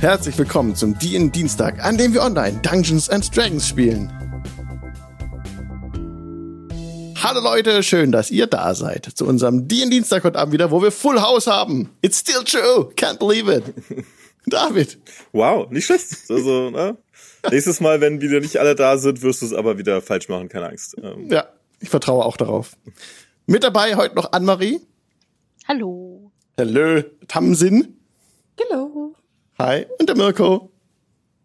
Herzlich willkommen zum DIN Dienstag, an dem wir online Dungeons and Dragons spielen. Hallo Leute, schön, dass ihr da seid zu unserem DIN Dienstag heute Abend wieder, wo wir Full House haben. It's still true, can't believe it. David. Wow, nicht schlecht. Also, ne? Nächstes Mal, wenn wieder nicht alle da sind, wirst du es aber wieder falsch machen, keine Angst. Ähm. Ja, ich vertraue auch darauf. Mit dabei heute noch Anne-Marie. Hallo. Hallo, Tamsin. Hallo. Hi. Und der Mirko.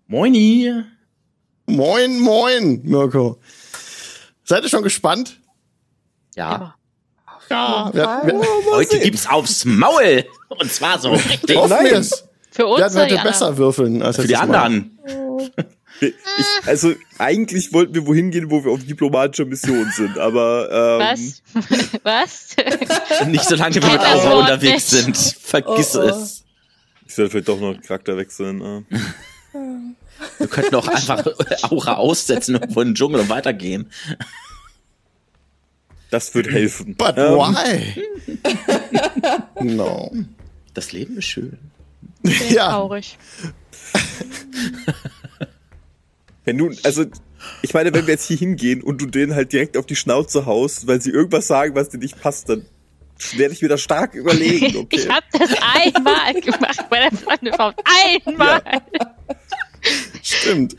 Moini. Moin, moin, Mirko. Seid ihr schon gespannt? Ja. Ja. ja wir, wir, Heute gibt's aufs Maul. Und zwar so richtig. Hoffen wir's. Für uns. Wir werden heute besser würfeln als für die anderen. Ich, also eigentlich wollten wir wohin gehen, wo wir auf diplomatischer Mission sind, aber ähm, Was? Was? nicht so lange wir mit Aura unterwegs sind. Vergiss oh, oh. es. Ich sollte vielleicht doch noch Charakter wechseln. Äh. Wir könnten auch einfach Aura aussetzen und in den Dschungel und weitergehen. Das wird helfen. But um. why? no. Das Leben ist schön. Sehr ja. traurig. Wenn du, also, ich meine, wenn wir jetzt hier hingehen und du denen halt direkt auf die Schnauze haust, weil sie irgendwas sagen, was dir nicht passt, dann werde ich das stark überlegen. Okay? ich habe das einmal gemacht bei der Freundin Einmal. Ja. Stimmt.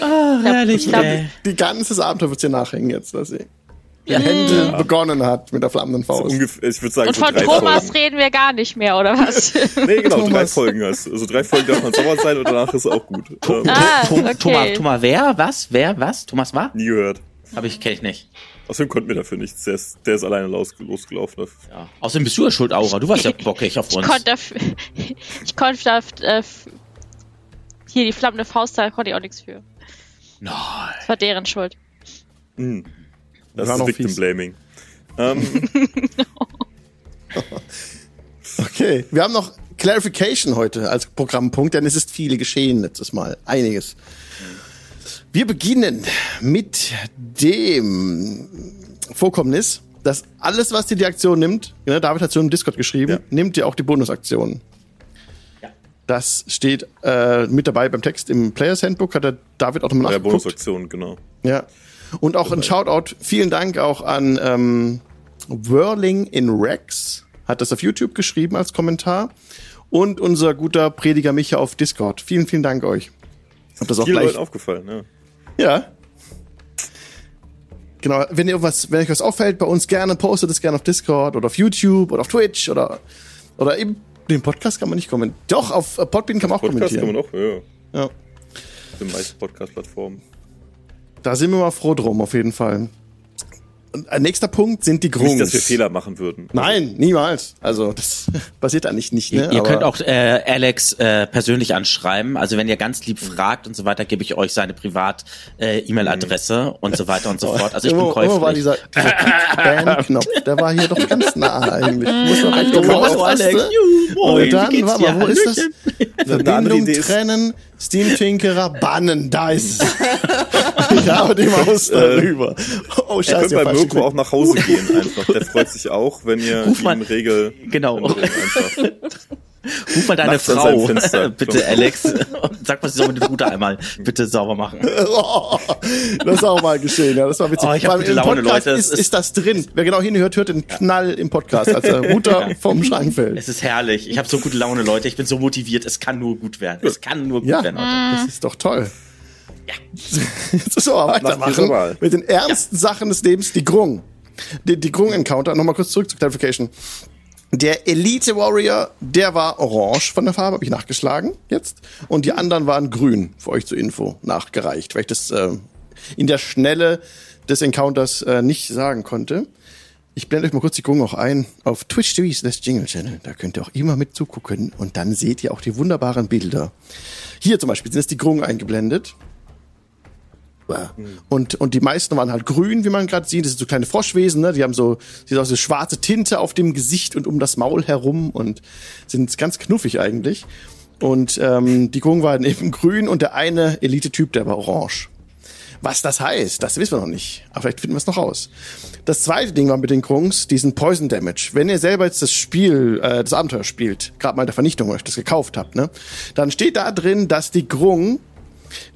Oh, herrlich, ich glaub, die, die ganze Abenteuer wird hier nachhängen jetzt, dass sie ja. Händel begonnen hat mit der flammenden Faust. So ungefähr, ich würde sagen, Und so von Thomas Folgen. reden wir gar nicht mehr, oder was? nee, genau, Thomas. drei Folgen hast. Also drei Folgen darf man sauer sein und danach ist es auch gut. Ah, okay. Thomas, Thomas, wer? Was? Wer? Was? Thomas war? Nie gehört. Aber ich, kenne ich nicht. Außerdem konnten wir dafür nichts. Der ist, der ist alleine los, losgelaufen. Ja. Außerdem bist du ja schuld, Aura. Du warst ja bockig auf uns. Ich konnte dafür, ich konnte dafür, äh, hier die flammende Faust, da konnte ich auch nichts für. Nein. Das war deren Schuld. Mhm. Das ist Victim Blaming. Ähm. okay, wir haben noch Clarification heute als Programmpunkt, denn es ist viel geschehen letztes Mal. Einiges. Wir beginnen mit dem Vorkommnis, dass alles, was dir die Aktion nimmt, ne, David hat so im Discord geschrieben, ja. nimmt dir auch die Bonusaktion. Ja. Das steht äh, mit dabei beim Text im Players Handbook, hat der David auch nochmal nachgeguckt. Ja, Bonusaktion, genau. Ja. Und auch ein Shoutout, vielen Dank auch an ähm, Whirling in Rex, hat das auf YouTube geschrieben als Kommentar. Und unser guter Prediger Micha auf Discord. Vielen, vielen Dank euch. Hab das auch gleich aufgefallen, ja. Ja. Genau, wenn ihr was, wenn euch was auffällt, bei uns gerne postet es gerne auf Discord oder auf YouTube oder auf Twitch oder oder eben den Podcast kann man nicht kommentieren. Doch auf Podbean kann man auch Podcast kommentieren. Podcast kann man auch, ja. Ja. Den meisten Podcast-Plattformen. Da sind wir mal froh drum, auf jeden Fall. Und ein nächster Punkt sind die Grungs. Nicht, dass wir Fehler machen würden. Nein, niemals. Also das passiert eigentlich nicht. Ne? Ihr, ihr könnt auch äh, Alex äh, persönlich anschreiben. Also wenn ihr ganz lieb fragt und so weiter, gebe ich euch seine Privat-E-Mail-Adresse äh, und so weiter und so fort. Also ich bin käuflich. war dieser, dieser Ban-Knopf, der war hier doch ganz nah eigentlich. Muss man recht oh, oh, Alex. Moin, und dann, warte mal, wo ist das? Verbindung trennen, Steam Tinkerer bannen, da ist es. ich habe die Maus darüber. Oh, scheiße. Ihr könnt bei Mirko auch nach Hause gehen einfach. Der freut sich auch, wenn ihr Ruf ihm Regel... Genau. Ruf mal deine Frau, bitte Alex, und sag mal, sie soll mit dem Router einmal bitte sauber machen. Oh, das ist auch mal geschehen, ja, das war witzig. Oh, ich hab gute Laune, Leute. Ist, ist, das drin? Wer genau hinhört, hört den Knall im Podcast, als der Router vom Schrank fällt. Es ist herrlich. Ich habe so gute Laune, Leute. Ich bin so motiviert. Es kann nur gut werden. Es kann nur gut ja, werden heute. Das ist doch toll. Ja. Jetzt wir weitermachen mit den ernsten ja. Sachen des Lebens, die Grung. Die, die Grung-Encounter, nochmal kurz zurück zur Clarification. Der Elite Warrior, der war orange von der Farbe, habe ich nachgeschlagen jetzt. Und die anderen waren grün, für euch zur Info, nachgereicht, weil ich das äh, in der Schnelle des Encounters äh, nicht sagen konnte. Ich blende euch mal kurz die Grung auch ein auf Twitch TV slash Jingle Channel. Da könnt ihr auch immer mit zugucken und dann seht ihr auch die wunderbaren Bilder. Hier zum Beispiel sind jetzt die Grung eingeblendet. Und, und die meisten waren halt grün, wie man gerade sieht. Das sind so kleine Froschwesen, ne? Die haben so, die haben so schwarze Tinte auf dem Gesicht und um das Maul herum und sind ganz knuffig eigentlich. Und ähm, die Grung waren eben grün und der eine Elite-Typ, der war orange. Was das heißt, das wissen wir noch nicht. Aber vielleicht finden wir es noch raus. Das zweite Ding war mit den Krungs, diesen Poison Damage. Wenn ihr selber jetzt das Spiel, äh, das Abenteuer spielt, gerade mal der Vernichtung, euch das gekauft habt, ne, dann steht da drin, dass die Grung,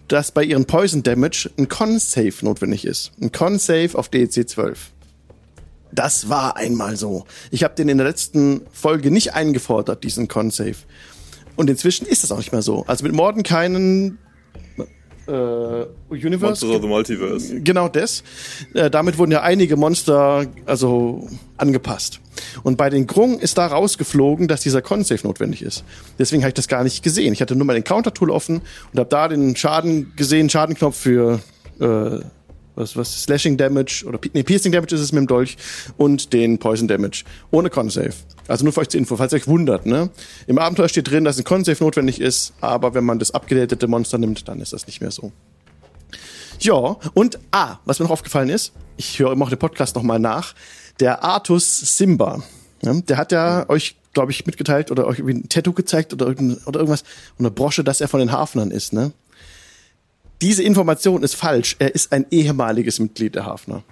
dass bei ihren Poison Damage ein Con-Save notwendig ist. Ein Con-Save auf DEC 12. Das war einmal so. Ich habe den in der letzten Folge nicht eingefordert, diesen Con-Save. Und inzwischen ist das auch nicht mehr so. Also mit Morden keinen äh, Universe. Monsters of the Multiverse. Genau das. Äh, damit wurden ja einige Monster also angepasst. Und bei den Grung ist da rausgeflogen, dass dieser Con-Save notwendig ist. Deswegen habe ich das gar nicht gesehen. Ich hatte nur mal den Counter-Tool offen und habe da den Schaden gesehen, Schadenknopf für äh, was, was Slashing Damage oder nee, Piercing Damage ist es mit dem Dolch und den Poison Damage ohne Con-Save. Also nur für euch zur Info, falls ihr euch wundert, ne? Im Abenteuer steht drin, dass ein Con-Save notwendig ist, aber wenn man das abgedatete Monster nimmt, dann ist das nicht mehr so. Ja, und ah, was mir noch aufgefallen ist, ich höre immer auch den Podcast nochmal nach, der Artus Simba, ne? der hat ja euch, glaube ich, mitgeteilt oder euch irgendwie ein Tattoo gezeigt oder, oder irgendwas, und eine Brosche, dass er von den Hafnern ist, ne? Diese Information ist falsch. Er ist ein ehemaliges Mitglied der Hafner.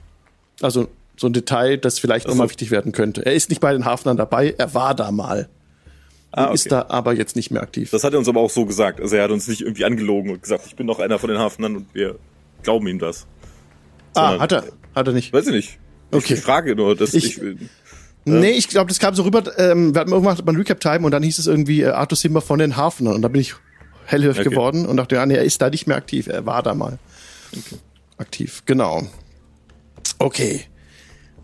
Also so ein Detail, das vielleicht also. nochmal wichtig werden könnte. Er ist nicht bei den Hafnern dabei, er war da mal. Ah, okay. Ist da aber jetzt nicht mehr aktiv. Das hat er uns aber auch so gesagt. Also er hat uns nicht irgendwie angelogen und gesagt, ich bin noch einer von den Hafnern und wir glauben ihm das. Ah, hat er? Hat er nicht? Weiß ich nicht. Okay. Ich frage nur, dass ich, ich Nee, ich glaube, das kam so rüber, ähm, wir hatten irgendwann mal Recap-Time und dann hieß es irgendwie äh, Arthur Simba von den Hafnern und da bin ich hellhörig okay. geworden und dachte, ja, nee, er ist da nicht mehr aktiv. Er war da mal okay. aktiv. Genau. Okay.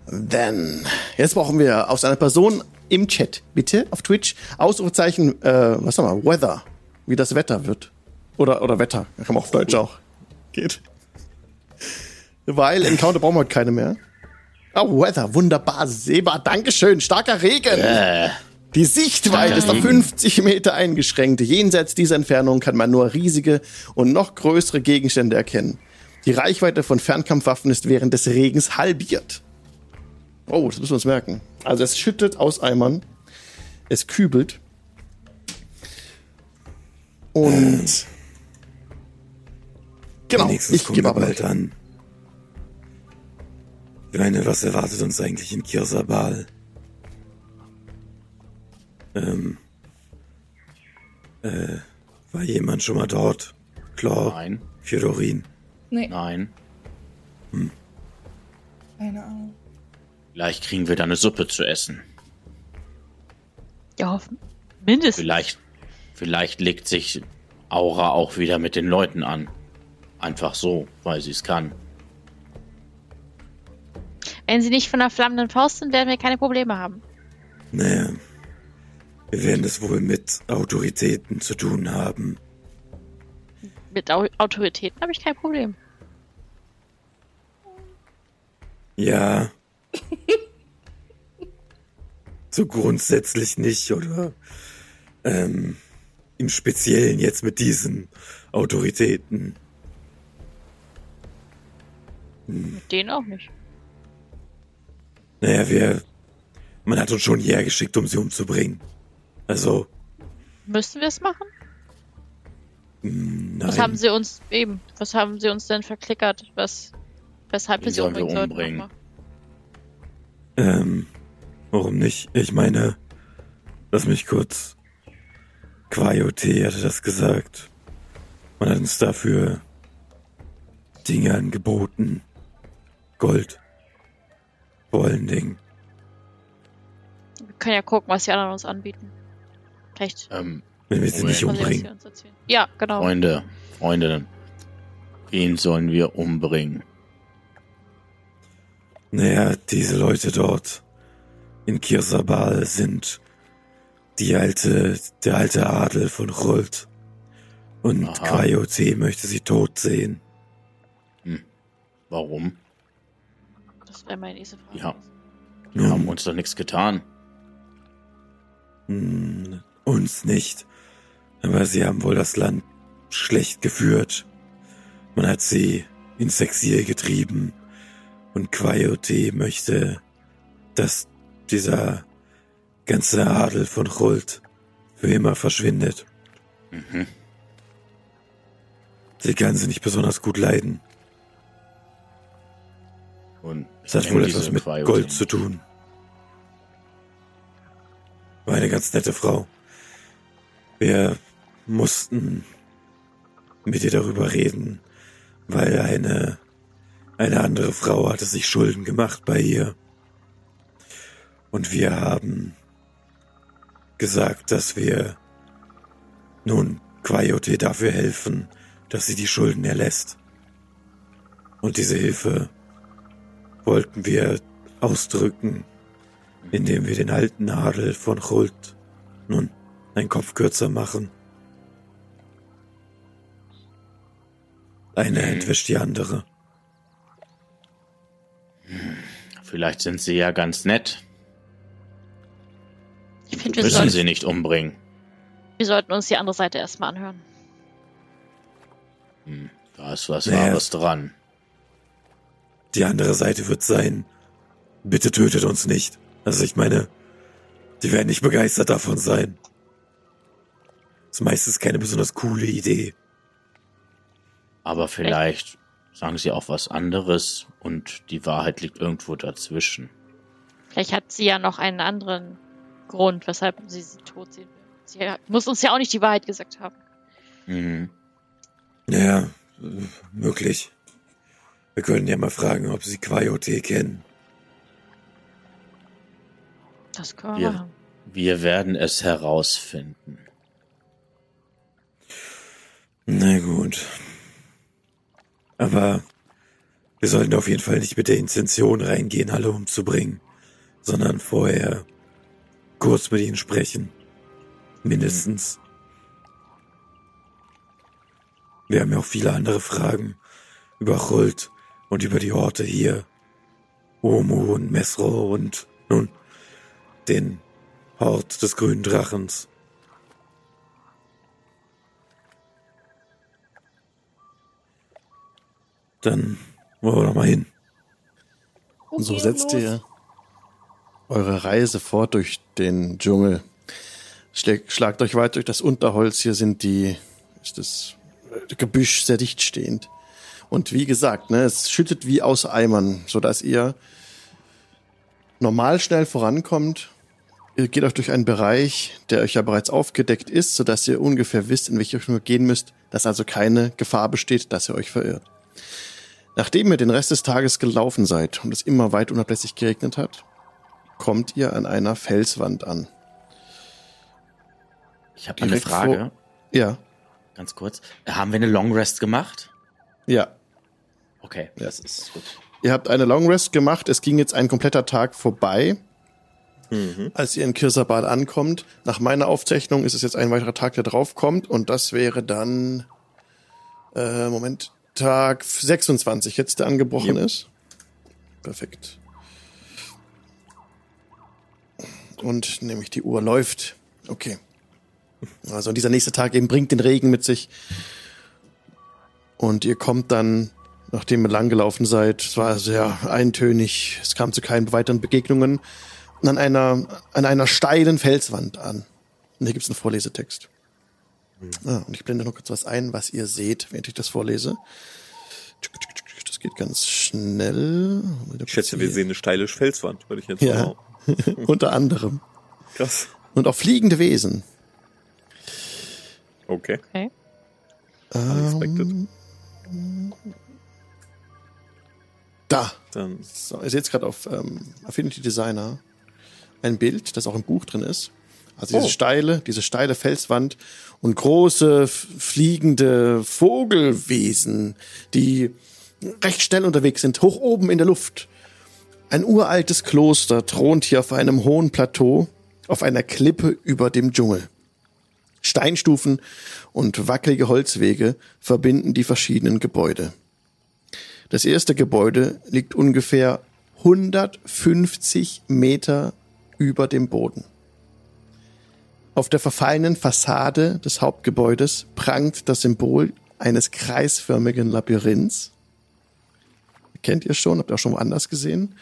Then. Jetzt brauchen wir aus einer Person im Chat, bitte, auf Twitch, Ausrufezeichen, äh, was wir, Weather. Wie das Wetter wird. Oder, oder Wetter. Kann man auf Deutsch auch. Geht. Weil Encounter brauchen wir heute keine mehr. Oh, Weather, wunderbar. Seba, Dankeschön. Starker Regen. Äh. Die Sichtweite ist auf 50 Meter eingeschränkt. Jenseits dieser Entfernung kann man nur riesige und noch größere Gegenstände erkennen. Die Reichweite von Fernkampfwaffen ist während des Regens halbiert. Oh, das müssen wir uns merken. Also es schüttet aus Eimern. Es kübelt. Und genau, ich gebe bald an. Ich meine, was erwartet uns eigentlich in Kirsabal? Ähm, äh, war jemand schon mal dort? Claw? Nein. Fjodorin? Nee. Nein. Hm. Keine Ahnung. Vielleicht kriegen wir da eine Suppe zu essen. Ja, mindestens. Vielleicht, vielleicht legt sich Aura auch wieder mit den Leuten an. Einfach so, weil sie es kann. Wenn sie nicht von der flammenden Faust sind, werden wir keine Probleme haben. Naja, wir werden es wohl mit Autoritäten zu tun haben. Mit Au Autoritäten habe ich kein Problem. Ja. so grundsätzlich nicht, oder? Ähm, Im Speziellen jetzt mit diesen Autoritäten. Hm. Mit denen auch nicht. Naja, wir. Man hat uns schon hierher geschickt, um sie umzubringen. Also. Müssen wir es machen? Nein. Was haben sie uns eben? Was haben sie uns denn verklickert? Was, weshalb wir sie umbringen, wir umbringen? Ähm, warum nicht? Ich meine, lass mich kurz. Quaiote hatte das gesagt. Man hat uns dafür Dinge angeboten. Gold. Vor allen Dingen. Wir können ja gucken, was die anderen uns anbieten. Vielleicht. Ähm, wenn wir sie nicht umbringen. Ja, genau. Freunde, Freunde, wen sollen wir umbringen? Naja, diese Leute dort in Kirsabal sind die alte, der alte Adel von Rult. Und Quaiote möchte sie tot sehen. Hm. Warum? Das wäre meine nächste Frage. Ja. Wir haben uns doch nichts getan. Hm, uns nicht. Aber sie haben wohl das Land schlecht geführt. Man hat sie ins Exil getrieben. Und Quaiote möchte, dass dieser ganze Adel von Chult für immer verschwindet. Mhm. Sie kann sie nicht besonders gut leiden. Und es hat wohl etwas mit Gold zu tun. War eine ganz nette Frau. Wir mussten mit ihr darüber reden, weil eine, eine andere Frau hatte sich Schulden gemacht bei ihr. Und wir haben gesagt, dass wir nun Quayote dafür helfen, dass sie die Schulden erlässt. Und diese Hilfe wollten wir ausdrücken, indem wir den alten Adel von Chult nun einen Kopf kürzer machen. Eine entwischt die andere. Vielleicht sind sie ja ganz nett. Ich finde, wir müssen sollten, sie nicht umbringen. Wir sollten uns die andere Seite erstmal anhören. Hm, da ist was naja, Wahres dran. Die andere Seite wird sein, bitte tötet uns nicht. Also ich meine, die werden nicht begeistert davon sein. Das ist meistens keine besonders coole Idee. Aber vielleicht sagen sie auch was anderes und die Wahrheit liegt irgendwo dazwischen. Vielleicht hat sie ja noch einen anderen Grund, weshalb sie sie tot sehen will. Sie muss uns ja auch nicht die Wahrheit gesagt haben. Mhm. Ja, möglich. Wir können ja mal fragen, ob sie Quayote kennen. Das können. Wir, wir werden es herausfinden. Na gut. Aber wir sollten auf jeden Fall nicht mit der Intention reingehen, alle umzubringen, sondern vorher kurz mit ihnen sprechen. Mindestens. Wir haben ja auch viele andere Fragen über Chult und über die Orte hier. Omu und Mesro und nun den Hort des grünen Drachens. Dann wollen wir doch mal hin. Und so setzt ihr eure Reise fort durch den Dschungel. Schlagt euch weit durch das Unterholz. Hier sind die, ist das Gebüsch sehr dicht stehend. Und wie gesagt, ne, es schüttet wie aus Eimern, so dass ihr normal schnell vorankommt. Ihr geht euch durch einen Bereich, der euch ja bereits aufgedeckt ist, so dass ihr ungefähr wisst, in welche Richtung ihr gehen müsst, dass also keine Gefahr besteht, dass ihr euch verirrt. Nachdem ihr den Rest des Tages gelaufen seid und es immer weit unablässig geregnet hat, kommt ihr an einer Felswand an. Ich habe eine Frage. Ja. Ganz kurz. Haben wir eine Long Rest gemacht? Ja. Okay, ja. das ist gut. Ihr habt eine Long Rest gemacht. Es ging jetzt ein kompletter Tag vorbei. Mhm. Als ihr in Kirsabad ankommt, nach meiner Aufzeichnung ist es jetzt ein weiterer Tag, der draufkommt. Und das wäre dann, äh, Moment, Tag 26 jetzt, der angebrochen yep. ist. Perfekt. Und nämlich die Uhr läuft. Okay. Also dieser nächste Tag eben bringt den Regen mit sich. Und ihr kommt dann, nachdem ihr langgelaufen seid, es war sehr eintönig, es kam zu keinen weiteren Begegnungen, an einer, an einer steilen Felswand an. Und hier gibt's einen Vorlesetext. Ah, und ich blende noch kurz was ein, was ihr seht, während ich das vorlese. Das geht ganz schnell. Ich schätze, wir sehen eine steile Felswand, würde ich jetzt ja. Unter anderem. Krass. Und auch fliegende Wesen. Okay. okay. Unexpected. Ähm, da. Dann. So, ihr seht gerade auf ähm, Affinity Designer ein Bild, das auch im Buch drin ist. Also diese oh. steile, diese steile Felswand und große fliegende Vogelwesen, die recht schnell unterwegs sind, hoch oben in der Luft. Ein uraltes Kloster thront hier auf einem hohen Plateau, auf einer Klippe über dem Dschungel. Steinstufen und wackelige Holzwege verbinden die verschiedenen Gebäude. Das erste Gebäude liegt ungefähr 150 Meter über dem Boden. Auf der verfallenen Fassade des Hauptgebäudes prangt das Symbol eines kreisförmigen Labyrinths. Kennt ihr schon, habt ihr auch schon woanders gesehen.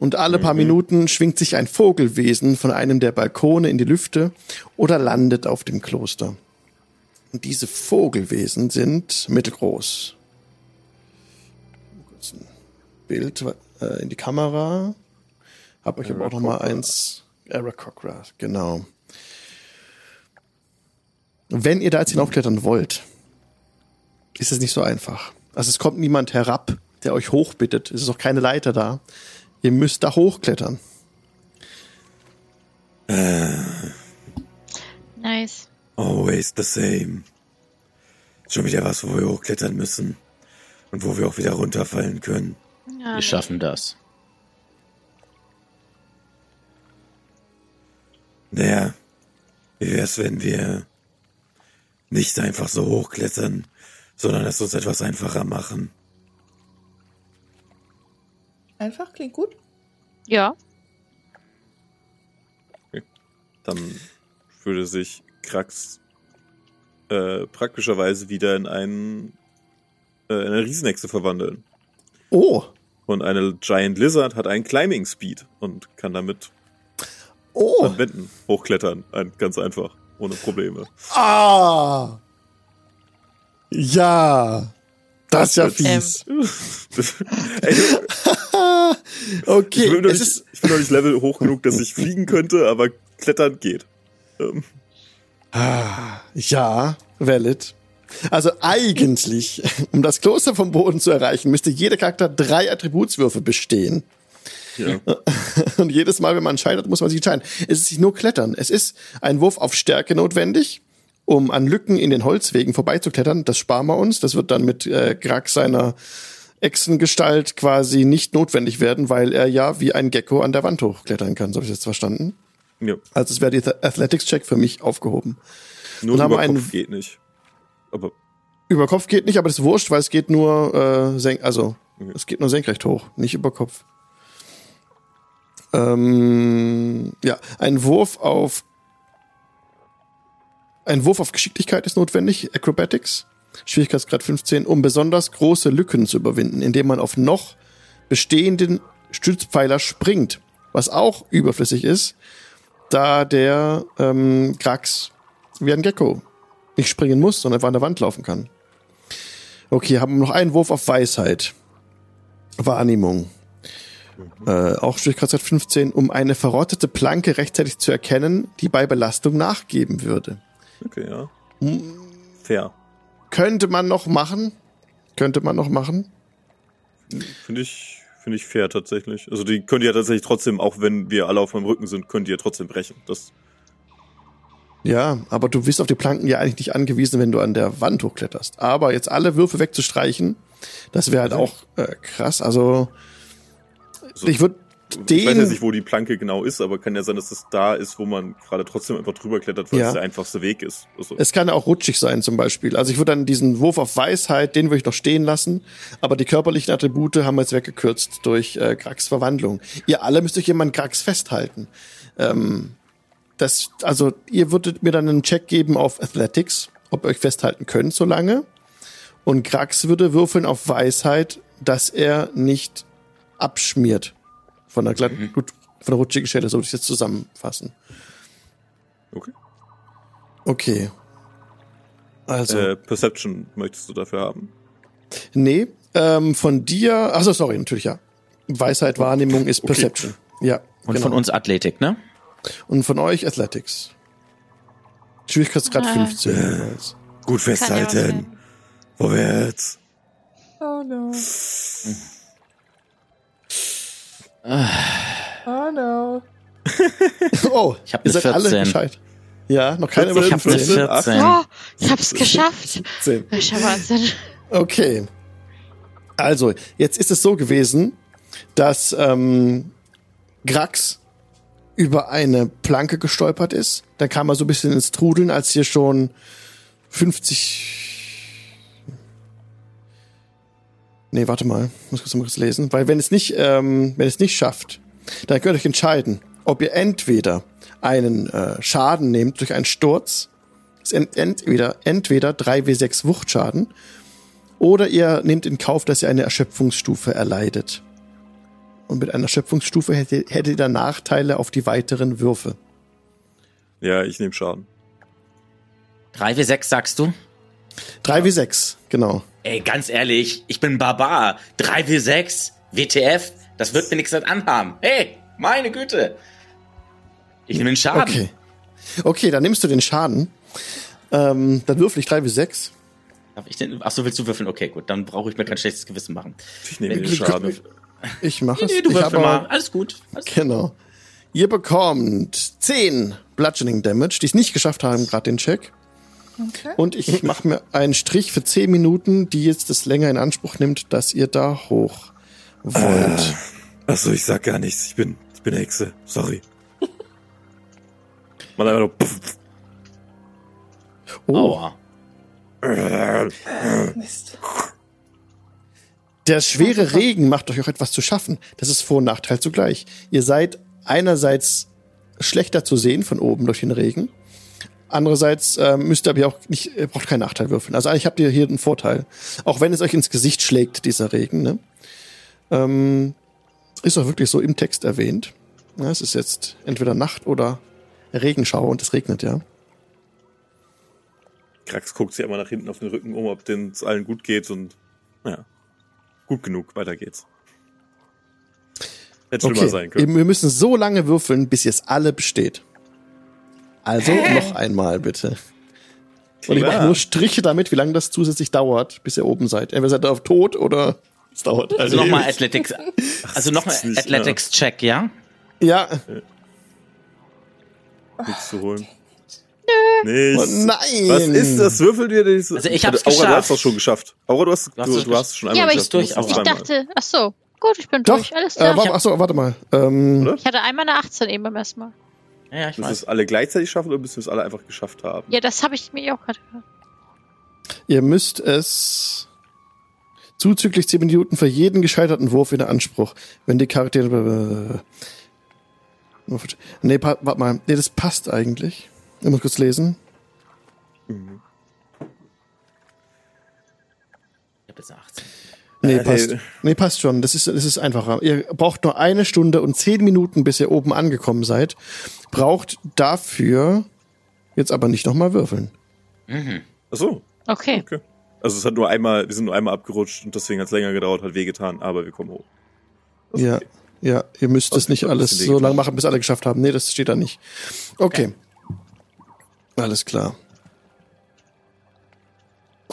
Und alle paar mhm. Minuten schwingt sich ein Vogelwesen von einem der Balkone in die Lüfte oder landet auf dem Kloster. Und diese Vogelwesen sind mittelgroß. Kurz ein Bild. äh, in die Kamera. Hab euch aber auch noch mal eins. Eric Cockrat, genau. Wenn ihr da jetzt hinaufklettern wollt, ist es nicht so einfach. Also es kommt niemand herab, der euch hochbittet. Es ist auch keine Leiter da. Ihr müsst da hochklettern. Nice. Always the same. Schon wieder was, wo wir hochklettern müssen. Und wo wir auch wieder runterfallen können. Ja, Wir schaffen das. Naja, wie wär's, wenn wir nicht einfach so hochklettern, sondern es uns etwas einfacher machen? Einfach, klingt gut. Ja. Dann würde sich Krax äh, praktischerweise wieder in einen äh, in eine Riesenechse verwandeln. Oh, Und eine Giant Lizard hat einen Climbing Speed und kann damit oh, an Wänden hochklettern. Ein, ganz einfach, ohne Probleme. ah. Ja, das ist ja fies. Ey, ich, Okay, bin noch es nicht, ist, ich bin noch nicht Level hoch genug, dass ich fliegen könnte, aber klettern geht. Ähm, ja, valid. Also eigentlich, um das Kloster vom Boden zu erreichen, müsste jeder Charakter drei Attributswürfe bestehen. Ja. Und jedes Mal, wenn man scheitert, muss man sich entscheiden. Es ist nicht nur Klettern. Es ist ein Wurf auf Stärke notwendig, um an Lücken in den Holzwegen vorbeizuklettern. Das sparen wir uns. Das wird dann mit äh, Grax seiner Echsengestalt quasi nicht notwendig werden, weil er ja wie ein Gecko an der Wand hochklettern kann. So habe ich jetzt verstanden. ja. Also es wäre die Athletics-Check für mich aufgehoben. Nur über Kopf geht nicht. Aber Über Kopf geht nicht, aber das ist wurscht, weil es geht nur äh, senk also Okay. es geht nur senkrecht hoch, nicht über Kopf. Ähm, ja, ein Wurf auf ein Wurf auf Geschicklichkeit ist notwendig, Acrobatics, Schwierigkeitsgrad 15, um besonders große Lücken zu überwinden, indem man auf noch bestehenden Stützpfeiler springt, was auch überflüssig ist, da der ähm, Krax wie ein Gecko nicht springen muss, sondern einfach an der Wand laufen kann. Okay, haben wir noch einen Wurf auf Weisheit. Wahrnehmung. Äh, auch Schwierigkeitsgrad 15, um eine verrottete Planke rechtzeitig zu erkennen, die bei Belastung nachgeben würde. okay, ja. Hm. Fair. Könnte man noch machen. Könnte man noch machen. Finde ich, finde ich fair tatsächlich. Also die könnt ihr ja tatsächlich trotzdem, auch wenn wir alle auf meinem Rücken sind, könnt ihr trotzdem brechen. Das, Ja, aber du bist auf die Planken ja eigentlich nicht angewiesen, wenn du an der Wand hochkletterst. Aber jetzt alle Würfe wegzustreichen, das wäre halt auch äh, krass. Also also, ich würde ich weiß den jetzt nicht, wo die Planke genau ist, aber kann ja sein, dass das da ist, wo man gerade trotzdem einfach drüber klettert, weil Ja. es der einfachste Weg ist. Also, Es kann ja auch rutschig sein zum Beispiel. Also ich würde dann diesen Wurf auf Weisheit, den würde ich noch stehen lassen. Aber die körperlichen Attribute haben wir jetzt weggekürzt durch äh, Grax Verwandlung. Ihr alle müsst euch jemand Grax festhalten. Ähm, das, also ihr würdet mir dann einen Check geben auf Athletics, ob ihr euch festhalten könnt so lange. Und Grax würde würfeln auf Weisheit, dass er nicht abschmiert von der glatten, gut, von der rutschigen Stelle, so würde ich jetzt zusammenfassen. okay. Okay. Also. Äh, Perception möchtest du dafür haben? Nee, ähm, von dir, achso, sorry, natürlich ja. Weisheit, Wahrnehmung ist Okay. Perception. Ja. Und genau. von uns Athletik, ne? Und von euch Athletics. Schwierigkeitsgrad Ah. 15. jeweils. Gut festhalten. Vorwärts. Oh no. Oh no. Oh, Ich hab ihr eine seid alle 14. Bescheid. Ja, noch keine über Ich habe eine 15. 14. Oh, ich hab's geschafft. 15. Das ist ja Wahnsinn. Okay. Also, jetzt ist es so gewesen, dass ähm, Grax über eine Planke gestolpert ist. Dann kam er so ein bisschen ins Trudeln, als hier schon 50. Nee, warte mal, muss kurz mal kurz lesen, weil wenn es nicht, ähm, wenn es nicht schafft, dann könnt ihr euch entscheiden, ob ihr entweder einen äh, Schaden nehmt durch einen Sturz, ist ent entweder entweder 3w6 Wuchtschaden oder ihr nehmt in Kauf, dass ihr eine Erschöpfungsstufe erleidet. Und mit einer Erschöpfungsstufe hättet, hättet ihr dann Nachteile auf die weiteren Würfe. Ja, ich nehme Schaden. 3w6 sagst du? 3w6, genau. Ey, ganz ehrlich, ich bin Barbar. 3w6, WTF, Das wird mir nichts anhaben. Hey, meine Güte. Ich nehme den Schaden. Okay. Okay, dann nimmst du den Schaden. Ähm, dann würfel ich 3 bis 6. Darf ich denn? Achso, willst du würfeln? Okay, gut. Dann brauche ich mir kein schlechtes Gewissen machen. Ich nehme den Schaden. Ich mache es. Nee, du würfel mal. Alles gut. Alles Genau. Ihr bekommt 10 Bludgeoning Damage, die es nicht geschafft haben, gerade den Check. Okay. Und ich mache mir einen Strich für 10 Minuten, die jetzt das länger in Anspruch nimmt, dass ihr da hoch wollt. Achso, ich sag gar nichts. Ich bin, ich bin eine Hexe. Sorry. Man einfach nur. Pff, pff. Oh, Aua. Mist. der schwere Regen macht euch auch etwas zu schaffen. Das ist Vor- und Nachteil zugleich. Ihr seid einerseits schlechter zu sehen von oben durch den Regen. Andererseits ähm, müsst ihr aber auch nicht, ihr braucht keinen Nachteil würfeln. Also eigentlich habt ihr hier einen Vorteil. Auch wenn es euch ins Gesicht schlägt, dieser Regen. Ne? Ähm, ist auch wirklich so im Text erwähnt. Ja, es ist jetzt entweder Nacht oder Regenschauer und es regnet, ja. Krax guckt sich einmal nach hinten auf den Rücken um, ob denn es allen gut geht und naja, gut genug, weiter geht's. Hätte schlimmer sein Okay, können. eben, wir müssen so lange würfeln, bis ihr es alle besteht. Also noch einmal bitte. Und ich mache nur Striche damit, wie lange das zusätzlich dauert, bis ihr oben seid. Entweder seid ihr auf tot oder es dauert. Also nochmal Athletics. Also nochmal ist nicht, Athletics-Check, ja? Ja. Nichts zu holen. Oh Nichts. nein. Was ist das? Würfel dir das? Also ich hab's Aura, du geschafft. hast das schon geschafft. Aura, du hast, Du hast du, es du hast es schon einmal Ja, aber geschafft. ich, du musst durch, ich dachte, ach so, gut, ich bin Doch. durch, alles Äh, klar. warte, achso, warte mal. Ähm, ich hatte einmal eine 18 eben beim ersten Mal. Ja, ich Müssen wir weiß. es alle gleichzeitig schaffen oder müssen wir es alle einfach geschafft haben? Ja, das habe ich mir auch gerade gehört. ihr müsst es zuzüglich 10 Minuten für jeden gescheiterten Wurf in Anspruch. Wenn die Charaktere. Nee, pa- warte mal. Nee, das passt eigentlich. Ich muss kurz lesen. Mhm. Ich hab jetzt eine 18. Nee, Äh, passt. Nee, passt schon. Das ist, das ist einfacher. Ihr braucht nur eine Stunde und zehn Minuten, bis ihr oben angekommen seid. Braucht dafür jetzt aber nicht nochmal würfeln. Ach so, Okay. okay. Also es hat nur einmal, wir sind nur einmal abgerutscht und deswegen hat es länger gedauert, hat wehgetan, aber wir kommen hoch. Das Ja. okay. Ja, ihr müsst es Okay, nicht alles so lange machen, bis alle geschafft haben. Nee, das steht da nicht. Okay. Alles klar.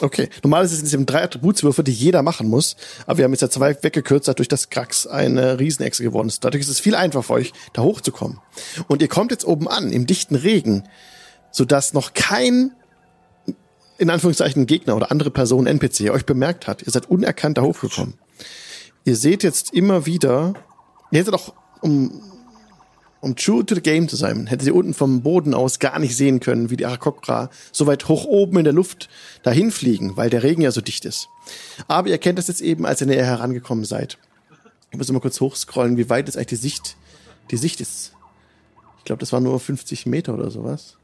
Okay. Normalerweise sind es eben drei Attributswürfe, die jeder machen muss. Aber wir haben jetzt ja zwei weggekürzt, dadurch, dass Krax eine Riesenechse geworden ist. Dadurch ist es viel einfacher für euch, da hochzukommen. Und ihr kommt jetzt oben an, im dichten Regen, sodass noch kein, in Anführungszeichen, Gegner oder andere Person, NPC, euch bemerkt hat. Ihr seid unerkannt da hochgekommen. Ihr seht jetzt immer wieder, ihr hättet auch, um, um true to the game zu sein, hättet ihr unten vom Boden aus gar nicht sehen können, wie die Arakokra so weit hoch oben in der Luft dahin fliegen, weil der Regen ja so dicht ist. Aber ihr kennt das jetzt eben, als ihr näher herangekommen seid. Ich muss mal kurz hochscrollen, wie weit ist eigentlich die Sicht, die Sicht ist. Ich glaube, das war nur 50 Meter oder sowas.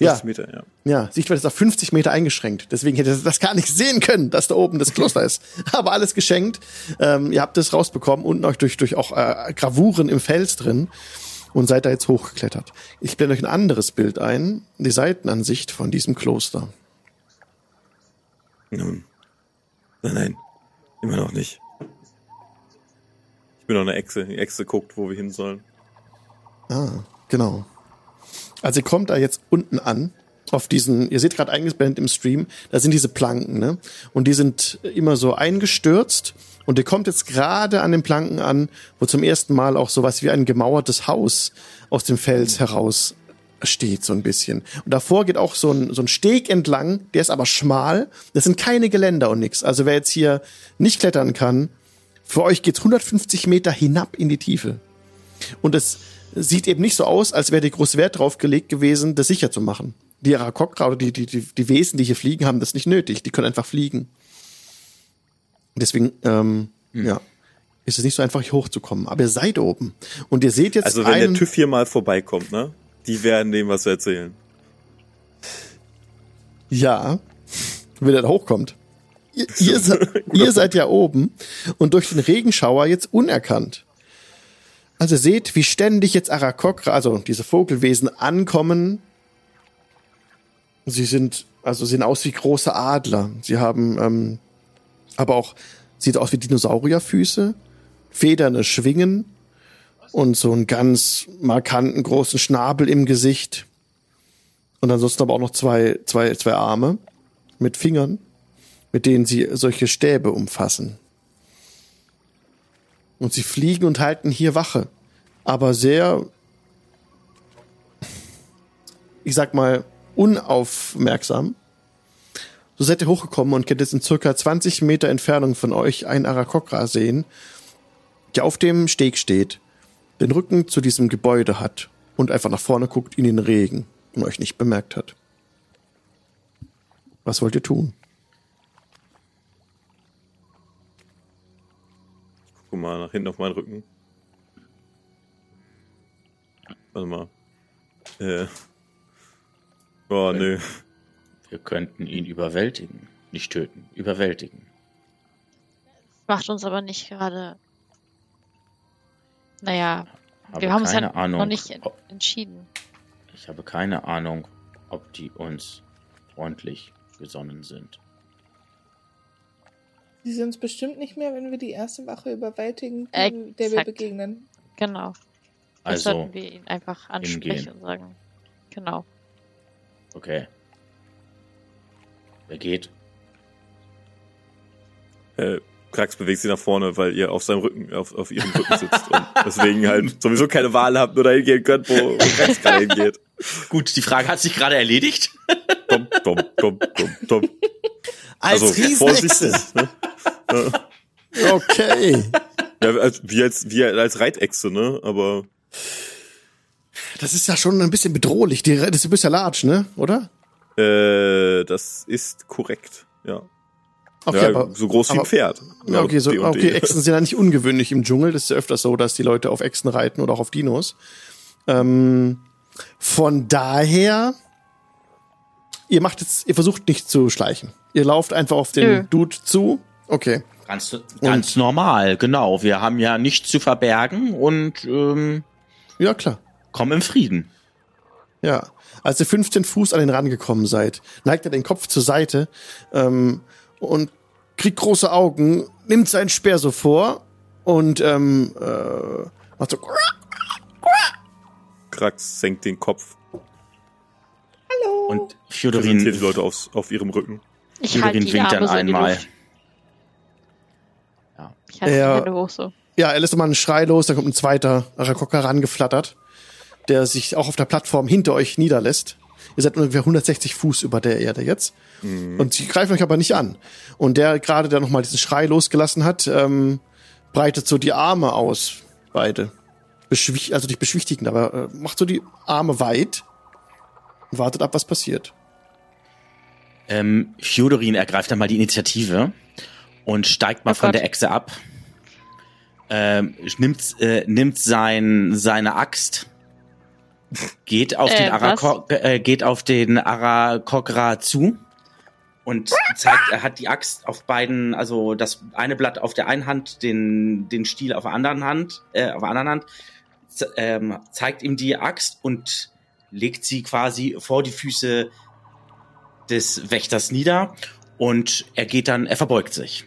Ja, 50 Meter, ja. ja, Sichtweite ist auf 50 Meter eingeschränkt. Deswegen hätte ihr das gar nicht sehen können, dass da oben das Kloster ist. Aber alles geschenkt. Ähm, ihr habt es rausbekommen, unten euch durch, durch auch äh, Gravuren im Fels drin und seid da jetzt hochgeklettert. Ich blende euch ein anderes Bild ein, die Seitenansicht von diesem Kloster. Nun. Nein, nein. Immer noch nicht. Ich bin noch eine Echse. Die Echse guckt, wo wir hin sollen. Ah, genau. Also ihr kommt da jetzt unten an, auf diesen, ihr seht gerade eingeblendet im Stream, da sind diese Planken, ne? Und die sind immer so eingestürzt und ihr kommt jetzt gerade an den Planken an, wo zum ersten Mal auch sowas wie ein gemauertes Haus aus dem Fels heraus steht, so ein bisschen. Und davor geht auch so ein, so ein Steg entlang, der ist aber schmal. Das sind keine Geländer und nix. Also wer jetzt hier nicht klettern kann, für euch geht's 150 Meter hinab in die Tiefe. Und es sieht eben nicht so aus, als wäre die groß Wert drauf gelegt gewesen, das sicher zu machen. Die Arakokra oder die, die, die, die Wesen, die hier fliegen, haben das nicht nötig. Die können einfach fliegen. Deswegen, ähm, ja, ist es nicht so einfach, hier hochzukommen. Aber ihr seid oben. Und ihr seht jetzt Also wenn einen, der TÜV hier mal vorbeikommt, ne? Die werden dem was erzählen. Ja, wenn er da hochkommt. Ihr, ihr, se- ihr seid ja oben und durch den Regenschauer jetzt unerkannt. Also seht, wie ständig jetzt Arakokra, also diese Vogelwesen, ankommen. Sie sind, also sehen aus wie große Adler. Sie haben ähm, aber auch, sieht aus wie Dinosaurierfüße federne Schwingen und so einen ganz markanten großen Schnabel im Gesicht. Und ansonsten aber auch noch zwei, zwei, zwei Arme mit Fingern, mit denen sie solche Stäbe umfassen. Und sie fliegen und halten hier Wache. Aber sehr, ich sag mal, unaufmerksam. So seid ihr hochgekommen und könnt jetzt in circa 20 Meter Entfernung von euch einen Arakokra sehen, der auf dem Steg steht, den Rücken zu diesem Gebäude hat und einfach nach vorne guckt in den Regen und euch nicht bemerkt hat. Was wollt ihr tun? Guck mal nach hinten auf meinen Rücken. Warte mal. Äh. Oh, nö. Wir könnten ihn überwältigen. Nicht töten, überwältigen. Macht uns aber nicht gerade. Naja, Habe wir haben uns ja keine Ahnung, noch nicht en- ob- entschieden. Ich habe keine Ahnung, ob die uns freundlich gesonnen sind. Sie sind es bestimmt nicht mehr, wenn wir die erste Wache überwältigen, Exakt. die, der wir begegnen. Genau. Das Also, sollten wir ihn einfach ansprechen hingehen. und sagen. Genau. okay. Wer geht? Äh, Krax bewegt sich nach vorne, weil ihr auf seinem Rücken, auf, auf ihrem Rücken sitzt und deswegen halt sowieso keine Wahl habt, nur dahin gehen könnt, wo, wo Krax gerade hingeht. Gut, die Frage hat sich gerade erledigt. Dumm, dumm, dumm, dumm, dumm. Als Also, vorsichtig, ne? Okay. Ja, als, wie als, wie als Reitechse, ne? Aber Das ist ja schon ein bisschen bedrohlich. Die, das ist ja large, ne? Oder? Äh, das ist korrekt, ja. Okay, ja aber, so groß wie ein Pferd. Ja, okay, so, okay, Echsen sind ja nicht ungewöhnlich im Dschungel. Das ist ja öfters so, dass die Leute auf Echsen reiten oder auch auf Dinos. Ähm, von daher, ihr macht jetzt, ihr versucht nicht zu schleichen. Ihr lauft einfach auf den Nö. Dude zu. Okay. Ganz, ganz normal, genau. Wir haben ja nichts zu verbergen und ähm, Ja, klar. kommen im Frieden. Ja. Als ihr 15 Fuß an den Rand gekommen seid, neigt er den Kopf zur Seite ähm, und kriegt große Augen, nimmt seinen Speer so vor und ähm, äh, macht so. Krax senkt den Kopf, Und präsentiert die Fjodorin, Leute aufs, auf ihrem Rücken. Ich Fjodorin halte die winkt dann einmal. Luft. Ich halte Ja. die Hände hoch so. Ja, er lässt mal einen Schrei los, dann kommt ein zweiter Arakokra rangeflattert, der sich auch auf der Plattform hinter euch niederlässt. Ihr seid ungefähr 160 Fuß über der Erde jetzt. Und sie greifen euch aber nicht an. Und der gerade, der nochmal diesen Schrei losgelassen hat, ähm, breitet so die Arme aus, beide. Beschwich also nicht beschwichtigend, aber äh, macht so die Arme weit und wartet ab, was passiert. ähm, Fjodorin ergreift dann mal die Initiative und steigt mal Oh von Gott. der Echse ab. Ähm, nimmt, äh, nimmt sein, seine Axt, geht auf Äh, den Arako äh, geht auf den Arakokra zu und zeigt, er hat die Axt auf beiden, also das eine Blatt auf der einen Hand, den, den Stiel auf der anderen Hand, äh, auf der anderen Hand, ähm, zeigt ihm die Axt und legt sie quasi vor die Füße des Wächters nieder und er geht dann, er verbeugt sich.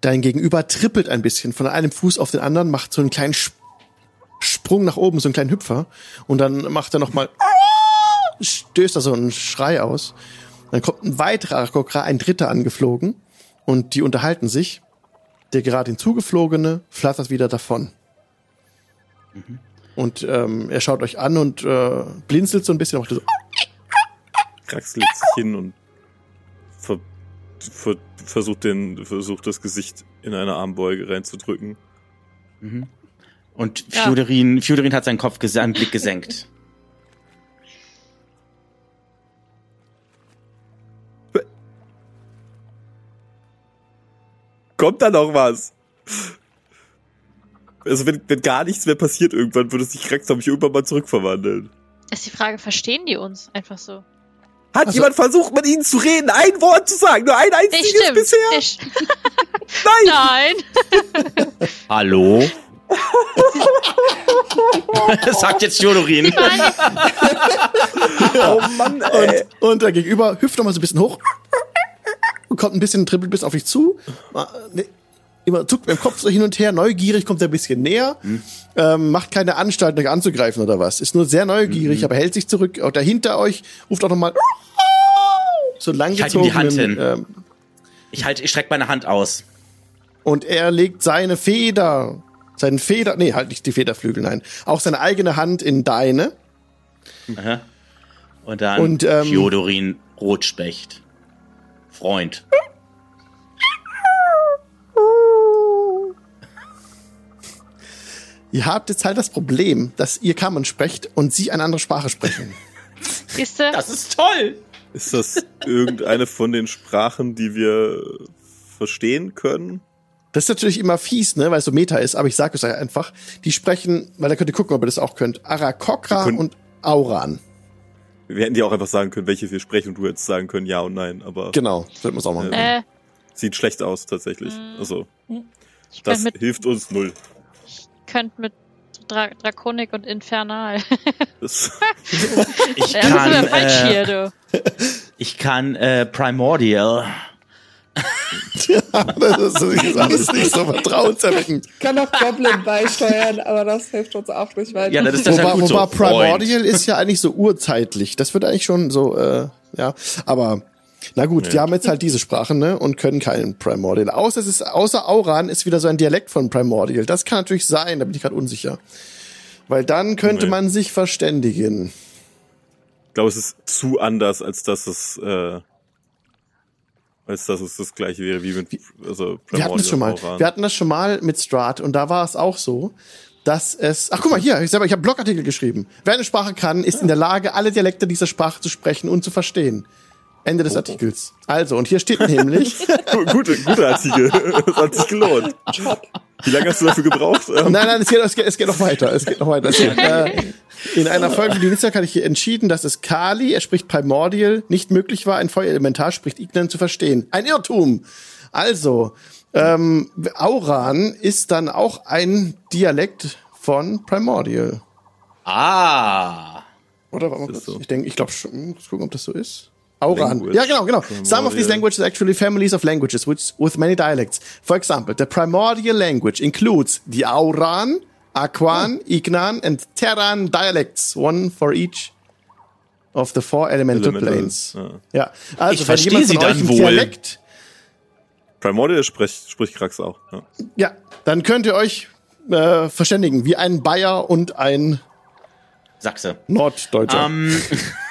Dein Gegenüber trippelt ein bisschen von einem Fuß auf den anderen, macht so einen kleinen Sp Sprung nach oben, so einen kleinen Hüpfer. Und dann macht er nochmal, stößt da so einen Schrei aus. Dann kommt ein weiterer Arakokra, ein dritter angeflogen. Und die unterhalten sich. Der gerade hinzugeflogene flattert wieder davon. Und ähm, er schaut euch an und äh, blinzelt so ein bisschen. Macht so, Krax legt sich hin und ver, ver, versucht, den, versucht das Gesicht in eine Armbeuge reinzudrücken. Mhm. Und Ja. Fjodorin, Fjodorin hat seinen Kopf, seinen Blick gesenkt. Kommt da noch was? Also wenn, wenn gar nichts mehr passiert irgendwann, würde sich Krax, glaube ich, irgendwann mal zurückverwandeln. Ist die Frage, verstehen die uns einfach so? Hat Also- jemand versucht, mit ihnen zu reden, ein Wort zu sagen? Nur ein einziges stimmt. bisher? Nein! Nein. Hallo? Sagt jetzt Fjodorin. Oh Mann, ey. Und, und der Gegenüber hüpft nochmal so ein bisschen hoch und kommt ein bisschen, trippelt bis auf dich zu. Ne- immer zuckt mit dem Kopf so hin und her, neugierig, kommt er ein bisschen näher, mhm. ähm, macht keine Anstalt, euch anzugreifen oder was. Ist nur sehr neugierig, mhm. aber hält sich zurück. Oder hinter euch ruft auch nochmal so langgezogenen... Ich halte die Hand hin. Ähm, ich halte, ich strecke meine Hand aus. Und er legt seine Feder, seinen Feder, nee, halt nicht die Federflügel, nein, auch seine eigene Hand in deine. Aha. Und dann und, ähm, Fjodorin Rotspecht. Freund. Ihr habt jetzt halt das Problem, dass ihr Kammern sprecht und sie eine andere Sprache sprechen. Siehste? Das ist toll! Ist das irgendeine von den Sprachen, die wir verstehen können? Das ist natürlich immer fies, ne, weil es so Meta ist, aber ich sage es euch einfach. Die sprechen, weil da könnt ihr gucken, ob ihr das auch könnt, Arakokra und Auran. Wir hätten die auch einfach sagen können, welche wir sprechen und du hättest sagen können, ja und nein, aber. Genau, wir es auch machen. Äh, sieht schlecht aus, tatsächlich. Mm. Also, das hilft uns null könnt mit Dra Draconik und Infernal. ich kann, äh. Ich kann äh, Primordial. ja, das ist, das ist alles nicht so vertrauenserweckend. Ich kann noch Goblin beisteuern, aber das hilft uns auch nicht weiter. Ja, das ist das wobei, ja gut wobei so. Primordial ist ja eigentlich so urzeitlich. Das wird eigentlich schon so, äh, ja, aber na gut, ja. die haben jetzt halt diese Sprachen, ne, und können keinen Primordial. Außer es ist, außer Auran ist wieder so ein Dialekt von Primordial. Das kann natürlich sein, da bin ich gerade unsicher. Weil dann könnte nee. man sich verständigen. Ich glaube, es ist zu anders, als dass es, äh, als dass es das gleiche wäre wie mit, also Primordial wir hatten das schon mal. Wir hatten das schon mal mit Strat und da war es auch so, dass es, ach guck mal hier, ich, selber, ich habe Blogartikel geschrieben. Wer eine Sprache kann, ist in der Lage, alle Dialekte dieser Sprache zu sprechen und zu verstehen. Ende des Artikels. Also, und hier steht nämlich. gute, gute Artikel. Das hat sich gelohnt. Wie lange hast du dafür gebraucht? nein, nein, es geht, es geht, es geht noch weiter. Es geht noch weiter. Geht, äh, in einer Folge die Netzwerk hatte ich entschieden, dass es Kali, er spricht Primordial, nicht möglich war, ein Feuerelementar spricht Ignan zu verstehen. Ein Irrtum. Also, ähm, Auran ist dann auch ein Dialekt von Primordial. Ah. Oder warte mal kurz. So. Ich denke, ich glaube schon. Muss gucken, ob das so ist. Auran. Language. Ja, genau, genau. Some of these languages are actually families of languages which, with many dialects. For example, the primordial language includes the Auran, Aquan, oh. Ignan, and Terran dialects, one for each of the four elemental, elemental. planes. Ja, ja. also ich verstehe sie dann wohl. Dialekt, Primordial spricht, spricht Krax auch. Ja. ja, dann könnt ihr euch äh, verständigen, wie ein Bayer und ein Sachse. Norddeutscher. Um, ähm,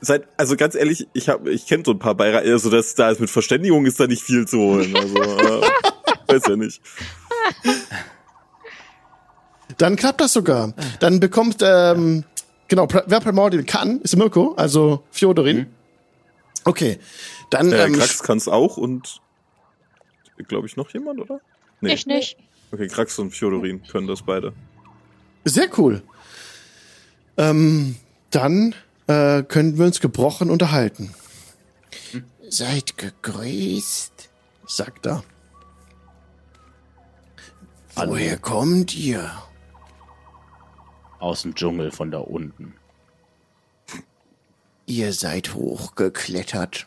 Seit, also ganz ehrlich, ich habe, ich kenne so ein paar Beirater, also das da ist mit Verständigung ist da nicht viel zu holen. Also äh, weiß ja nicht. Dann klappt das sogar. Dann bekommt ähm, genau wer Primordial kann, ist Mirko, also Fjodorin. Mhm. Okay, dann äh, ähm, Krax kann es auch und glaube ich noch jemand, oder? Nee. Ich nicht. Okay, Krax und Fjodorin können das beide. Sehr cool. Ähm, dann äh, können wir uns gebrochen unterhalten. Hm. Seid gegrüßt, sagt er. Hallo. Woher kommt ihr? Aus dem Dschungel von da unten. Ihr seid hochgeklettert.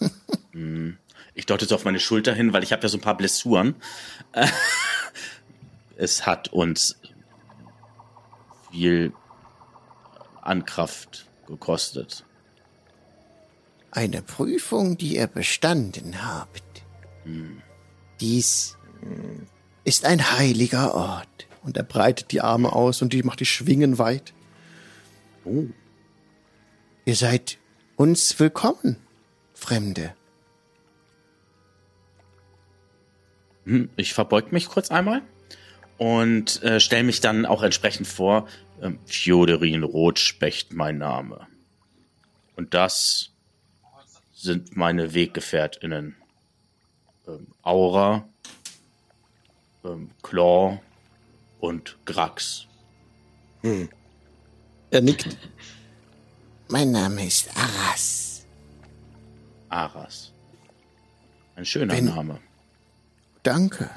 Hm. Ich deute so auf meine Schulter hin, weil ich habe ja so ein paar Blessuren. es hat uns viel an Kraft gekostet. Eine Prüfung, die ihr bestanden habt. Hm. Dies ist ein heiliger Ort. Und er breitet die Arme aus und die macht die Schwingen weit. Oh. Ihr seid uns willkommen, Fremde. Hm, ich verbeug mich kurz einmal und äh, stelle mich dann auch entsprechend vor. Ähm, Fjodorin Rotspecht mein Name. Und das sind meine WeggefährtInnen. Ähm, Aura, ähm, Claw und Grax. Hm. Er nickt. Mein Name ist Aras. Aras. Ein schöner Wenn, Name. Danke.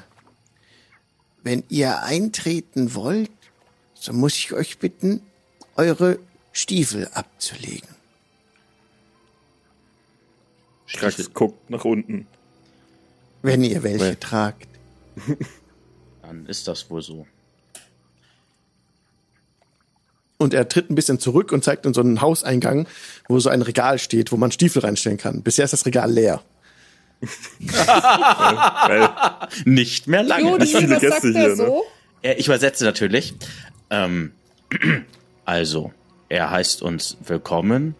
Wenn ihr eintreten wollt, so muss ich euch bitten, eure Stiefel abzulegen. Strax guckt nach unten. Wenn ihr welche Weil. tragt. Dann ist das wohl so. Und er tritt ein bisschen zurück und zeigt uns so einen Hauseingang, wo so ein Regal steht, wo man Stiefel reinstellen kann. Bisher ist das Regal leer. Nicht mehr lange. Jodi, Nicht viele was sagt Gäste er hier, ne? so? Ja, ich übersetze natürlich. Ähm, also, er heißt uns willkommen,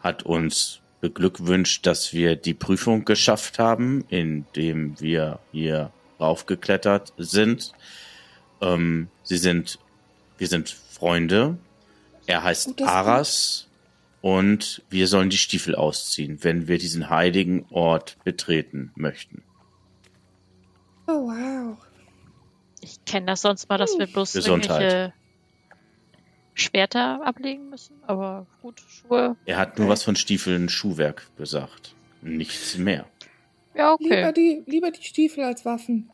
hat uns beglückwünscht, dass wir die Prüfung geschafft haben, indem wir hier raufgeklettert sind. Ähm, sie sind, wir sind Freunde. Er heißt Aras und wir sollen die Stiefel ausziehen, wenn wir diesen heiligen Ort betreten möchten. Oh, wow. Ich kenne das sonst mal, dass wir bloß Gesundheit. irgendwelche Schwerter ablegen müssen. Aber gut, Schuhe. Er hat nur was von Stiefeln Schuhwerk gesagt. Nichts mehr. Ja, Lieber, okay. die, lieber die Stiefel als Waffen.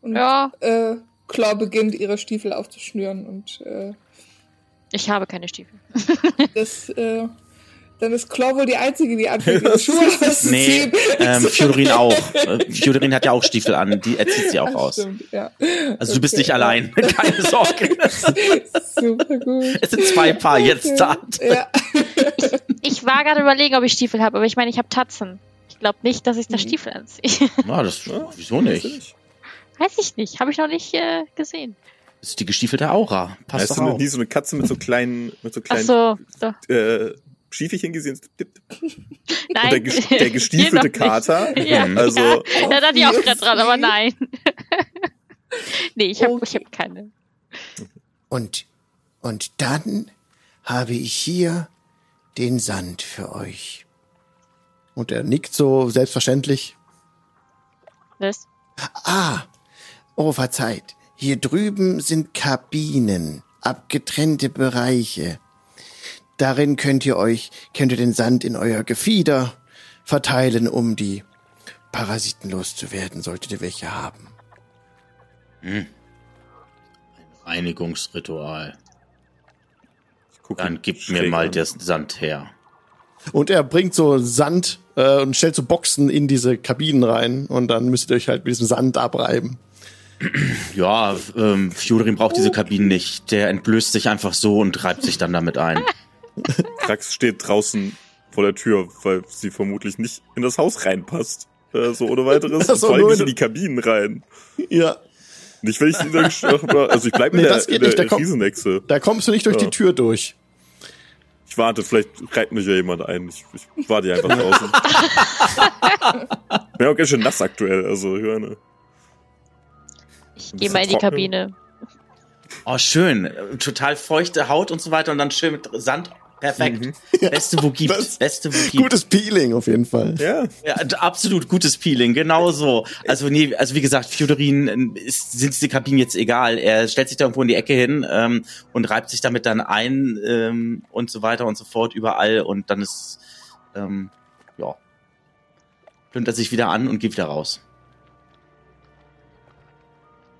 Und Ja, äh, Claw beginnt ihre Stiefel aufzuschnüren und äh, ich habe keine Stiefel. das, äh, dann ist Claw wohl die Einzige, die anfängt, ihre Schuhe Nee, auszuziehen. ähm, Fiodorin auch. Äh, Fiodorin hat ja auch Stiefel an, die er zieht sie auch Ah, aus. Stimmt, ja. Also du bist Okay, nicht allein, keine Sorge. Super gut. Es sind zwei Paar jetzt da. Ja. Ich war gerade überlegen, ob ich Stiefel habe, aber ich meine, ich habe Tatzen. Ich glaube nicht, dass ich da Mhm. Stiefel anziehe. Na, das, wieso nicht? Weiß ich nicht. Habe ich noch nicht äh, gesehen. Das ist die gestiefelte Aura. Passt Hast doch du noch auch. nie so eine Katze mit so kleinen, mit so Ach kleinen so, so. äh, Schiefelchen gesehen? Nein. Und der, ges- der gestiefelte. Kater. Ja. Also, ja. da dachte ich auch gerade dran, aber nein. nee, ich habe Okay. ich hab keine. Und, und dann habe ich hier den Sand für euch. Und er nickt so selbstverständlich. Was? Ah, oh, verzeiht. Hier drüben sind Kabinen, abgetrennte Bereiche. Darin könnt ihr euch, könnt ihr den Sand in euer Gefieder verteilen, um die Parasiten loszuwerden, solltet ihr welche haben. Reinigungsritual. ich guck Dann gib mir mal den Sand her. Und er bringt so Sand äh, und stellt so Boxen in diese Kabinen rein. Und dann müsst ihr euch halt mit diesem Sand abreiben. Ja, ähm, Fiodorin braucht diese Kabinen nicht. Der entblößt sich einfach so und reibt sich dann damit ein. Krax steht draußen vor der Tür, weil sie vermutlich nicht in das Haus reinpasst. Äh, so ohne weiteres. So, Vor allem nicht in- in die Kabinen rein. Ja, Nicht, wenn ich in der, also ich bleib in Nee, der, das geht in der nicht, da kommt- Riesenechse. da kommst du nicht durch Ja. die Tür durch. Ich warte, vielleicht reibt mich ja jemand ein. Ich, ich warte hier einfach draußen. Bin auch ganz schön nass aktuell, also ich meine. Ich gehe mal in die trocken. Kabine. Oh, schön. Total feuchte Haut und so weiter und dann schön mit Sand. Perfekt. Beste, wo gibt. Das- Beste, wo gibt. Gutes Peeling auf jeden Fall. Ja, Ja, absolut gutes Peeling, genau so. Also nee, also wie gesagt, Fiodorin ähm, ist, sind die Kabinen jetzt egal. Er stellt sich da irgendwo in die Ecke hin ähm, und reibt sich damit dann ein ähm, und so weiter und so fort überall und dann ist ähm, ja plündert er sich wieder an und geht wieder raus.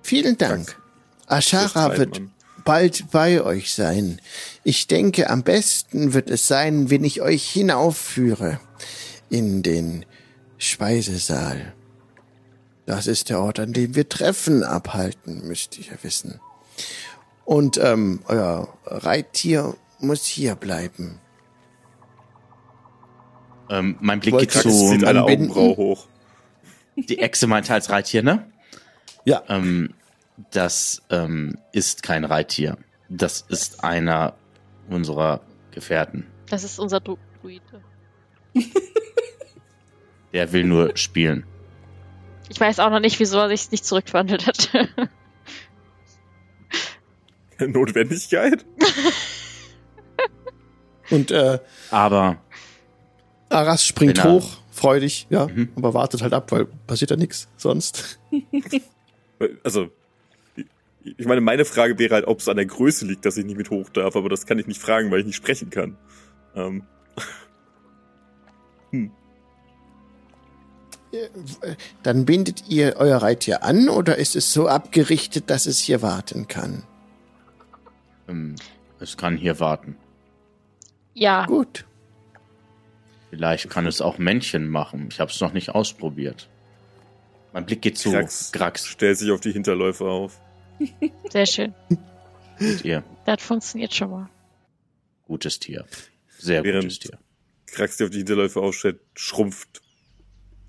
Vielen Dank. Ashara wird Mann. Bald bei euch sein. Ich denke, am besten wird es sein, wenn ich euch hinaufführe in den Speisesaal. Das ist der Ort, an dem wir Treffen abhalten, müsst ihr wissen. Und ähm, euer Reittier muss hier bleiben. Ähm, mein Blick Wollt geht zu eine anbinden? Augenbraue hoch. die Echse meinte als Reittier, ne? Ja. Ähm, das ähm, ist kein Reittier. Das ist einer unserer Gefährten. Das ist unser Dru- Druide. Der will nur spielen. Ich weiß auch noch nicht, wieso er sich nicht zurückverwandelt hat. Notwendigkeit? Und äh, Aber Aras springt hoch, freudig, ja, Mhm. aber wartet halt ab, weil passiert ja nichts sonst. Also, ich- meine, meine Frage wäre halt, ob es an der Größe liegt, dass ich nicht mit hoch darf, aber das kann ich nicht fragen, weil ich nicht sprechen kann. Ähm, Dann bindet ihr euer Reittier an oder ist es so abgerichtet, dass es hier warten kann? ähm, es kann hier warten. ja, Gut. Vielleicht kann es auch Männchen machen. Ich habe es noch nicht ausprobiert. Mein Blick geht zu Grax, Grax. stellt sich auf die Hinterläufe auf. Sehr schön. Mit ihr. Das funktioniert schon mal. Gutes Tier. Sehr Während- gutes Tier. Krax, die auf die Hinterläufe aufstellt, schrumpft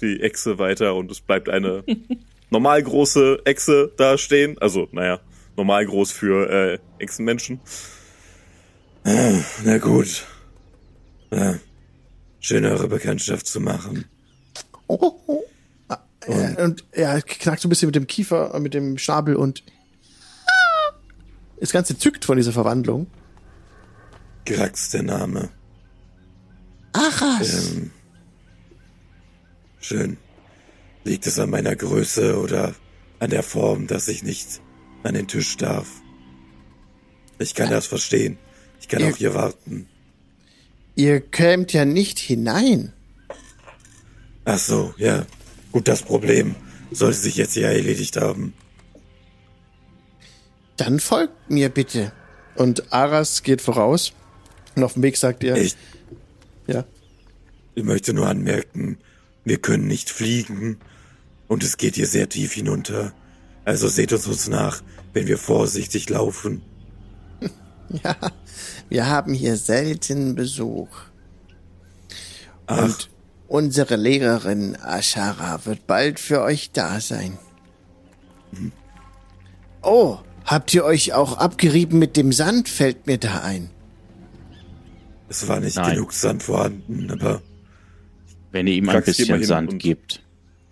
die Echse weiter und es bleibt eine normal große Echse da stehen. Also, naja, normal groß für äh, Echsenmenschen. Ah, Na gut. Ja. Schön, eure Bekanntschaft zu machen. Oh, oh. Ah, äh, und er knackt so ein bisschen mit dem Kiefer, äh, mit dem Schnabel und ist ganz entzückt von dieser Verwandlung. Grax der Name. Achas. Ähm, schön. Liegt es an meiner Größe oder an der Form, dass ich nicht an den Tisch darf? Ich kann das verstehen. Ich kann Ihr- auch hier warten. Ihr kämt ja nicht hinein. Ach so, ja. Gut, das Problem sollte sich jetzt ja erledigt haben. Dann folgt mir bitte. Und Aras geht voraus. Und auf dem Weg sagt er, Ich, ja, ich möchte nur anmerken, wir können nicht fliegen und es geht hier sehr tief hinunter. Also seht uns uns nach, wenn wir vorsichtig laufen. Ja, wir haben hier selten Besuch. Ach, Und unsere Lehrerin Ashara wird bald für euch da sein. Oh, habt ihr euch auch abgerieben mit dem Sand, fällt mir da ein. es war nicht Nein. genug Sand vorhanden, aber Wenn ihr ihm ein Krax, mal bisschen Sand gibt.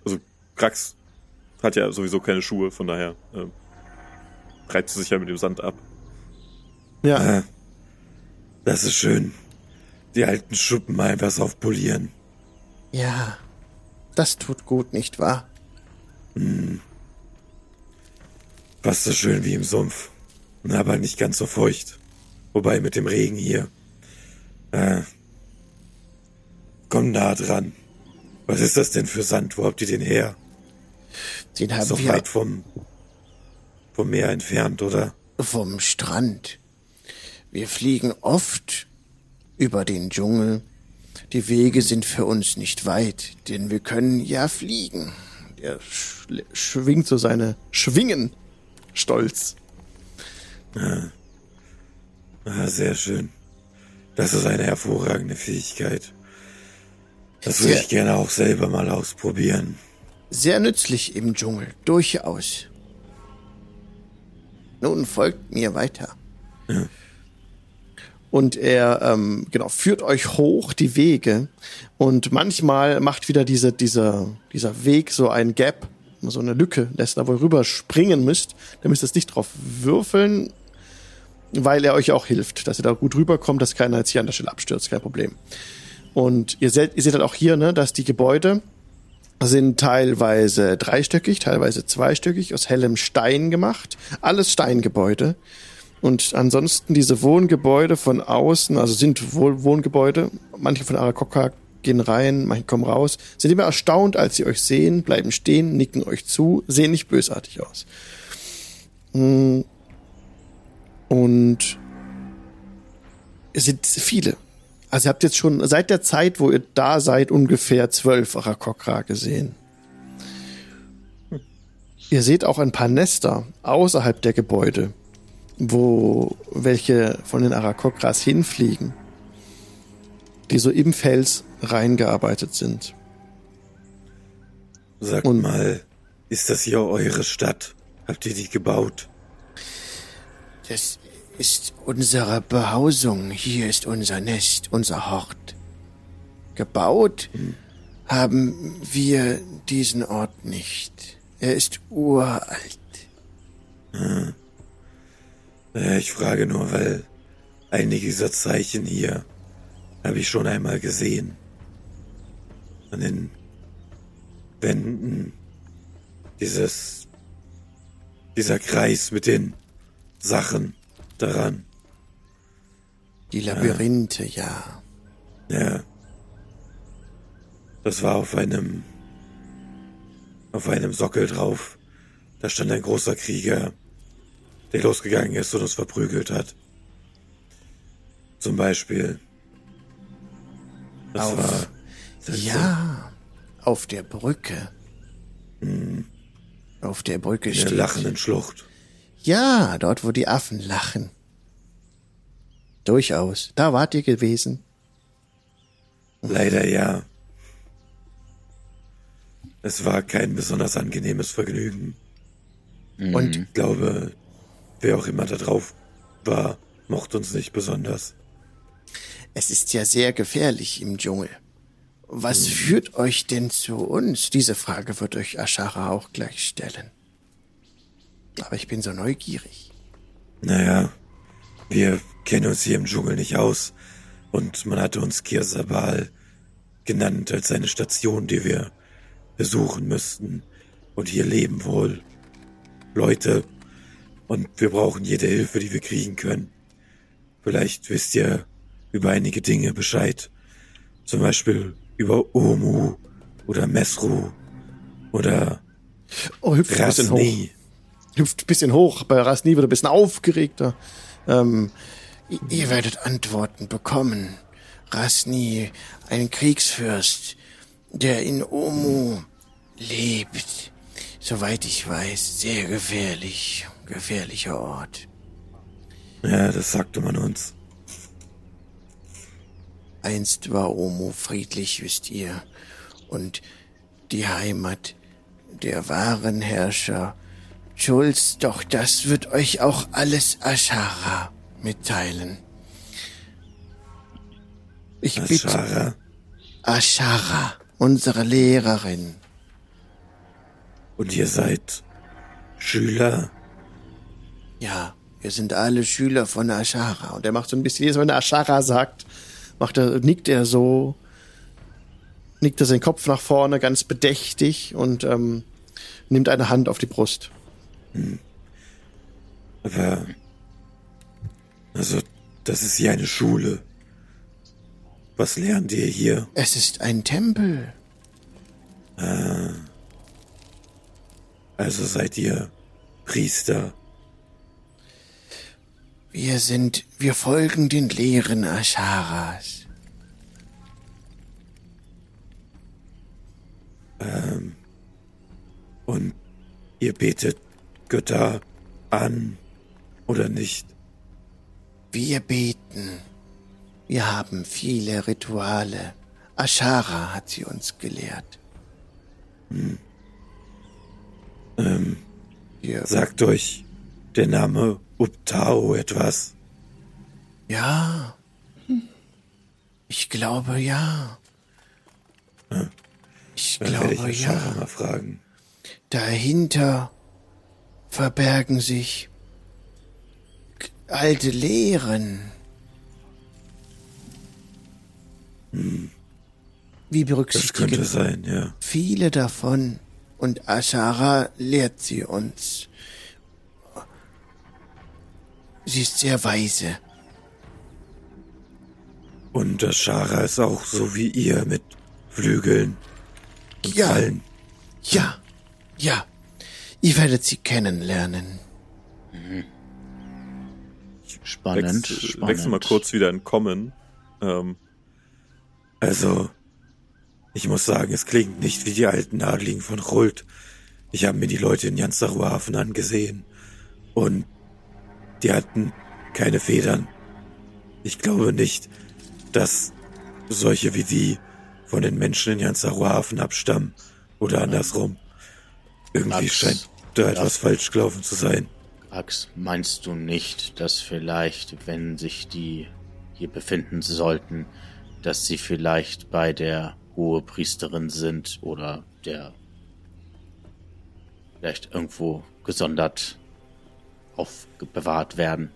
Also, Krax hat ja sowieso keine Schuhe, von daher ähm, reibt sie sich ja mit dem Sand ab. ja, äh, das ist schön. Die alten Schuppen mal etwas aufpolieren. Ja, das tut gut, nicht wahr? Fast so schön wie im Sumpf. Aber nicht ganz so feucht. Wobei mit dem Regen hier. Äh, komm nah dran. Was ist das denn für Sand? Wo habt ihr den her? Den haben doch wir weit vom, vom Meer entfernt, oder? vom Strand. Wir fliegen oft über den Dschungel. Die Wege sind für uns nicht weit, denn wir können ja fliegen. er schwingt so seine Schwingen stolz. Ah, sehr schön. Das ist eine hervorragende Fähigkeit. Das würde ich gerne auch selber mal ausprobieren. Sehr nützlich im Dschungel, durchaus. Nun folgt mir weiter. Und er ähm, genau führt euch hoch die Wege und manchmal macht wieder diese, dieser, dieser Weg so ein Gap, so eine Lücke, lässt da wo ihr rüber springen müsst. Da müsst ihr jetzt nicht drauf würfeln, weil er euch auch hilft, dass ihr da gut rüberkommt, dass keiner jetzt hier an der Stelle abstürzt, kein Problem. Und ihr seht, ihr seht halt auch hier, ne, dass die Gebäude sind teilweise dreistöckig, teilweise zweistöckig, aus hellem Stein gemacht. Alles Steingebäude. Und ansonsten diese Wohngebäude von außen, also sind Wohngebäude, manche von Arakoka gehen rein, manche kommen raus, sind immer erstaunt, als sie euch sehen, bleiben stehen, nicken euch zu, sehen nicht bösartig aus. Mm. Und es sind viele. Also ihr habt jetzt schon seit der Zeit, wo ihr da seid, ungefähr zwölf Arakokra gesehen. Ihr seht auch ein paar Nester außerhalb der Gebäude, wo welche von den Arakokras hinfliegen, die so im Fels reingearbeitet sind. Sagt Und- mal, ist das hier eure Stadt? Habt ihr die gebaut? Das ist unsere Behausung. Hier ist unser Nest, unser Hort. Gebaut haben wir diesen Ort nicht. Er ist uralt. Äh, ich frage nur, weil einige dieser Zeichen hier habe ich schon einmal gesehen. An den Wänden. Dieses, dieser Kreis mit den Sachen daran. Die Labyrinthe, ja. Ja. Das war auf einem, auf einem Sockel drauf. Da stand ein großer Krieger, der losgegangen ist und uns verprügelt hat. Zum Beispiel. Das Auf- war. seltsam. Ja, auf der Brücke. Hm. Auf der Brücke In steht. der lachenden Schlucht. Ja, dort, wo die Affen lachen. Durchaus. Da wart ihr gewesen. Leider ja. Es war kein besonders angenehmes Vergnügen. Und Ich glaube, wer auch immer da drauf war, mochte uns nicht besonders. Es ist ja sehr gefährlich im Dschungel. Was führt euch denn zu uns? Diese Frage wird euch Ashara auch gleich stellen. Aber ich bin so neugierig. Naja, wir kennen uns hier im Dschungel nicht aus. Und man hatte uns Kirsabal genannt als eine Station, die wir besuchen müssten. Und hier leben wohl Leute. Und wir brauchen jede Hilfe, die wir kriegen können. Vielleicht wisst ihr über einige Dinge Bescheid. Zum Beispiel über Omu oder Mesru oder Oh, hüpft ein bisschen hoch. Rasni. Hüpft ein bisschen hoch. Bei Rasni wird ein bisschen aufgeregter. Ähm, Ihr werdet Antworten bekommen. Rasni, ein Kriegsfürst, der in Omu lebt. Soweit ich weiß, sehr gefährlich. Gefährlicher Ort. Ja, das sagte man uns. Einst war Omu friedlich, wisst ihr, und die Heimat der wahren Herrscher Schulz, doch das wird euch auch alles Ashara mitteilen. Ich bitte Ashara. Ashara, unsere Lehrerin. Und ihr seid Schüler? Ja, wir sind alle Schüler von Ashara. und er macht so ein bisschen, jedes Mal, wenn Ashara sagt, macht er, nickt er so, nickt er seinen Kopf nach vorne, ganz bedächtig und ähm, nimmt eine Hand auf die Brust. Aber. Also, das ist hier eine Schule. Was lernt ihr hier? Es ist ein Tempel. Also seid ihr Priester. Wir sind, wir folgen den Lehren Asharas. Und ihr betet Götter an oder nicht? Wir beten. Wir haben viele Rituale. Ashara hat sie uns gelehrt. Wir, Sagt euch der Name Uptao etwas? ja. Ich glaube ja. Ich Dann werde ich glaube ja. mal fragen. Dahinter verbergen sich alte Lehren. Wie Das berücksichtigen könnte sein, ja. viele davon und Ashara lehrt sie uns. Sie ist sehr weise. Und Ashara ist auch so wie ihr mit Flügeln und Ja. Fallen. Ja, ja. Ihr werdet sie kennenlernen. Spannend, Wechsel, spannend. wechsel mal kurz wieder in Common. Ähm, Also, ich muss sagen, es klingt nicht wie die alten Adligen von Chult. Ich habe mir die Leute in Jansaruhafen angesehen. Und die hatten keine Federn. Ich glaube nicht, dass solche wie die von den Menschen in Jansaruhafen abstammen. Oder andersrum. Irgendwie Max, scheint da etwas falsch gelaufen zu sein. Ax, meinst du nicht, dass vielleicht, wenn sich die hier befinden sollten, dass sie vielleicht bei der Hohepriesterin sind oder der vielleicht irgendwo gesondert aufbewahrt werden?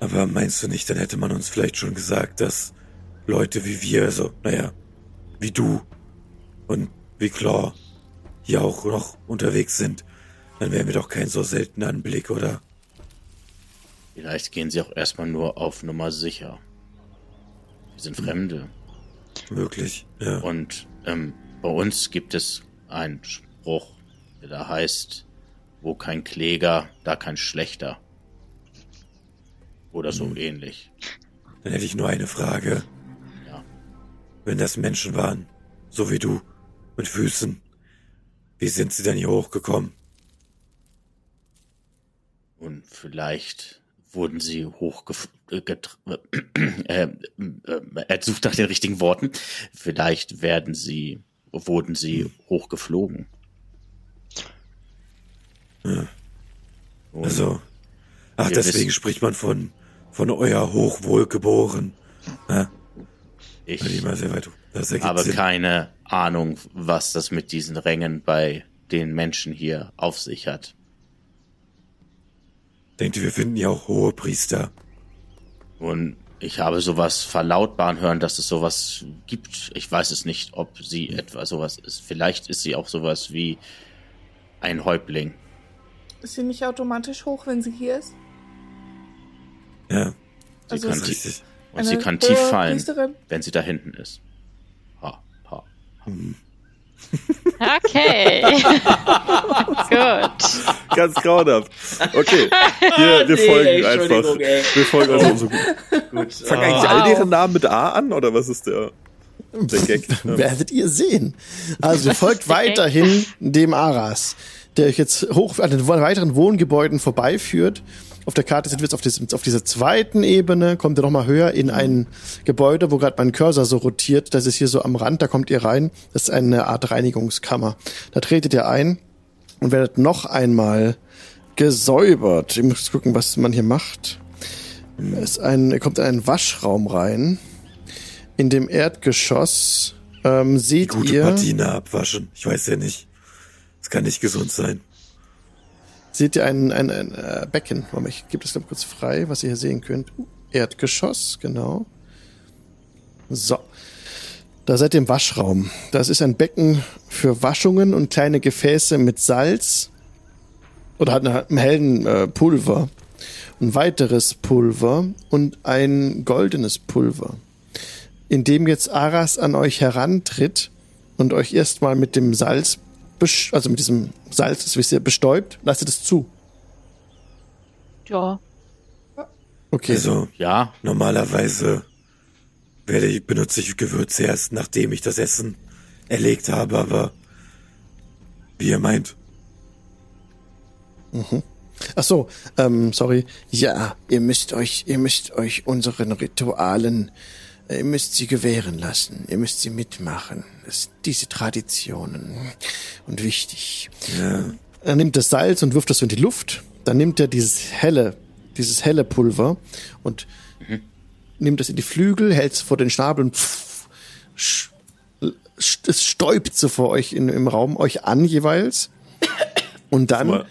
Aber meinst du nicht, dann hätte man uns vielleicht schon gesagt, dass Leute wie wir, also, naja, wie du und wie Claw hier auch noch unterwegs sind? Dann wären wir doch kein so seltener Anblick, oder? Vielleicht gehen sie auch erstmal nur auf Nummer sicher. Wir sind Fremde. Möglich, ja. Und ähm, bei uns gibt es einen Spruch, der da heißt, wo kein Kläger, da kein Schlechter. Oder so ähnlich. Dann hätte ich nur eine Frage. Ja. Wenn das Menschen waren, so wie du, mit Füßen, Wie sind Sie denn hier hochgekommen? Und vielleicht wurden sie hochgef... Äh, äh, äh, er sucht nach den richtigen Worten. Vielleicht werden sie, wurden sie hochgeflogen. Ja. Also, ach, deswegen spricht man von, von euer Hochwohlgeboren. Ja? Ich habe Sinn. keine Ahnung, was das mit diesen Rängen bei den Menschen hier auf sich hat. Denkt ihr, wir finden ja auch hohe Priester? Und ich habe sowas verlautbaren hören, dass es sowas gibt. Ich weiß es nicht, ob sie etwa sowas ist. Vielleicht ist sie auch sowas wie ein Häuptling. Ist sie nicht automatisch hoch, wenn sie hier ist? Ja. Sie also kann tief, und sie kann tief fallen, Priesterin? wenn sie da hinten ist. Ha, ha, ha. Mhm. Okay. Gut. Ganz grauenhaft. Okay. Wir, wir nee, folgen einfach. Ey. Wir folgen also so gut. gut. Fangen eigentlich wow. all deren Namen mit A an oder was ist der, der Gag? Werdet ihr sehen. Also folgt weiterhin dem Aras, der euch jetzt hoch an den weiteren Wohngebäuden vorbeiführt auf der Karte sind wir jetzt auf, diesem, auf dieser zweiten Ebene, kommt ihr nochmal höher in ein Gebäude, wo gerade mein Cursor so rotiert. Das ist hier so am Rand, da kommt ihr rein. Das ist eine Art Reinigungskammer. Da tretet ihr ein und werdet noch einmal gesäubert. Ich muss gucken, was man hier macht. Es ein, ihr kommt in einen Waschraum rein. In dem Erdgeschoss ähm, seht Die gute ihr. Patina abwaschen. Ich weiß ja nicht. Es kann nicht gesund sein seht ihr ein, ein, ein äh, Becken. Ich gebe das kurz frei, was ihr hier sehen könnt. Erdgeschoss, genau. So. Da seid ihr im Waschraum. Das ist ein Becken für Waschungen und kleine Gefäße mit Salz oder hat einen hellen äh, Pulver. Ein weiteres Pulver und ein goldenes Pulver. Indem jetzt Aras an euch herantritt und euch erstmal mit dem Salz also mit diesem Salz, das wisst ihr, bestäubt, lasst ihr das zu. Ja. Okay. Also, ja. Normalerweise werde ich, benutze ich Gewürze erst, nachdem ich das Essen erlegt habe, aber wie ihr meint. Mhm. Ach so, ähm, sorry. Ja, ihr müsst euch, ihr müsst euch unseren Ritualen Ihr müsst sie gewähren lassen. Ihr müsst sie mitmachen. Das, diese Traditionen. Und wichtig. Ja. Er nimmt das Salz und wirft das so in die Luft. Dann nimmt er dieses helle, dieses helle Pulver und mhm. nimmt das in die Flügel, hält es vor den Schnabel und pff, es stäubt so vor euch in, im Raum euch an jeweils. Und dann.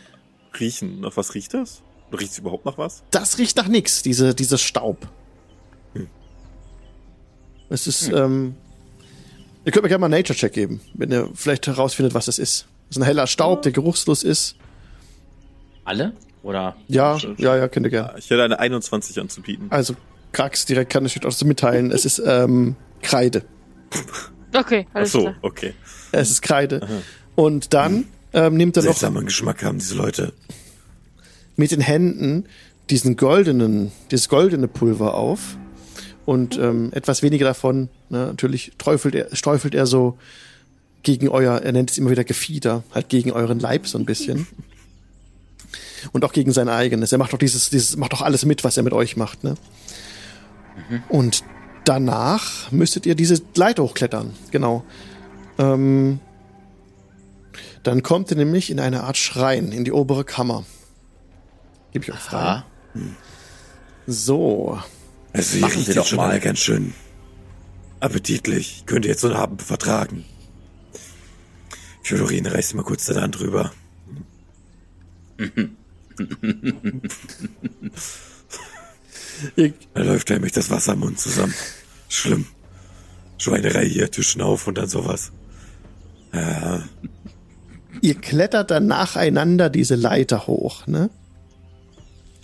Riechen. Nach was riecht das? Riecht es überhaupt nach was? Das riecht nach nichts, diese, dieser Staub. Es ist, hm. ähm, ihr könnt mir gerne mal einen Nature-Check geben, wenn ihr vielleicht herausfindet, was das ist. Das ist ein heller Staub, der geruchslos ist. Alle? Oder? Ja, ja, ja, könnt ihr gerne. Ich hätte eine 21 anzubieten. Also, Krax direkt kann ich euch auch so mitteilen. Es ist, ähm, Kreide. Okay, alles Ach so, klar. okay. Es ist Kreide. Aha. Und dann ähm, nimmt er noch. Seltsamen Geschmack haben diese Leute. Mit den Händen diesen goldenen, dieses goldene Pulver auf und ähm, etwas weniger davon, ne, natürlich träufelt er, streufelt er so gegen euer, er nennt es immer wieder Gefieder, halt gegen euren Leib so ein bisschen. Und auch gegen sein eigenes. Er macht doch dieses, dieses, macht doch alles mit, was er mit euch macht, ne? Mhm. Und danach müsstet ihr diese Leiter hochklettern, genau. Ähm, dann kommt ihr nämlich in eine Art Schrein, in die obere Kammer. Gib ich euch frei. So. Also Machen Sie doch schon mal. ganz schön appetitlich. Könnt ihr jetzt so einen Abend vertragen. Fjodorin, reiß mal kurz deine Hand drüber. da läuft nämlich das Wasser im Mund zusammen. Schlimm. Schweinerei hier, Tischen auf und dann sowas. Ja. Ihr klettert dann nacheinander diese Leiter hoch, ne?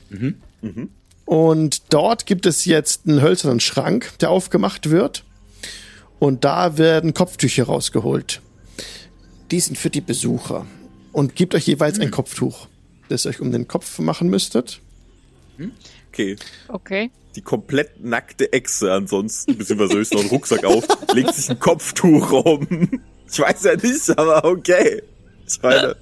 Mhm. Mhm. Und dort gibt es jetzt einen hölzernen Schrank, der aufgemacht wird. Und da werden Kopftücher rausgeholt. Die sind für die Besucher. Und gebt euch jeweils ein hm. Kopftuch, das ihr euch um den Kopf machen müsstet. Okay. Okay. Die komplett nackte Echse ansonsten, beziehungsweise höchstens noch einen Rucksack auf, legt sich ein Kopftuch um. Ich weiß ja nicht, aber okay. Ich meine.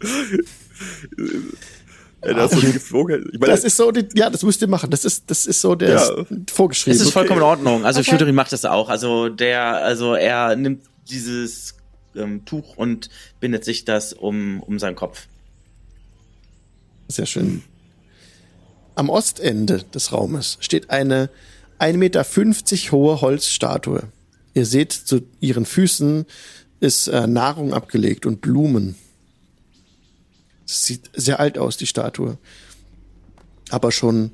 Ja, das, ist so geflogen. Ich meine, das ist so, die, ja, das müsst ihr machen. Das ist, das ist so der Ja. vorgeschrieben. Es ist vollkommen in Okay. Ordnung. Also Okay. Fury macht das auch. Also der, also er nimmt dieses ähm, Tuch und bindet sich das um, um seinen Kopf. Sehr schön. Am Ostende des Raumes steht eine 1,50 Meter hohe Holzstatue. Ihr seht, zu ihren Füßen ist äh, Nahrung abgelegt und Blumen. Sieht sehr alt aus, die Statue. Aber schon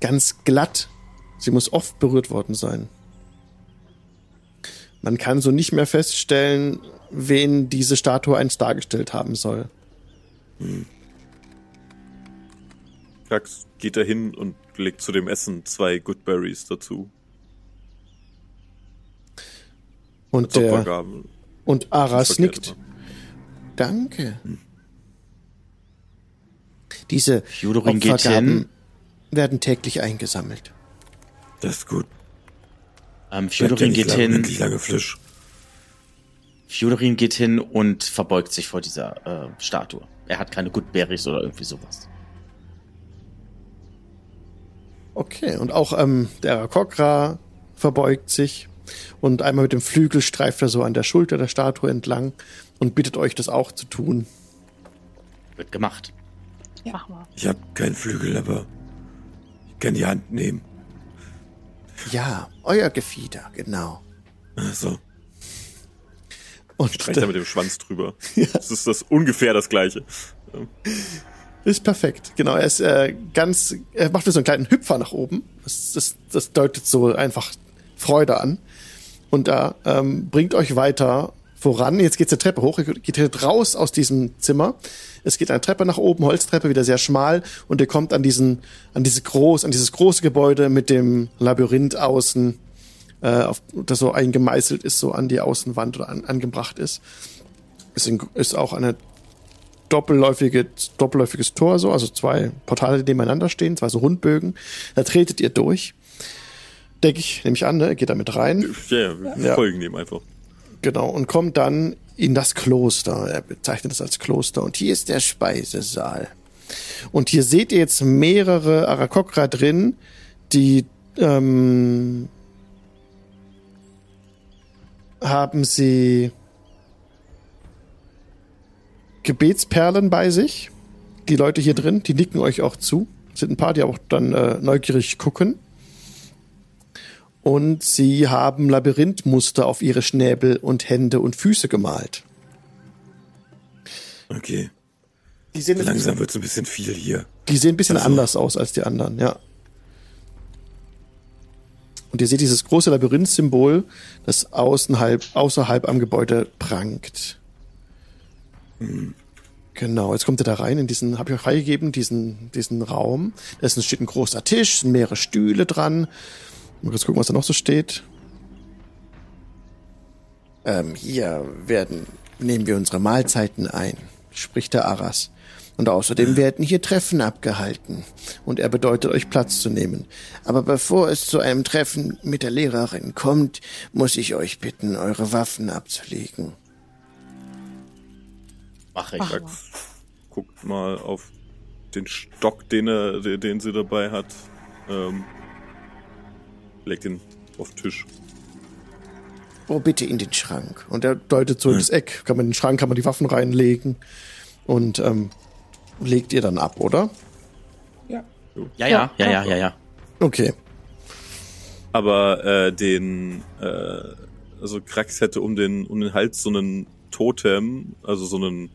ganz glatt. Sie muss oft berührt worden sein. Man kann so nicht mehr feststellen, wen diese Statue einst dargestellt haben soll. Krax geht da hin und legt zu dem Essen zwei Goodberries dazu. Und der, und Aras nickt. Danke. Diese Fjodorin geht Opfergaben hin. werden täglich eingesammelt. Das ist gut. Ähm, Fjodorin geht lange, hin. Fisch. Fjodorin geht hin und verbeugt sich vor dieser äh, Statue. Er hat keine Goodberries oder irgendwie sowas. Okay, und auch ähm, der Arakokra verbeugt sich und einmal mit dem Flügel streift er so an der Schulter der Statue entlang und bittet euch, das auch zu tun. Wird gemacht. Mach mal. Ich habe keinen Flügel, aber ich kann die Hand nehmen. Ja, euer Gefieder, genau. Also, Und Streicht er mit dem Schwanz drüber. Das ist das ungefähr das gleiche. Ist perfekt, genau. Er ist äh, ganz, er macht so einen kleinen Hüpfer nach oben. Das, das, das deutet so einfach Freude an. Und da ähm, bringt euch weiter voran. Jetzt geht's eine Treppe hoch. Ihr geht raus aus diesem Zimmer. Es geht eine Treppe nach oben, Holztreppe, wieder sehr schmal. Und ihr kommt an diesen, an diese groß, an dieses große Gebäude mit dem Labyrinth außen, äh, auf, das so eingemeißelt ist, so an die Außenwand oder an, angebracht ist. Es ist auch eine doppelläufige, doppelläufiges Tor, so, also zwei Portale, die nebeneinander stehen, zwei so Rundbögen. Da tretet ihr durch. Denke ich, nehme ich an, ne? Geht da mit rein. Ja, wir Ja. folgen dem einfach. Genau. Und kommt dann in das Kloster. Er bezeichnet es als Kloster. Und hier ist der Speisesaal. Und hier seht ihr jetzt mehrere Arakokra drin, die ähm, haben sie Gebetsperlen bei sich. Die Leute hier drin, die nicken euch auch zu. Sind ein paar, die auch dann äh, neugierig gucken. Und sie haben Labyrinthmuster auf ihre Schnäbel und Hände und Füße gemalt. okay. Die sehen, Langsam wird's ein bisschen viel hier. die sehen ein bisschen Also- anders aus als die anderen, ja. Und ihr seht dieses große Labyrinth-Symbol, das außenhalb, außerhalb am Gebäude prangt. Genau, jetzt kommt ihr da rein in diesen, habe ich euch freigegeben, diesen, diesen Raum. Da ist, steht ein großer Tisch, sind mehrere Stühle dran. Mal kurz gucken, was da noch so steht. Ähm, hier werden, nehmen wir unsere Mahlzeiten ein, spricht der Aras. Und außerdem werden hier Treffen abgehalten. Und er bedeutet euch Platz zu nehmen. Aber bevor es zu einem Treffen mit der Lehrerin kommt, muss ich euch bitten, eure Waffen abzulegen. Ich. Mach mal. Krax guckt mal auf den Stock, den, er, den, den sie dabei hat. Ähm, legt ihn auf den Tisch. Oh, bitte in den Schrank. Und er deutet so in das Eck. Kann man in den Schrank, kann man die Waffen reinlegen. Und ähm, legt ihr dann ab, oder? Ja. Ja, ja, ja, ja, ja, ja. Okay. Aber äh, den, äh, also Krax hätte um den, um den Hals so einen Totem, also so ein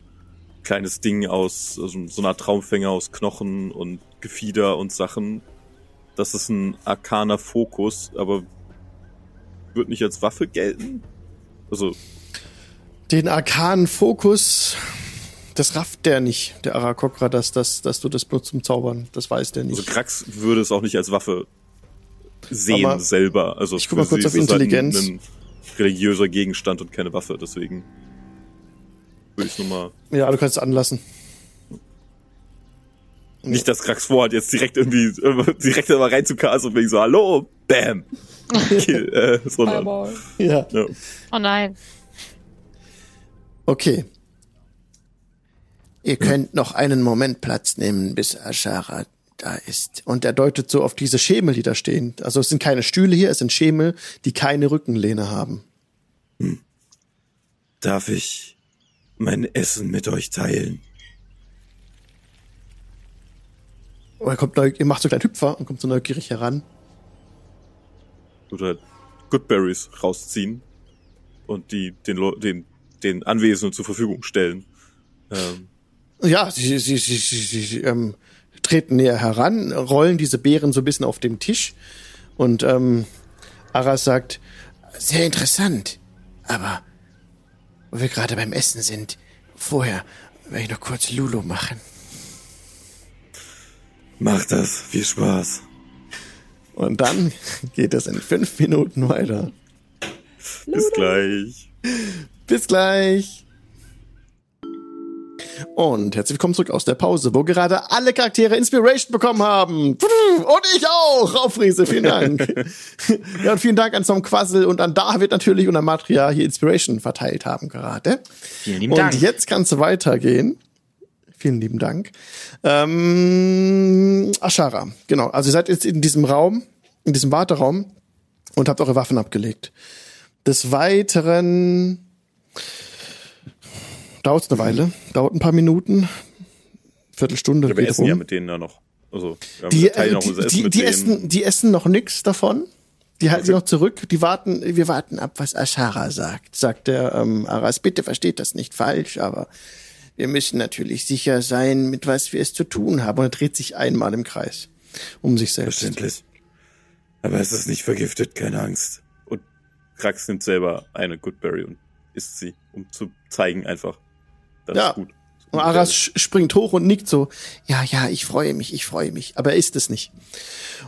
kleines Ding aus, also so einer Traumfänger aus Knochen und Gefieder und Sachen. Das ist ein arkaner Fokus, aber wird nicht als Waffe gelten? Also, Den arkanen Fokus, das rafft der nicht, der Arakokra, dass, dass, dass du das benutzt zum Zaubern. Das weiß der also nicht. Krax würde es auch nicht als Waffe sehen Aber selber. Also ich guck mal kurz auf es halt Intelligenz. Ein, ein religiöser Gegenstand und keine Waffe, deswegen würde ich nochmal. Ja, du kannst es anlassen. Nicht, dass Krax vorhat, jetzt direkt irgendwie direkt aber reinzukasten und wegen so, hallo, bam. Kill, äh, sondern. Ja. ja. Oh nein. Okay. Ihr könnt noch einen Moment Platz nehmen, bis Ashara da ist. Und er deutet so auf diese Schemel, die da stehen. Also es sind keine Stühle hier, es sind Schemel, die keine Rückenlehne haben. Hm. Darf ich mein Essen mit euch teilen? Oh, er kommt neu, ihr macht so einen kleinen Hüpfer und kommt so neugierig heran. Oder Goodberries rausziehen und die den, den, den Anwesenden zur Verfügung stellen. Ähm. Ja, sie, sie, sie, sie, sie ähm, treten näher heran, rollen diese Beeren so ein bisschen auf dem Tisch und ähm, Aras sagt, sehr interessant, aber wo wir gerade beim Essen sind, vorher werde ich noch kurz Lulu machen. Mach das. Viel Spaß. Und dann geht es in fünf Minuten weiter. Bis gleich. Bis gleich. Und herzlich willkommen zurück aus der Pause, wo gerade alle Charaktere Inspiration bekommen haben. Und ich auch. Auf Friese, vielen Dank. ja, und vielen Dank an Tom Quassel und an David natürlich und an Matria hier Inspiration verteilt haben gerade. Vielen lieben Dank. Und jetzt kannst du weitergehen. Vielen lieben Dank. Ähm, Ashara, genau. Also ihr seid jetzt in diesem Raum, in diesem Warteraum und habt eure Waffen abgelegt. Des Weiteren dauert eine Weile, dauert ein paar Minuten, Viertelstunde. Ja, wir essen rum. ja mit denen da noch. Also, die, äh, noch die, die, die essen, die essen noch nix davon. Die halten okay. sie noch zurück. Die warten, wir warten ab, was Ashara sagt, sagt der ähm, Aras. Bitte versteht das nicht falsch, aber wir müssen natürlich sicher sein, mit was wir es zu tun haben. Und er dreht sich einmal im Kreis um sich selbst. Verständlich. Aber es ist nicht vergiftet, keine Angst. Und Krax nimmt selber eine Goodberry und isst sie, um zu zeigen einfach, das ja. ist gut. Und Aras springt hoch und nickt so, ja, ja, ich freue mich, ich freue mich. Aber er isst es nicht.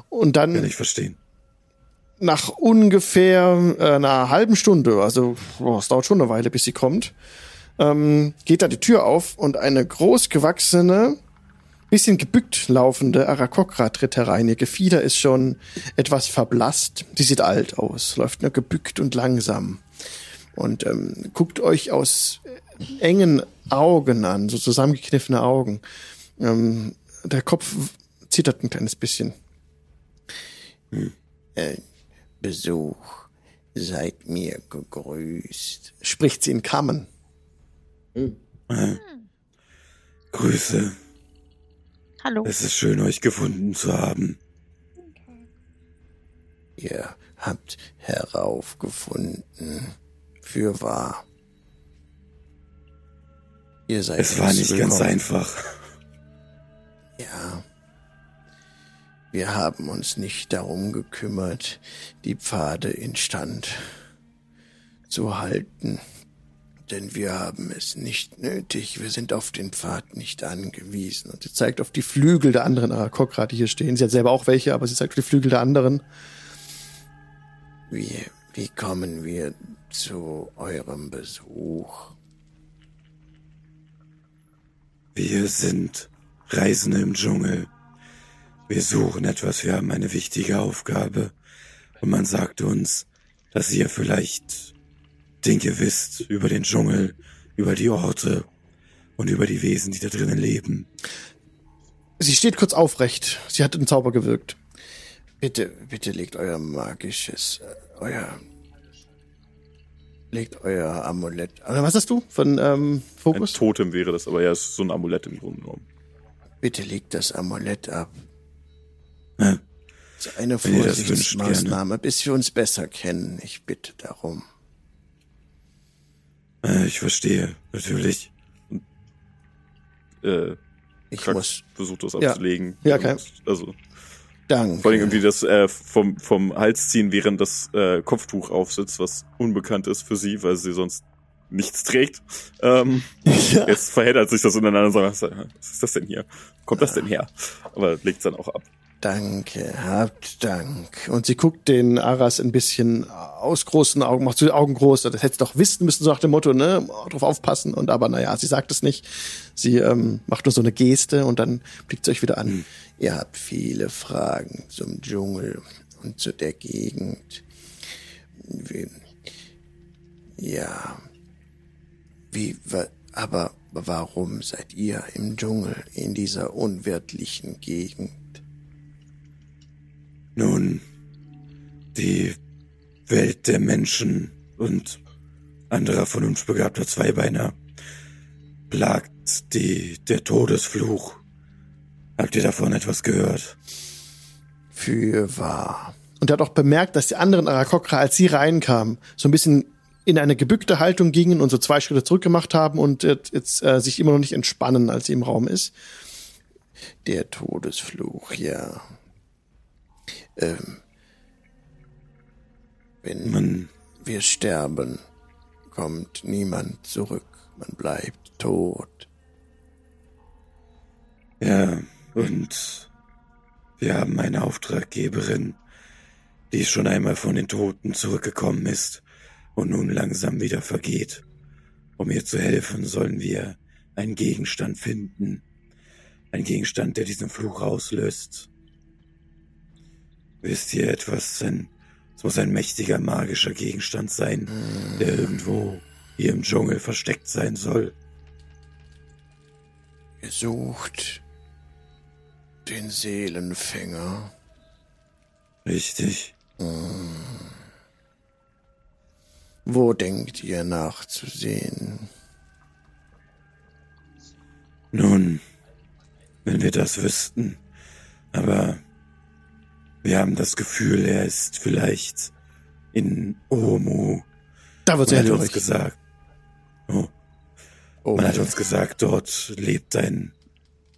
Und dann. Kann ich verstehen. Nach ungefähr äh, einer halben Stunde, also boah, es dauert schon eine Weile, bis sie kommt, ähm, geht da die Tür auf und eine großgewachsene, bisschen gebückt laufende Arakokra tritt herein. Ihr Gefieder ist schon etwas verblasst. Sie sieht alt aus, läuft nur gebückt und langsam und ähm, guckt euch aus engen Augen an, so zusammengekniffene Augen. Ähm, der Kopf zittert ein kleines bisschen. Hm. Äh, Besuch, seid mir gegrüßt. Spricht sie in Kamen. Hm. Grüße. Hallo. Es ist schön, euch gefunden zu haben. Ihr habt heraufgefunden, für wahr. Ihr seid es war nicht willkommen. ganz einfach. Ja. Wir haben uns nicht darum gekümmert, die Pfade instand zu halten denn wir haben es nicht nötig. Wir sind auf den Pfad nicht angewiesen. Und sie zeigt auf die Flügel der anderen Arakokra, die hier stehen. Sie hat selber auch welche, aber sie zeigt auf die Flügel der anderen. Wie, wie kommen wir zu eurem Besuch? Wir sind Reisende im Dschungel. Wir suchen etwas, wir haben eine wichtige Aufgabe. Und man sagt uns, dass ihr vielleicht Dinge wisst über den Dschungel, über die Orte und über die Wesen, die da drinnen leben. Sie steht kurz aufrecht. Sie hat den Zauber gewirkt. Bitte, bitte legt euer magisches, äh, euer, legt euer Amulett. Also was hast du von ähm, Fokus? Ein Totem wäre das, aber ja, es ist so ein Amulett im Grunde genommen. Bitte legt das Amulett ab. Ja. Das ist eine Vorsichtsmaßnahme, bis wir uns besser kennen. Ich bitte darum. Äh, ich verstehe, natürlich. Äh, ich Krax muss versucht das abzulegen. Ja, kein. Also. Danke. Vor allem irgendwie das äh, vom, vom Hals ziehen, während das äh, Kopftuch aufsitzt, was unbekannt ist für sie, weil sie sonst nichts trägt. Ähm, ja. Jetzt verheddert sich das ineinander und sagt, was ist das denn hier? Wo kommt das denn her? Aber legt es dann auch ab. Danke, habt Dank. Und sie guckt den Aras ein bisschen aus großen Augen, macht die Augen groß. Das hätte doch wissen müssen, so nach dem Motto, ne, drauf aufpassen. Und aber naja, sie sagt es nicht. Sie ähm, macht nur so eine Geste und dann blickt sie euch wieder an. Hm. Ihr habt viele Fragen zum Dschungel und zu der Gegend. Ja. Wie, aber Warum seid ihr im Dschungel in dieser unwirtlichen Gegend? Nun, die Welt der Menschen und anderer vernunftbegabter Zweibeiner plagt die, der Todesfluch. Habt ihr davon etwas gehört? Für wahr. Und er hat auch bemerkt, dass die anderen Arakokra, als sie reinkamen, so ein bisschen in eine gebückte Haltung gingen und so zwei Schritte zurückgemacht haben und jetzt äh, sich immer noch nicht entspannen, als sie im Raum ist. Der Todesfluch, ja. Ähm, wenn wir sterben, kommt niemand zurück. Man bleibt tot. Ja, und wir haben eine Auftraggeberin, die schon einmal von den Toten zurückgekommen ist und nun langsam wieder vergeht. Um ihr zu helfen, sollen wir einen Gegenstand finden. Ein Gegenstand, der diesen Fluch auslöst. Wisst ihr etwas? Ein, es muss ein mächtiger magischer Gegenstand sein, der irgendwo hier im Dschungel versteckt sein soll. Ihr sucht den Seelenfänger. Richtig. Hm. Wo denkt ihr nachzusehen? Nun, wenn wir das wüssten. Aber wir haben das Gefühl, er ist vielleicht in Omu. Da wird er uns gesagt. Oh. oh Man hat uns gesagt, dort lebt ein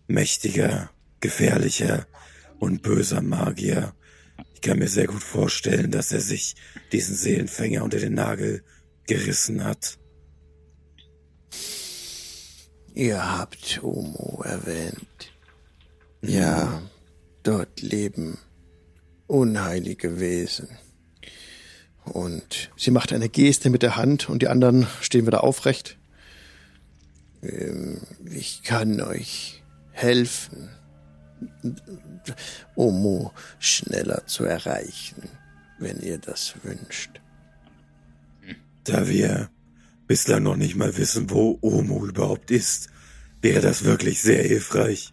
mächtiger, gefährlicher und böser Magier. Ich kann mir sehr gut vorstellen, dass er sich diesen Seelenfänger unter den Nagel gerissen hat. Ihr habt Omo erwähnt. Ja, dort leben unheilige Wesen. Und sie macht eine Geste mit der Hand und die anderen stehen wieder aufrecht. Ähm, ich kann euch helfen, Omo schneller zu erreichen, wenn ihr das wünscht. Da wir bislang noch nicht mal wissen, wo Omo überhaupt ist, wäre das wirklich sehr hilfreich.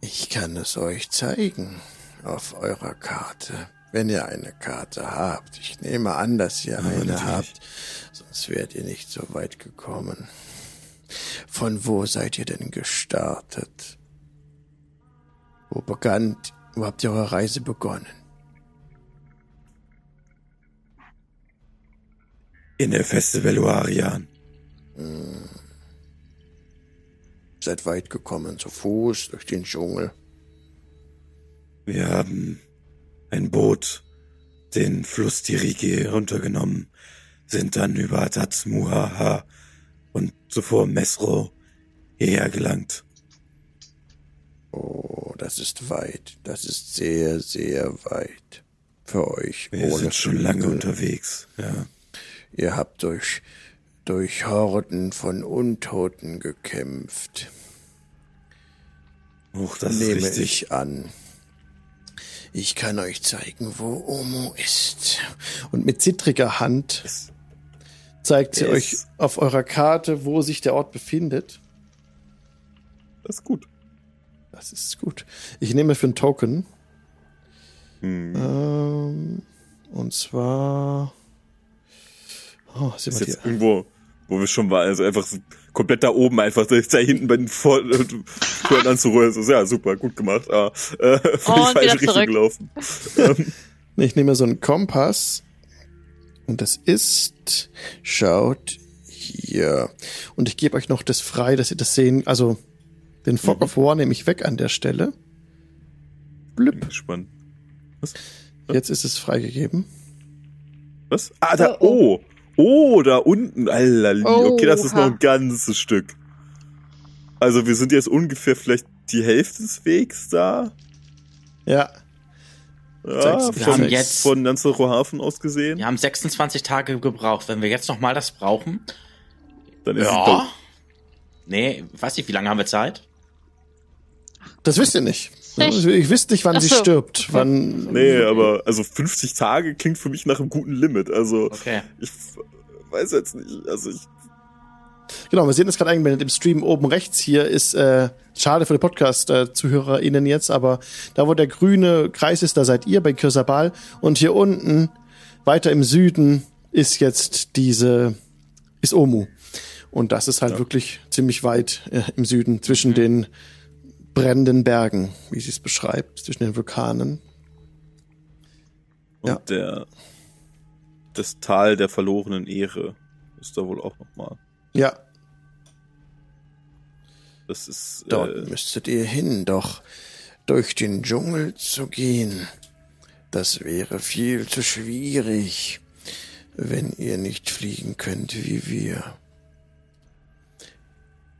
Ich kann es euch zeigen auf eurer Karte. Wenn ihr eine Karte habt. Ich nehme an, dass ihr Aber eine natürlich. habt, sonst wärt ihr nicht so weit gekommen. Von wo seid ihr denn gestartet? Wo begann, wo habt ihr eure Reise begonnen? In der Festival Oarian. Hm. Seid weit gekommen, zu Fuß, durch den Dschungel. Wir haben ein Boot den Fluss Tirigi runtergenommen, sind dann über Tatsmuhaha und zuvor Mesro hierher gelangt. Oh, das ist weit. Das ist sehr, sehr weit. Für euch. Wir sind schon lange unterwegs, ja. Ihr habt durch, durch Horden von Untoten gekämpft. Och, das Nehme ist richtig. ich an. Ich kann euch zeigen, wo Omo ist. Und mit zittriger Hand zeigt sie euch auf eurer Karte, wo sich der Ort befindet. Das ist gut. Das ist gut. Ich nehme für einen Token. Hm. Ähm, und zwar. Oh, ist jetzt hier. irgendwo wo wir schon waren, also einfach komplett da oben einfach da hinten bei den Vor Türen anzurühren. So, ja, super, gut gemacht. Ah, äh, oh, falsche Richtung zurück. gelaufen. Ähm. ich nehme so einen Kompass und das ist, schaut hier. Und ich gebe euch noch das frei, dass ihr das sehen. Also den Fog mhm. of War nehme ich weg an der Stelle. Blüpp. Spannend. Was? Jetzt ist es freigegeben. Was? Ah, da, oh. oh. Oh, da unten, Alter. Okay, das ist noch ein ganzes Stück. Also wir sind jetzt ungefähr vielleicht die Hälfte des Wegs da. Ja. Ja, wir haben jetzt von Nanzero Hafen aus gesehen. Wir haben 26 Tage gebraucht. Wenn wir jetzt noch mal das brauchen, dann ist ja. es Nee, weiß nicht, wie lange haben wir Zeit? Das wisst ihr nicht. Ich, ich wüsste nicht, wann so. sie stirbt. Wann, nee, aber also 50 Tage klingt für mich nach einem guten Limit. Also okay. ich weiß jetzt nicht. Also ich Genau, wir sehen das gerade eingeblendet im Stream oben rechts. Hier ist äh, schade für die Podcast-ZuhörerInnen jetzt, aber da, wo der grüne Kreis ist, da seid ihr bei Kirsabal. Und hier unten, weiter im Süden, ist jetzt diese, ist Omu. Und das ist halt ja. wirklich ziemlich weit äh, im Süden zwischen mhm. den brennenden Bergen, wie sie es beschreibt, zwischen den Vulkanen. Und ja. der das Tal der verlorenen Ehre ist da wohl auch nochmal. Ja. Das ist. Dort äh, müsstet ihr hin, doch durch den Dschungel zu gehen, das wäre viel zu schwierig, wenn ihr nicht fliegen könnt wie wir.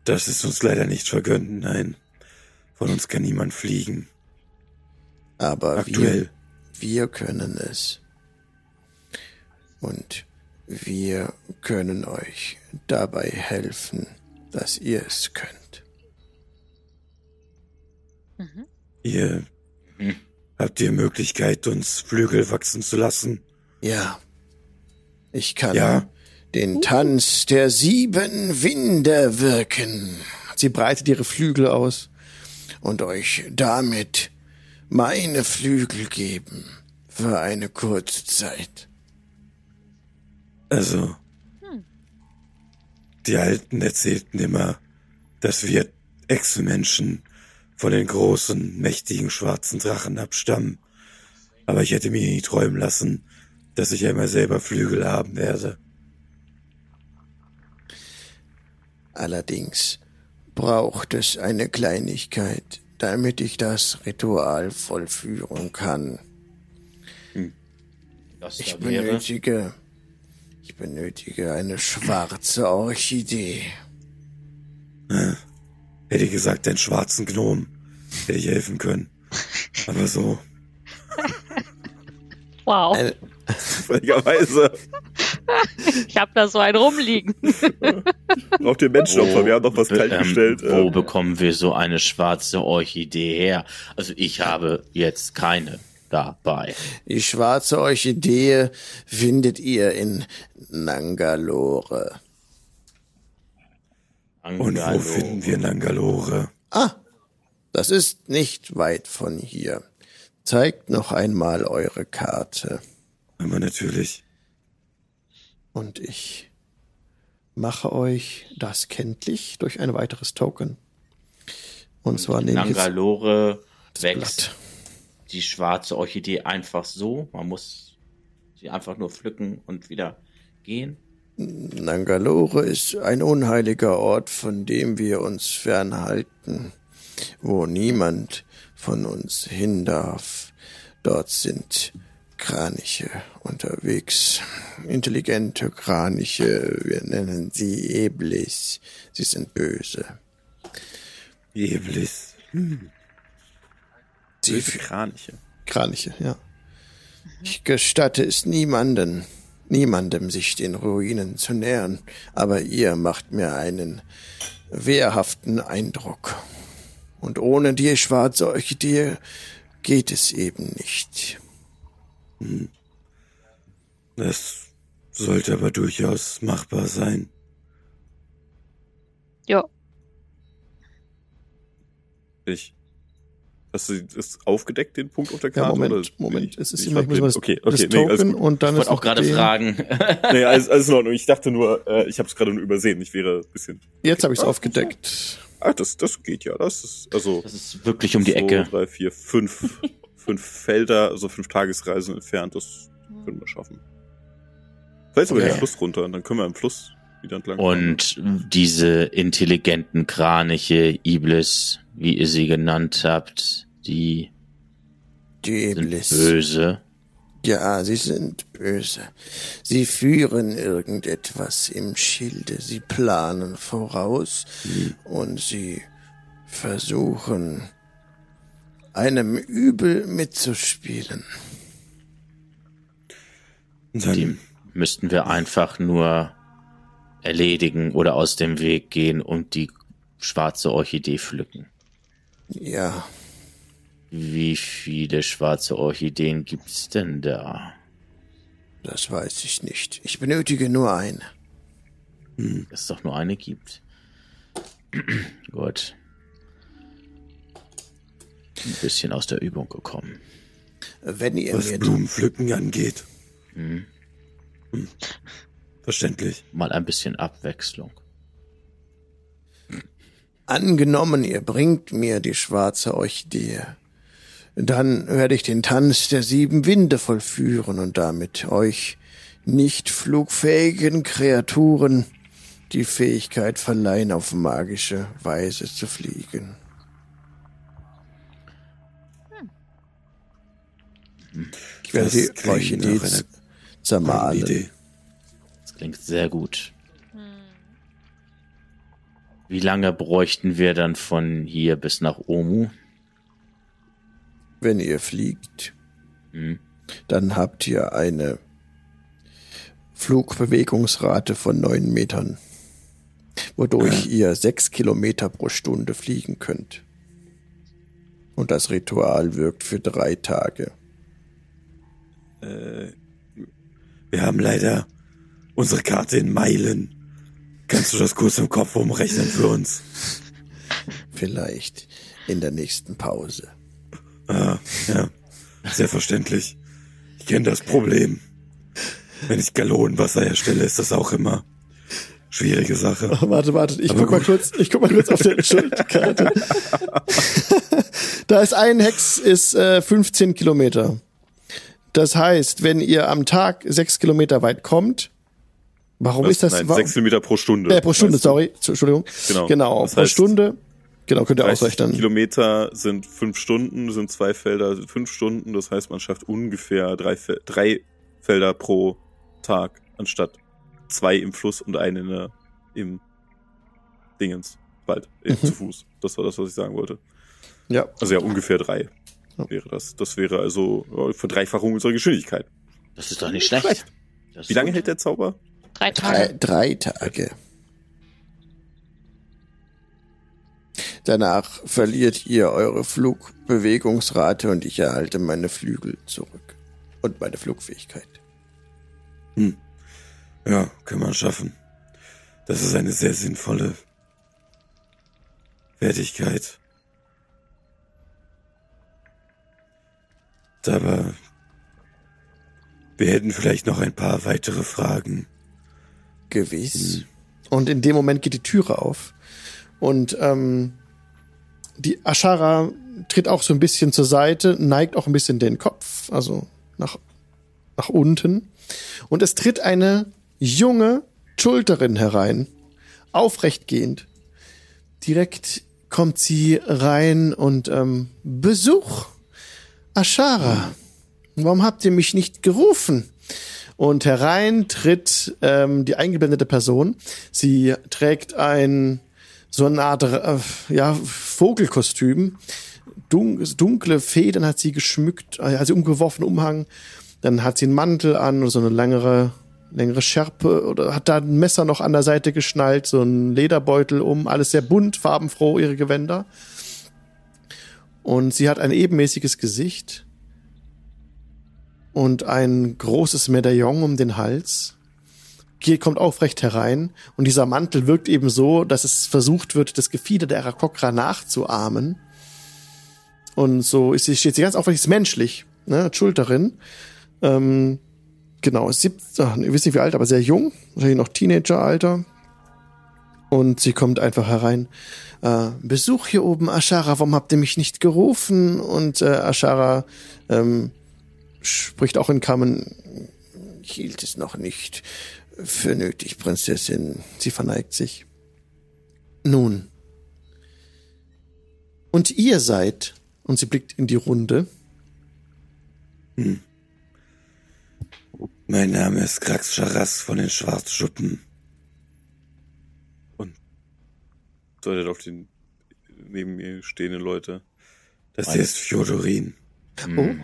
Das ist uns leider nicht vergönnt, nein. Von uns kann niemand fliegen. Aber Aktuell. Wir, wir können es. Und wir können euch dabei helfen, dass ihr es könnt. Mhm. Ihr habt ihr Möglichkeit, uns Flügel wachsen zu lassen? Ja. Ich kann ja? den Tanz der sieben Winde wirken. Sie breitet ihre Flügel aus. Und euch damit meine Flügel geben für eine kurze Zeit. Also, hm. die Alten erzählten immer, dass wir Echsenmenschen von den großen, mächtigen schwarzen Drachen abstammen. Aber ich hätte mir nie träumen lassen, dass ich einmal selber Flügel haben werde. Allerdings braucht es eine Kleinigkeit, damit ich das Ritual vollführen kann. Hm. ich benötige, ich benötige eine schwarze Orchidee. Hätte ich gesagt, einen schwarzen Gnom, hätte ich helfen können. Aber so. Wow. Eine. ich habe da so einen rumliegen. Auch den Menschenopfer, wir haben noch was kaltgestellt. Ähm, wo ähm. bekommen wir so eine schwarze Orchidee her? Also ich habe jetzt keine dabei. Die schwarze Orchidee findet ihr in Nangalore. Und wo finden wir Nangalore? Ah, das ist nicht weit von hier. Zeigt noch einmal eure Karte. Aber natürlich. Und ich mache euch das kenntlich durch ein weiteres Token. Und, zwar nehme ich Nangalore wächst Blatt. die schwarze Orchidee einfach so. Man muss sie einfach nur pflücken und wieder gehen. Nangalore ist ein unheiliger Ort, von dem wir uns fernhalten, wo niemand von uns hin darf. Dort sind Kraniche unterwegs. Intelligente Kraniche, wir nennen sie Eblis. Sie sind böse. Eblis. Hm. Sie böse Kraniche. Kraniche, ja. Ich gestatte es niemanden, niemandem sich den Ruinen zu nähern, aber ihr macht mir einen wehrhaften Eindruck. Und ohne die schwarze Orchidee geht es eben nicht. Hm. Das sollte aber durchaus machbar sein. Ja. Ich. Hast du das aufgedeckt, den Punkt auf der Karte? Ja, Moment, oder? Moment. Es ist immer, das, okay, okay, das nee, Token und dann ich ist auch gerade fragen. nee, alles, alles in Ordnung. Ich dachte nur, äh, ich habe es gerade nur übersehen. Ich wäre ein bisschen. Jetzt habe ich es aufgedeckt. Ach, das, das geht ja. Das ist also. Das ist wirklich um die Ecke. Drei, vier, fünf fünf Felder, also fünf Tagesreisen entfernt. Das können wir schaffen. Vielleicht sogar okay. den Fluss runter und dann können wir am Fluss wieder entlang. Und diese intelligenten Kraniche, Iblis, wie ihr sie genannt habt, die, die Iblis. sind böse. Ja, sie sind böse. Sie führen irgendetwas im Schilde. Sie planen voraus hm. und sie versuchen einem Übel mitzuspielen. Die müssten wir einfach nur erledigen oder aus dem Weg gehen und die schwarze Orchidee pflücken. Ja. Wie viele schwarze Orchideen gibt's denn da? Das weiß ich nicht. Ich benötige nur eine. Hm. Dass es doch nur eine gibt. Gut. Ein bisschen aus der Übung gekommen. Wenn ihr Was mir Blumenpflücken angeht. Hm. Hm. Verständlich. Mal ein bisschen Abwechslung. Angenommen, ihr bringt mir die schwarze Orchidee. Dann werde ich den Tanz der sieben Winde vollführen und damit euch nicht flugfähigen Kreaturen die Fähigkeit verleihen, auf magische Weise zu fliegen. Ich werde die Orchidee zermahlen. Das klingt sehr gut. Wie lange bräuchten wir dann von hier bis nach Omu? Wenn ihr fliegt, hm. dann habt ihr eine Flugbewegungsrate von neun Metern, wodurch ihr sechs Kilometer pro Stunde fliegen könnt. Und das Ritual wirkt für drei Tage. Äh, wir haben leider unsere Karte in Meilen. Kannst du das kurz im Kopf umrechnen für uns? Vielleicht in der nächsten Pause. Ah, ja, sehr verständlich. Ich kenne das Problem. Wenn ich Gallonenwasser herstelle, ist das auch immer schwierige Sache. Oh, warte, warte, ich guck mal kurz, ich guck mal kurz auf der Schuldkarte. da ist ein Hex, ist äh, 15 Kilometer. Das heißt, wenn ihr am Tag sechs Kilometer weit kommt, Warum das, ist das? Nein, warum, sechs Kilometer pro Stunde. Äh, pro Stunde, sorry. Entschuldigung. Genau. Genau, Das pro heißt, Stunde. Genau, könnt ihr 30 ausrechnen. Kilometer sind fünf Stunden, sind zwei Felder fünf Stunden. Das heißt, man schafft ungefähr drei, drei Felder pro Tag, anstatt zwei im Fluss und eine in der, im Dingens, bald, äh, Mhm. zu Fuß. Das war das, was ich sagen wollte. Ja. Also ja, ungefähr drei Ja. wäre das. Das wäre also ja, Verdreifachung unserer Geschwindigkeit. Das ist doch nicht schlecht. schlecht. Wie lange gut. hält der Zauber? Drei Drei, Tage. drei Tage. Danach verliert ihr eure Flugbewegungsrate und ich erhalte meine Flügel zurück. Und meine Flugfähigkeit. Ja, kann man schaffen. Das ist eine sehr sinnvolle Fertigkeit. Aber wir hätten vielleicht noch ein paar weitere Fragen. Gewiss. Und in dem Moment geht die Türe auf. Und ähm, die Ashara tritt auch so ein bisschen zur Seite, neigt auch ein bisschen den Kopf, also nach, nach unten. Und es tritt eine junge Schulterin herein, aufrechtgehend. Direkt kommt sie rein und ähm, Besuch. Ashara, warum habt ihr mich nicht gerufen? Und herein tritt ähm, die eingeblendete Person. Sie trägt ein so eine Art äh, ja, Vogelkostüm. Dun dunkle Federn hat sie geschmückt, sie umgeworfen, Umhang. Dann hat sie einen Mantel an oder so eine längere, längere Schärpe oder hat da ein Messer noch an der Seite geschnallt, so ein Lederbeutel um. Alles sehr bunt, farbenfroh, ihre Gewänder. Und sie hat ein ebenmäßiges Gesicht und ein großes Medaillon um den Hals. Geht, kommt aufrecht herein und dieser Mantel wirkt eben so, dass es versucht wird, das Gefieder der Arakokra nachzuahmen. Und so ist sie, steht sie ganz aufrecht, ist menschlich, ne, Schulterin. Ähm, genau, ach, ihr wisst nicht wie alt, aber sehr jung, wahrscheinlich noch Teenageralter. Und sie kommt einfach herein. Äh, Besuch hier oben, Ashara, warum habt ihr mich nicht gerufen? Und äh, Ashara ähm, spricht auch in Kamen, hielt es noch nicht für nötig, Prinzessin. Sie verneigt sich. Nun. Und ihr seid, und sie blickt in die Runde, Mein Name ist Krax Charas von den Schwarzschuppen. Deutet auf die neben mir stehenden Leute. Das hier ist Fjodorin. oh,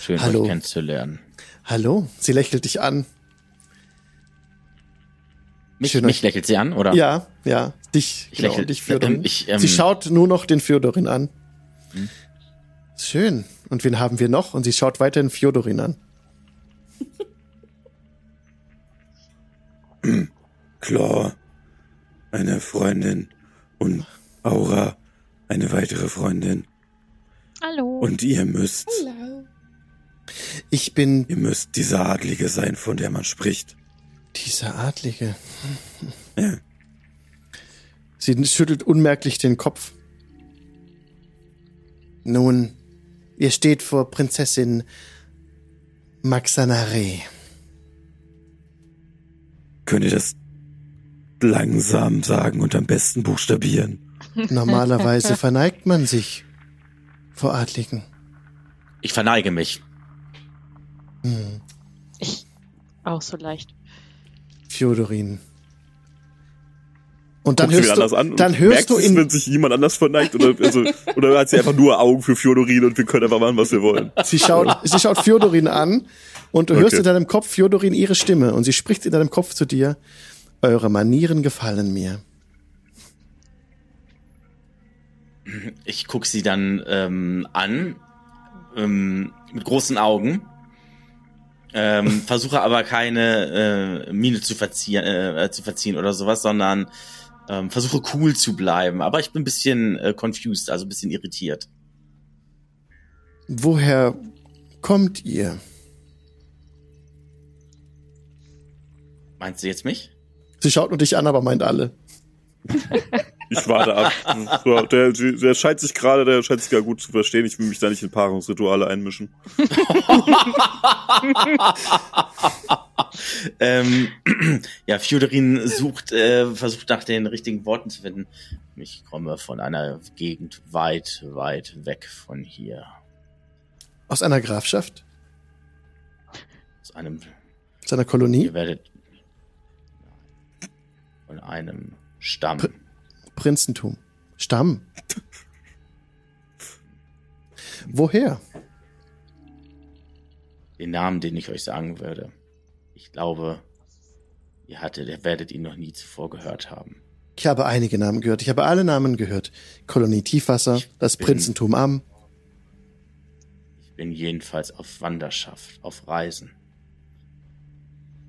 Schön, Hallo. euch kennenzulernen. hallo, sie lächelt dich an. Mich, Schön, mich lächelt sie an, oder? Ja, ja, dich, Ich genau, lächle- dich Fjodorin. ähm, ich, ähm, sie schaut nur noch den Fjodorin an. Schön. Und wen haben wir noch? Und sie schaut weiterhin Fjodorin an. Claw, eine Freundin und Aura, eine weitere Freundin. Hallo. Und ihr müsst, Hallo. Ich bin ihr müsst dieser Adlige sein, von der man spricht. dieser Adlige. Ja. Sie schüttelt unmerklich den Kopf. Nun, ihr steht vor Prinzessin Maxanare. Könnt ihr das langsam sagen und am besten buchstabieren? Normalerweise verneigt man sich vor Adligen. Ich verneige mich. Ich auch so leicht. Fjodorin. Und dann Guckt sie hörst, anders du, an und dann hörst du es, in, wenn sich jemand anders verneigt oder, also, oder hat sie einfach nur Augen für Fjodorin und wir können einfach machen, was wir wollen. sie schaut, sie schaut Fjodorin an und du hörst Okay. in deinem Kopf Fjodorin ihre Stimme und sie spricht in deinem Kopf zu dir. Eure Manieren gefallen mir. Ich guck sie dann ähm, an, ähm, mit großen Augen. Ähm, versuche aber keine äh, Miene zu verziehen, äh, zu verziehen oder sowas, sondern ähm, versuche cool zu bleiben. Aber ich bin ein bisschen äh, confused, also ein bisschen irritiert. Woher kommt ihr? Meinst du jetzt mich? Sie schaut nur dich an, aber meint alle. Ich warte ab. So, der, der scheint sich gerade, der scheint sich gar gut zu verstehen. Ich will mich da nicht in Paarungsrituale einmischen. ähm, ja, Fjodorin sucht, äh, versucht nach den richtigen Worten zu finden. Ich komme von einer Gegend weit, weit weg von hier. Aus einer Grafschaft? Aus einem, Aus einer Kolonie? ihr werdet von einem Stamm. Pr- Prinzentum. Stamm. Woher? Den Namen, den ich euch sagen würde. Ich glaube, ihr hattet, ihr werdet ihn noch nie zuvor gehört haben. Ich habe einige Namen gehört. Ich habe alle Namen gehört. Kolonie Tiefwasser, Ich das bin- Prinzentum Am. Ich bin jedenfalls auf Wanderschaft, auf Reisen.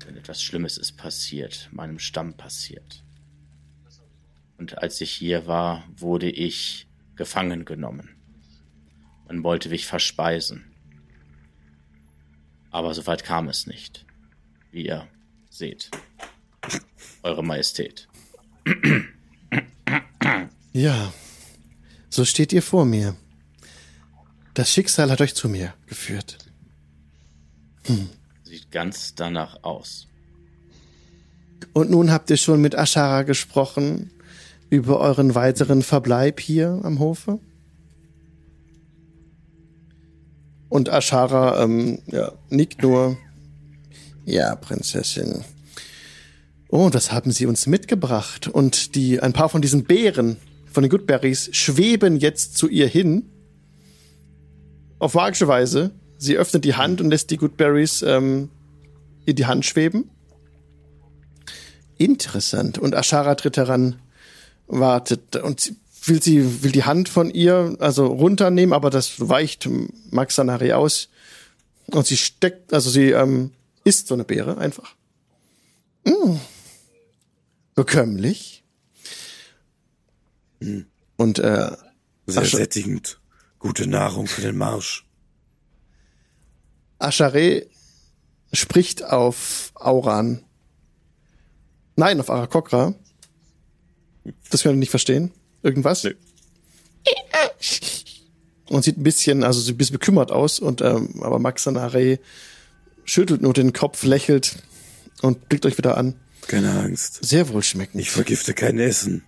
Wenn etwas Schlimmes ist passiert, meinem Stamm passiert. Und als ich hier war, wurde ich gefangen genommen. Man wollte mich verspeisen. Aber soweit kam es nicht. Wie ihr seht. Eure Majestät. Ja, so steht ihr vor mir. Das Schicksal hat euch zu mir geführt. Sieht ganz danach aus. Und nun habt ihr schon mit Ashara gesprochen über euren weiteren Verbleib hier am Hofe? Und Ashara ähm, ja, nickt nur. Ja, Prinzessin. Oh, das haben sie uns mitgebracht. Und die, ein paar von diesen Beeren, von den Goodberries, schweben jetzt zu ihr hin. Auf magische Weise. Sie öffnet die Hand und lässt die Goodberries ähm, in die Hand schweben. Interessant. Und Ashara tritt heran, wartet und sie will sie will die Hand von ihr also runternehmen, aber das weicht Maxanari aus und sie steckt, also sie ähm, isst so eine Beere einfach. Mm. Bekömmlich. Und äh, Sehr Ach, schon. sättigend. Gute Nahrung für den Marsch. Ashare spricht auf Auran. Nein, auf Arakokra. Das können wir nicht verstehen. Irgendwas? Nee. Und sieht ein bisschen, also sieht ein bisschen bekümmert aus. Und ähm, aber Maxanare schüttelt nur den Kopf, lächelt und blickt euch wieder an. Keine Angst. Sehr wohlschmeckend. Ich vergifte kein Essen.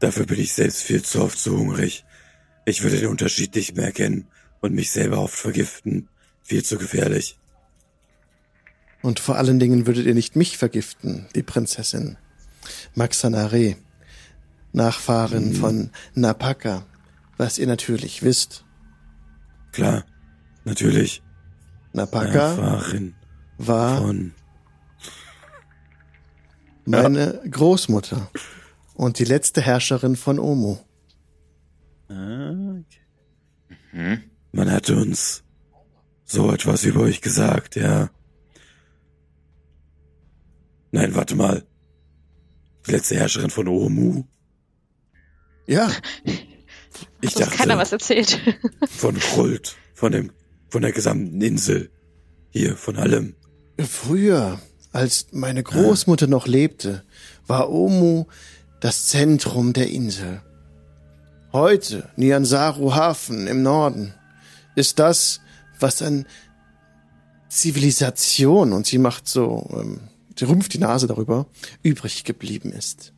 Dafür bin ich selbst viel zu oft zu hungrig. Ich würde den Unterschied nicht mehr erkennen und mich selber oft vergiften. Viel zu gefährlich. Und vor allen Dingen würdet ihr nicht mich vergiften, die Prinzessin. Maxanare, Nachfahren von Napaka, was ihr natürlich wisst. Klar, natürlich. Napaka Nachfahrin war von. meine Großmutter und die letzte Herrscherin von Omo. Hm? Man hatte uns so etwas über euch gesagt, ja. Nein, warte mal. Die letzte Herrscherin von Omu. Ja. Ich dachte, keiner was erzählt. von Kult, von dem, von der gesamten Insel. Hier, von allem. Früher, als meine Großmutter noch lebte, war Omu das Zentrum der Insel. Heute, Nyansaru Hafen im Norden, ist das, was an Zivilisation, und sie macht so, ähm, sie rümpft die Nase darüber, übrig geblieben ist.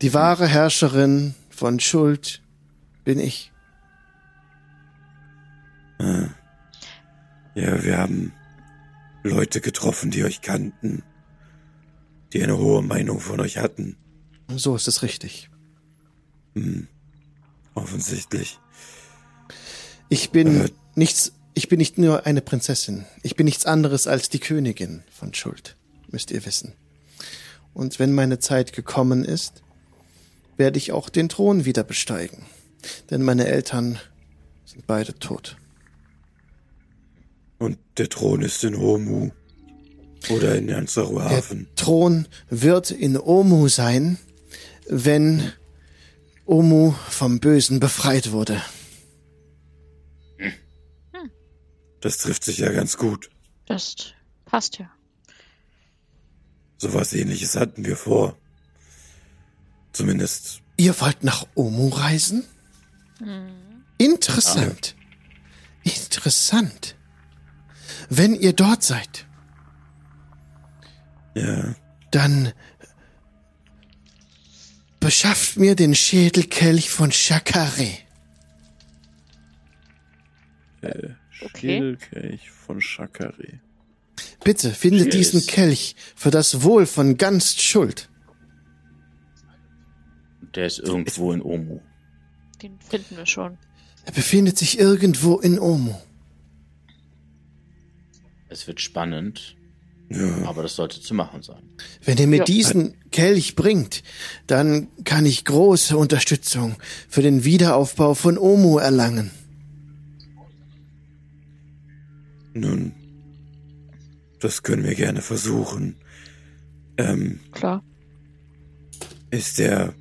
Die wahre Herrscherin von Schuld bin ich. Ja, wir haben Leute getroffen, die euch kannten, die eine hohe Meinung von euch hatten. So ist es richtig. Offensichtlich. Ich bin Äh. nichts, ich bin nicht nur eine Prinzessin. Ich bin nichts anderes als die Königin von Schuld, müsst ihr wissen. Und wenn meine Zeit gekommen ist, werde ich auch den Thron wieder besteigen. Denn meine Eltern sind beide tot. Und der Thron ist in Omu. Oder in Nyanzaru Der Hafen. Thron wird in Omu sein, wenn Omu vom Bösen befreit wurde. Das trifft sich ja ganz gut. Das passt ja. Sowas ähnliches hatten wir vor. Zumindest, Ihr wollt nach Omu reisen? Interessant. Interessant. Wenn ihr dort seid, ja, dann beschafft mir den Schädelkelch von Shakare. Okay. Schädelkelch von Shakari. Bitte findet Yes. diesen Kelch für das Wohl von ganz Schuld. Der ist irgendwo in Omu. Den finden wir schon. Er befindet sich irgendwo in Omu. Es wird spannend, ja, aber das sollte zu machen sein. Wenn ihr mir Ja. diesen Kelch bringt, dann kann ich große Unterstützung für den Wiederaufbau von Omu erlangen. Nun, das können wir gerne versuchen. Ähm, Klar. ist der,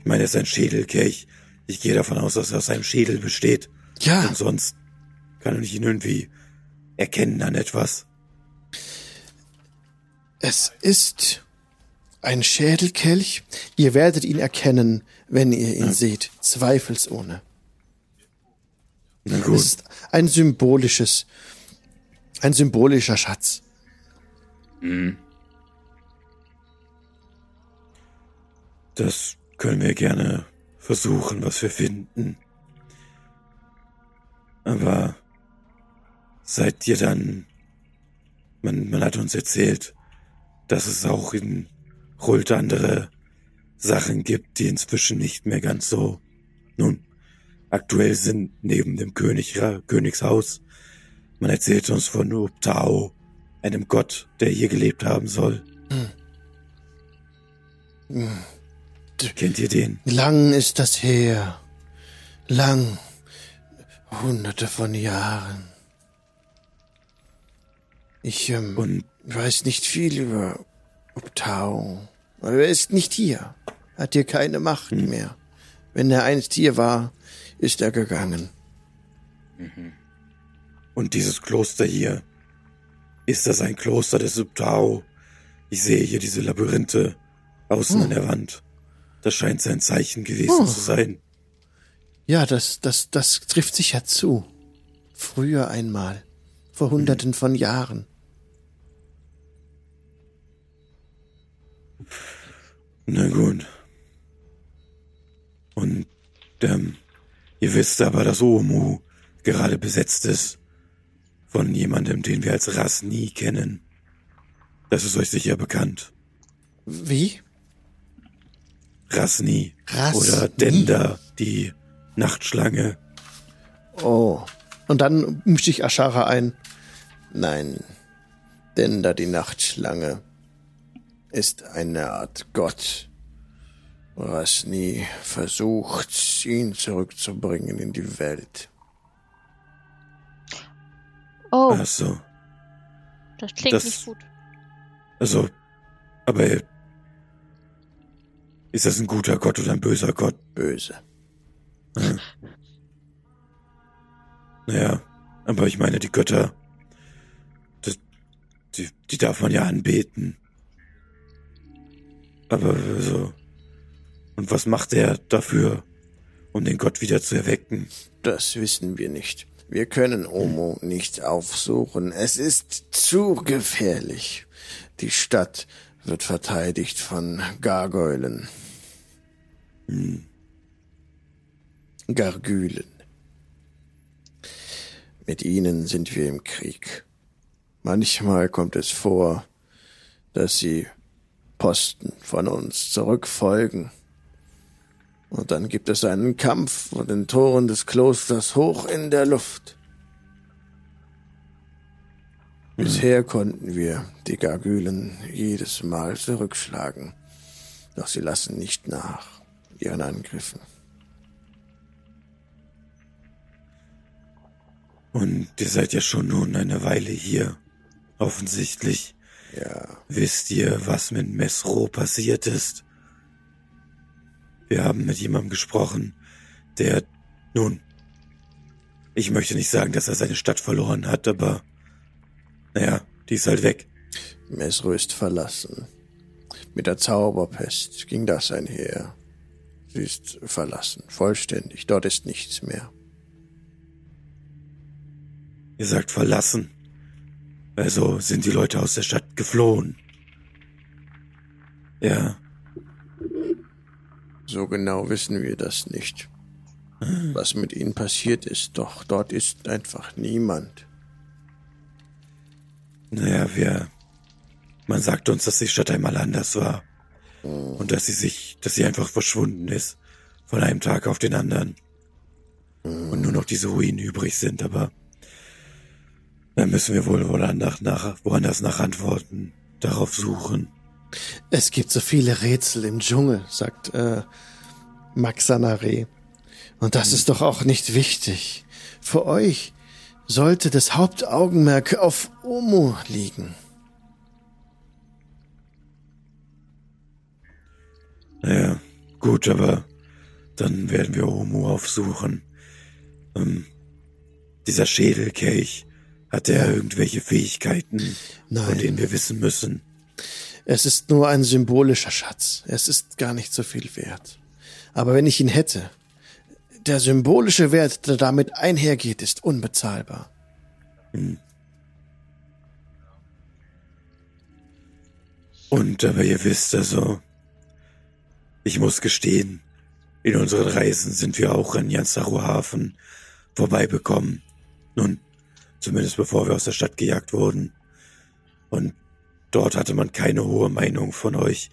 ich meine, es ist ein Schädelkelch. Ich gehe davon aus, dass er aus einem Schädel besteht. Ja, Und sonst kann ich ihn irgendwie erkennen an etwas. es ist ein Schädelkelch. Ihr werdet ihn erkennen, wenn ihr ihn seht. Zweifelsohne. Na Es gut, ist ein symbolisches, ein symbolischer Schatz. Mhm. das können wir gerne versuchen, was wir finden. Aber seid ihr dann, man, man hat uns erzählt, dass es auch in Rult andere Sachen gibt, die inzwischen nicht mehr ganz so, nun, aktuell sind neben dem König, Königshaus. Man erzählt uns von Uptao, einem Gott, der hier gelebt haben soll. Kennt ihr den? Lang ist das her. Lang. Hunderte von Jahren. Ich ähm, Und weiß nicht viel über Uptao. Aber er ist nicht hier. Hat hier keine Macht mehr. Wenn er einst hier war, ist er gegangen. Und dieses Kloster hier, ist das ein Kloster des Subtao? Ich sehe hier diese Labyrinthe außen an der Wand. Das scheint sein Zeichen gewesen Oh. zu sein. Ja, das, das, das trifft sich ja zu. Früher einmal. Vor hunderten von Jahren. Na gut. Und, ähm, ihr wisst aber, dass Omu gerade besetzt ist von jemandem, den wir als Rasni kennen. Das ist euch sicher bekannt. Wie? Rasni. Rasni? Oder Denda, die Nachtschlange. Oh. Und dann mischt sich Ashara ein. Nein, denn da die Nachtschlange ist eine Art Gott. Rasni versucht, ihn zurückzubringen in die Welt. Oh, Ach so. das klingt das- nicht gut. Also, Aber ist das ein guter Gott oder ein böser Gott? Böse. Ja. Naja, aber ich meine, die Götter, das, die, die darf man ja anbeten. Aber so. Und was macht er dafür, um den Gott wieder zu erwecken? Das wissen wir nicht. Wir können Omo nicht aufsuchen. Es ist zu gefährlich. Die Stadt wird verteidigt von Gargoylen. Hm. Gargülen. Mit ihnen sind wir im Krieg. Manchmal kommt es vor, dass sie Posten von uns zurückfolgen. Und dann gibt es einen Kampf vor den Toren des Klosters hoch in der Luft. Bisher konnten wir die Gargülen jedes Mal zurückschlagen, doch sie lassen nicht nach ihren Angriffen. Und ihr seid ja schon nun eine Weile hier, offensichtlich. Ja. Wisst ihr, was mit Mesro passiert ist? Wir haben mit jemandem gesprochen, der, nun, ich möchte nicht sagen, dass er seine Stadt verloren hat, aber, naja, die ist halt weg. Mesro ist verlassen. Mit der Zauberpest ging das einher. Sie ist verlassen, vollständig. Dort ist nichts mehr. Ihr sagt verlassen. Also sind die Leute aus der Stadt geflohen. Ja. So genau wissen wir das nicht. Was mit ihnen passiert ist, doch dort ist einfach niemand. Naja, wir. Man sagt uns, dass die Stadt einmal anders war. Und dass sie sich, dass sie einfach verschwunden ist. Von einem Tag auf den anderen. Und nur noch diese Ruinen übrig sind, aber. Dann müssen wir wohl woanders nach, woanders nach Antworten darauf suchen. Es gibt so viele Rätsel im Dschungel, sagt äh, Max Sanare. Und das ist doch auch nicht wichtig. Für euch sollte das Hauptaugenmerk auf Omo liegen. Naja, gut, aber dann werden wir Omo aufsuchen. Ähm, dieser Schädelkelch, hat er irgendwelche Fähigkeiten, Nein. von denen wir wissen müssen? Es ist nur ein symbolischer Schatz. Es ist gar nicht so viel wert. Aber wenn ich ihn hätte, der symbolische Wert, der damit einhergeht, ist unbezahlbar. Hm. Und aber ihr wisst also, ich muss gestehen, in unseren Reisen sind wir auch an Jansaru Hafen vorbeibekommen. Nun, zumindest bevor wir aus der Stadt gejagt wurden. Und Dort hatte man keine hohe Meinung von euch.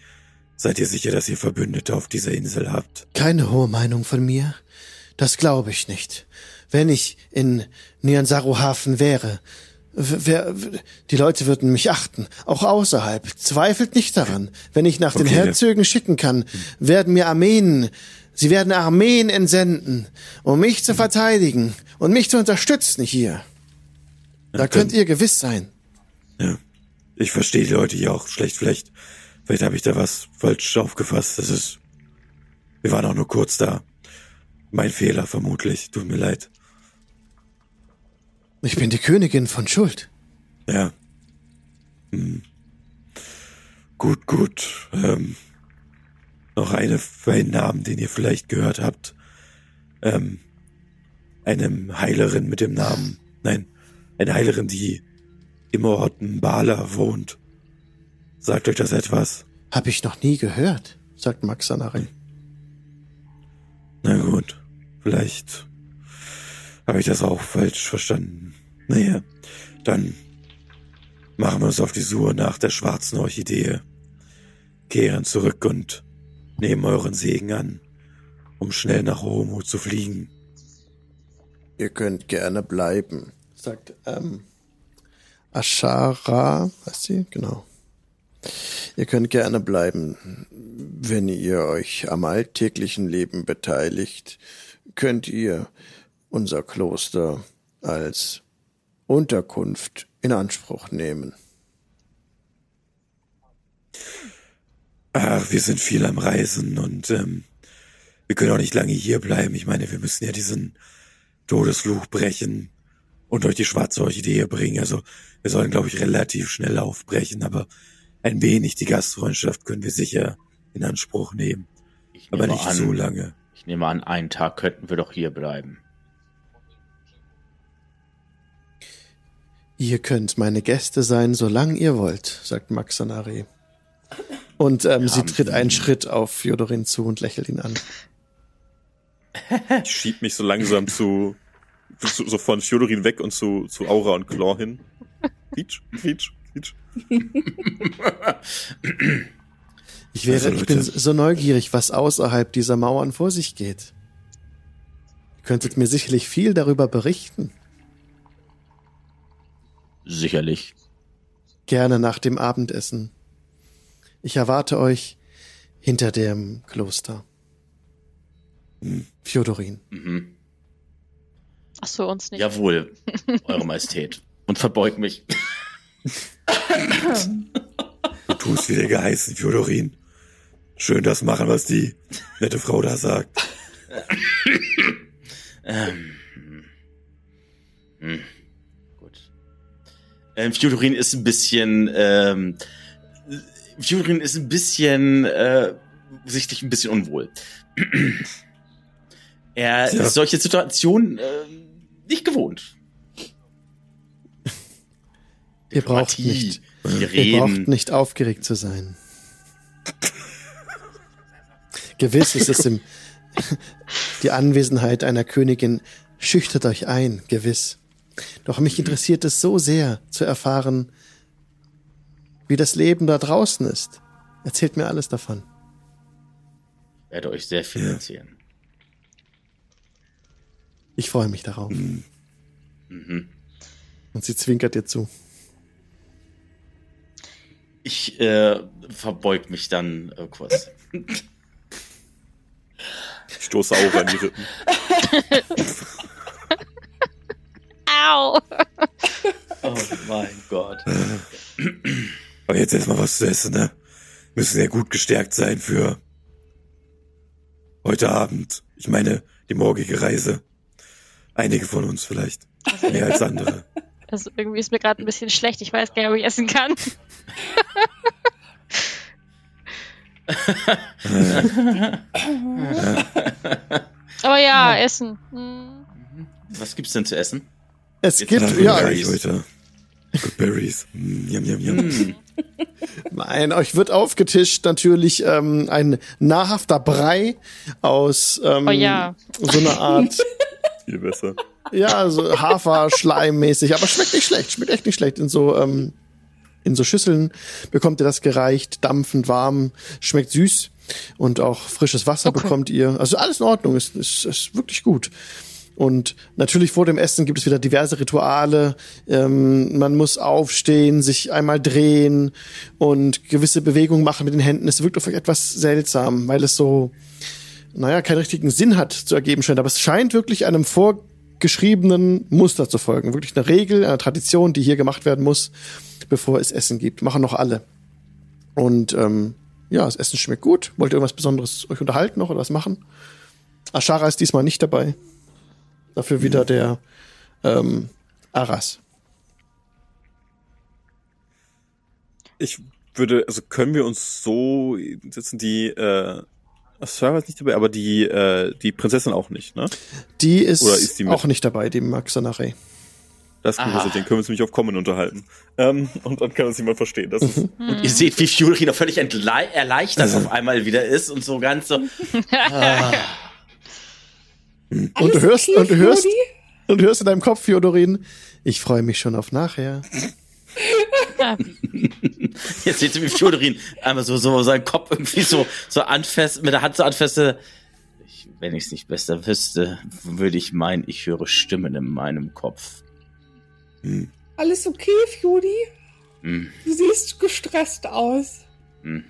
Seid ihr sicher, dass ihr Verbündete auf dieser Insel habt? Keine hohe Meinung von mir? Das glaube ich nicht. Wenn ich in Nyansaru-Hafen wäre, wer, die Leute würden mich achten, auch außerhalb. Zweifelt nicht daran. Wenn ich nach okay. den Herzögen schicken kann, werden mir Armeen, sie werden Armeen entsenden, um mich zu verteidigen und mich zu unterstützen hier. Da könnt ihr gewiss sein. Ja. Ich verstehe die Leute hier auch schlecht. Vielleicht, vielleicht habe ich da was falsch aufgefasst. Das ist. Wir waren auch nur kurz da. Mein Fehler, vermutlich. Tut mir leid. Ich bin die Königin von Schuld. Ja. Hm. Gut, gut. Ähm, noch eine einen Namen, den ihr vielleicht gehört habt. Ähm, einem Heilerin mit dem Namen. Nein, eine Heilerin, die im Ort Mbala wohnt. Sagt euch das etwas? Hab ich noch nie gehört, sagt Max Sanari. Na gut, vielleicht habe ich das auch falsch verstanden. Naja, dann machen wir uns auf die Suche nach der schwarzen Orchidee, kehren zurück und nehmen euren Segen an, um schnell nach Homo zu fliegen. Ihr könnt gerne bleiben, sagt ähm, Ashara, weißt du? Genau. Ihr könnt gerne bleiben. Wenn ihr euch am alltäglichen Leben beteiligt, könnt ihr unser Kloster als Unterkunft in Anspruch nehmen. Ach, wir sind viel am Reisen und ähm, wir können auch nicht lange hier bleiben. Ich meine, wir müssen ja diesen Todesfluch brechen und euch die schwarze Orchidee bringen. Also wir sollen, glaube ich, relativ schnell aufbrechen, aber ein wenig die Gastfreundschaft können wir sicher in Anspruch nehmen. Aber nicht an, so lange. Ich nehme an, einen Tag könnten wir doch hier bleiben. Ihr könnt meine Gäste sein, solange ihr wollt, sagt Maxanari. Und ähm, sie tritt einen Schritt auf Fjodorin zu und lächelt ihn an. Ich schieb mich so langsam zu, so, so von Fjodorin weg und zu, zu Aura und Claw hin. Peach, Peach, Peach. Ich wäre, ich bin so neugierig, was außerhalb dieser Mauern vor sich geht. Ihr könntet mir sicherlich viel darüber berichten. Sicherlich. Gerne nach dem Abendessen. Ich erwarte euch hinter dem Kloster. Fjodorin. Mhm. Ach so, uns nicht. Jawohl, Eure Majestät. Und verbeug mich. Du tust wie der geheißen, Fjodorin. Schön das machen, was die nette Frau da sagt. ähm, hm, gut. Ähm, Fjodorin ist ein bisschen, ähm, Fjodorin ist ein bisschen, äh, sichtlich ein bisschen unwohl. er Ja. solche Situationen äh, nicht gewohnt. Ihr braucht nicht, ihr braucht nicht aufgeregt zu sein. Gewiss ist es im, die Anwesenheit einer Königin schüchtert euch ein, gewiss. Doch mich interessiert es so sehr zu erfahren, wie das Leben da draußen ist. Erzählt mir alles davon. Ich werde euch sehr viel Ja. erzählen. Ich freue mich darauf. Mhm. Und sie zwinkert dir zu. Ich äh, verbeug mich dann äh, kurz. Ich stoße Aura in die Rippen. Au! Oh mein Gott. Aber jetzt erstmal was zu essen, ne? Müssen ja gut gestärkt sein für heute Abend. Ich meine, die morgige Reise. Einige von uns vielleicht. Mehr als andere. Also irgendwie ist mir gerade ein bisschen schlecht. Ich weiß gar nicht, ob ich essen kann. Aber ja, Essen. Hm. Was gibt's denn zu essen? Es Jetzt gibt, ja, Berries heute. Good Berries. Mm, yum, yum, yum. Nein, euch wird aufgetischt natürlich ähm, ein nahrhafter Brei aus ähm, Oh ja. so einer Art, Viel besser. ja, so Hafer-Schleimmäßig, aber schmeckt nicht schlecht, schmeckt echt nicht schlecht. In so, ähm, in so Schüsseln bekommt ihr das gereicht, dampfend warm, schmeckt süß und auch frisches Wasser Okay. bekommt ihr. Also alles in Ordnung, ist, ist, ist wirklich gut. Und natürlich vor dem Essen gibt es wieder diverse Rituale. Ähm, man muss aufstehen, sich einmal drehen und gewisse Bewegungen machen mit den Händen. Es wirkt auf euch etwas seltsam, weil es so, naja, keinen richtigen Sinn hat zu ergeben scheint. Aber es scheint wirklich einem vorgeschriebenen Muster zu folgen. Wirklich eine Regel, eine Tradition, die hier gemacht werden muss, bevor es Essen gibt. Machen noch alle. Und ähm, ja, das Essen schmeckt gut. Wollt ihr irgendwas Besonderes euch unterhalten noch oder was machen? Ashara ist diesmal nicht dabei. Dafür wieder der ähm, Aras. Ich würde, also können wir uns so sitzen, die, äh, Sarah ist nicht dabei, aber die, äh, die Prinzessin auch nicht, ne? Die ist, Oder ist die auch nicht dabei, die Maxanare. Das ist gut, also den können wir uns nämlich auf Common unterhalten. Ähm, und dann kann uns jemand verstehen. Das ist, Und ihr seht, wie Fury noch völlig erleichtert auf einmal wieder ist und so ganz so. Ah, Und du hörst, und du hörst, und du hörst in deinem Kopf, Fjodorin, ich freue mich schon auf nachher. jetzt seht ihr, wie Fjodorin einmal so, so seinen Kopf irgendwie so, so anfest, mit der Hand so anfeste. Ich, wenn ich es nicht besser wüsste, würde ich meinen, ich höre Stimmen in meinem Kopf. Alles okay, Fjodi? Hm, Du siehst gestresst aus. hm.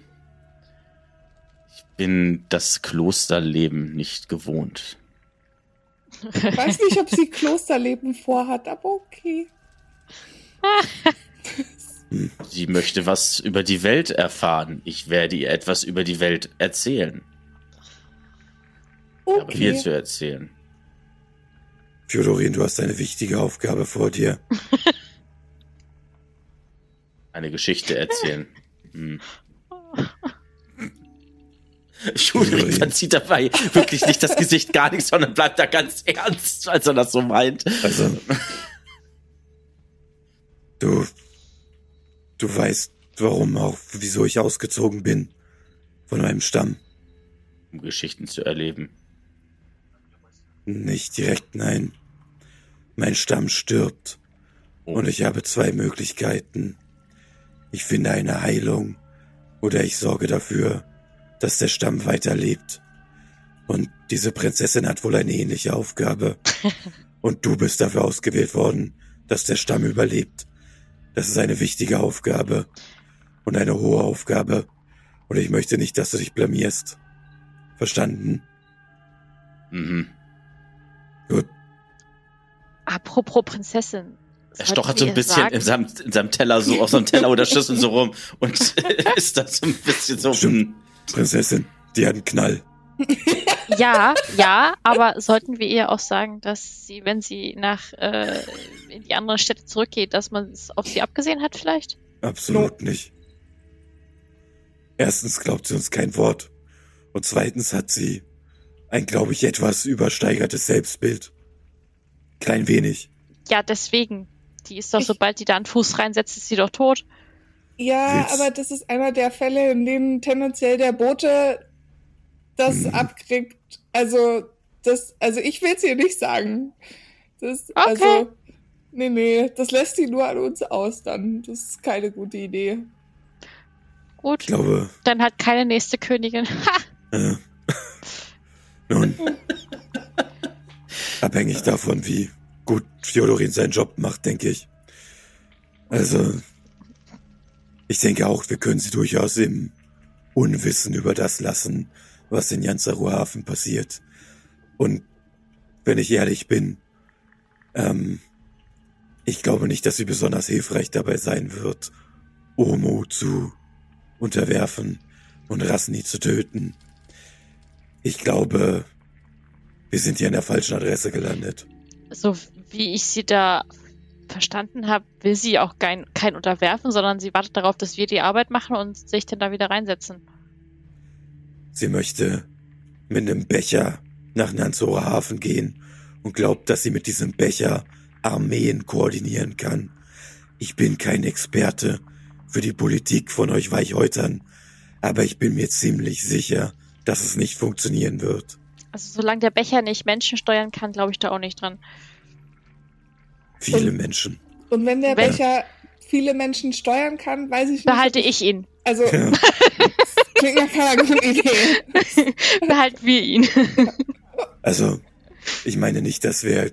Ich bin das Klosterleben nicht gewohnt. Ich weiß nicht, ob sie Klosterleben vorhat, aber okay. Sie möchte was über die Welt erfahren. Ich werde ihr etwas über die Welt erzählen. Okay. Ich habe viel zu erzählen. Fjodorin, du hast eine wichtige Aufgabe vor dir. Eine Geschichte erzählen. Hm. Fjodorin verzieht dabei wirklich nicht das Gesicht gar nicht, sondern bleibt da ganz ernst, als er das so meint. Also, du, du weißt, warum auch, wieso ich ausgezogen bin von meinem Stamm. Um Geschichten zu erleben. Nicht direkt, nein. Mein Stamm stirbt. Oh. Und ich habe zwei Möglichkeiten. Ich finde eine Heilung oder ich sorge dafür, dass der Stamm weiterlebt. Und diese Prinzessin hat wohl eine ähnliche Aufgabe. Und du bist dafür ausgewählt worden, dass der Stamm überlebt. Das ist eine wichtige Aufgabe und eine hohe Aufgabe. Und ich möchte nicht, dass du dich blamierst. Verstanden? Mhm. Gut. Apropos Prinzessin. Er stochert so ein bisschen in seinem, in seinem, Teller so auf so einem Teller oder Schüssel so rum und ist da so ein bisschen so. Stimmt. Hm. Prinzessin, die hat einen Knall. Ja, ja, aber sollten wir ihr auch sagen, dass sie, wenn sie nach äh, in die anderen Städte zurückgeht, dass man es auf sie abgesehen hat vielleicht? Absolut no. nicht. Erstens glaubt sie uns kein Wort und zweitens hat sie ein, glaube ich, etwas übersteigertes Selbstbild. Klein wenig. Ja, deswegen. Die ist doch, ich, sobald die da einen Fuß reinsetzt, ist sie doch tot. Ja, Witz. aber das ist einer der Fälle, in denen tendenziell der Bote das hm. abkriegt. Also, das, also ich will es ihr nicht sagen. Das, okay. also, nee, nee, das lässt sie nur an uns aus dann. Das ist keine gute Idee. Gut. Ich glaube. Dann hat keine nächste Königin. Ha! Äh. Nun, abhängig davon, wie gut Fjodorin seinen Job macht, denke ich. Also, ich denke auch, wir können sie durchaus im Unwissen über das lassen, was in Jansaru Hafen passiert. Und wenn ich ehrlich bin, ähm, ich glaube nicht, dass sie besonders hilfreich dabei sein wird, Omo zu unterwerfen und Rasni zu töten. Ich glaube, wir sind hier an der falschen Adresse gelandet. So wie ich sie da verstanden habe, will sie auch kein, kein Unterwerfen, sondern sie wartet darauf, dass wir die Arbeit machen und sich dann da wieder reinsetzen. Sie möchte mit einem Becher nach Nanzora Hafen gehen und glaubt, dass sie mit diesem Becher Armeen koordinieren kann. Ich bin kein Experte für die Politik von euch Weichhäutern, aber ich bin mir ziemlich sicher, dass es nicht funktionieren wird. Also solange der Becher nicht Menschen steuern kann, glaube ich da auch nicht dran. Viele und, Menschen. Und wenn der Becher viele Menschen steuern kann, weiß ich nicht. Behalte ich ihn. Also ja. klingt nach keiner guten Idee. Behalten wir ihn. Also, ich meine nicht, dass wir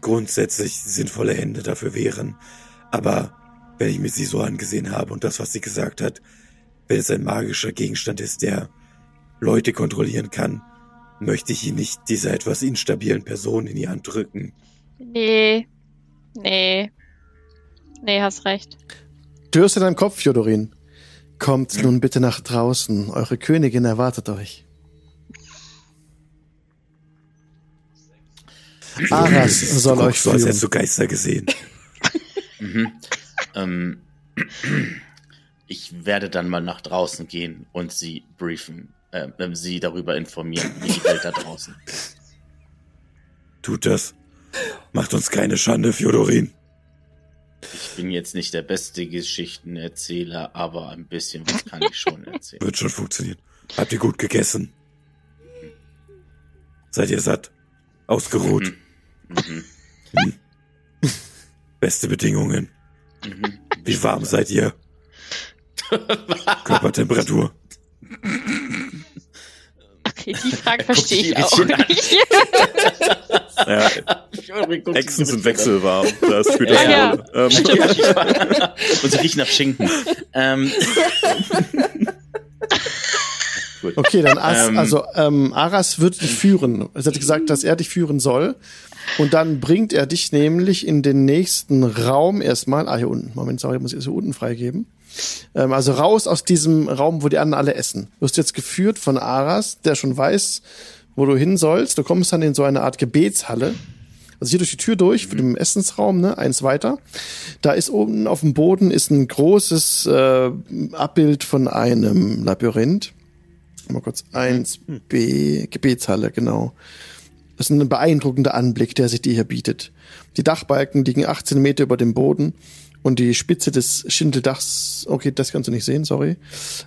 grundsätzlich sinnvolle Hände dafür wären, aber wenn ich mir sie so angesehen habe und das, was sie gesagt hat, wenn es ein magischer Gegenstand ist, der Leute kontrollieren kann, möchte ich ihn nicht dieser etwas instabilen Person in die Hand drücken. Nee. Nee. Nee, hast recht. Du hörst in deinem Kopf, Fjodorin. Kommt nun bitte nach draußen. Eure Königin erwartet euch. Aras soll euch führen. Du hast jetzt so Geister gesehen. mhm. ähm, ich werde dann mal nach draußen gehen und sie briefen äh, sie darüber informieren, wie die Welt da draußen. Tut das. Macht uns keine Schande, Fjodorin. Ich bin jetzt nicht der beste Geschichtenerzähler, aber ein bisschen was kann ich schon erzählen. Wird schon funktionieren. Habt ihr gut gegessen? Seid ihr satt? Ausgeruht? Mhm. Mhm. Hm. Beste Bedingungen. Mhm. Wie warm seid ihr? Körpertemperatur. Okay, die Frage verstehe ich auch nicht. ja, Echsen sind wechselwarm. Das spielt das ja, ja. Ähm. Und sie riechen nach Schinken. Ähm. Gut. Okay, dann As, ähm, also ähm, Aras wird dich führen. Es hat gesagt, dass er dich führen soll. Und dann bringt er dich nämlich in den nächsten Raum erstmal. Ah, hier unten. Moment, sorry, muss ich das hier unten freigeben. Ähm, also raus aus diesem Raum, wo die anderen alle essen. Du wirst jetzt geführt von Aras, der schon weiß, wo du hin sollst. Du kommst dann in so eine Art Gebetshalle. Also hier durch die Tür durch, für den Essensraum, ne, eins weiter. Da ist oben auf dem Boden ist ein großes äh, Abbild von einem Labyrinth. Mal kurz eins B Gebetshalle, genau. Das ist ein beeindruckender Anblick, der sich dir hier bietet. Die Dachbalken liegen 18 Meter über dem Boden und die Spitze des Schindeldachs, okay, das kannst du nicht sehen, sorry.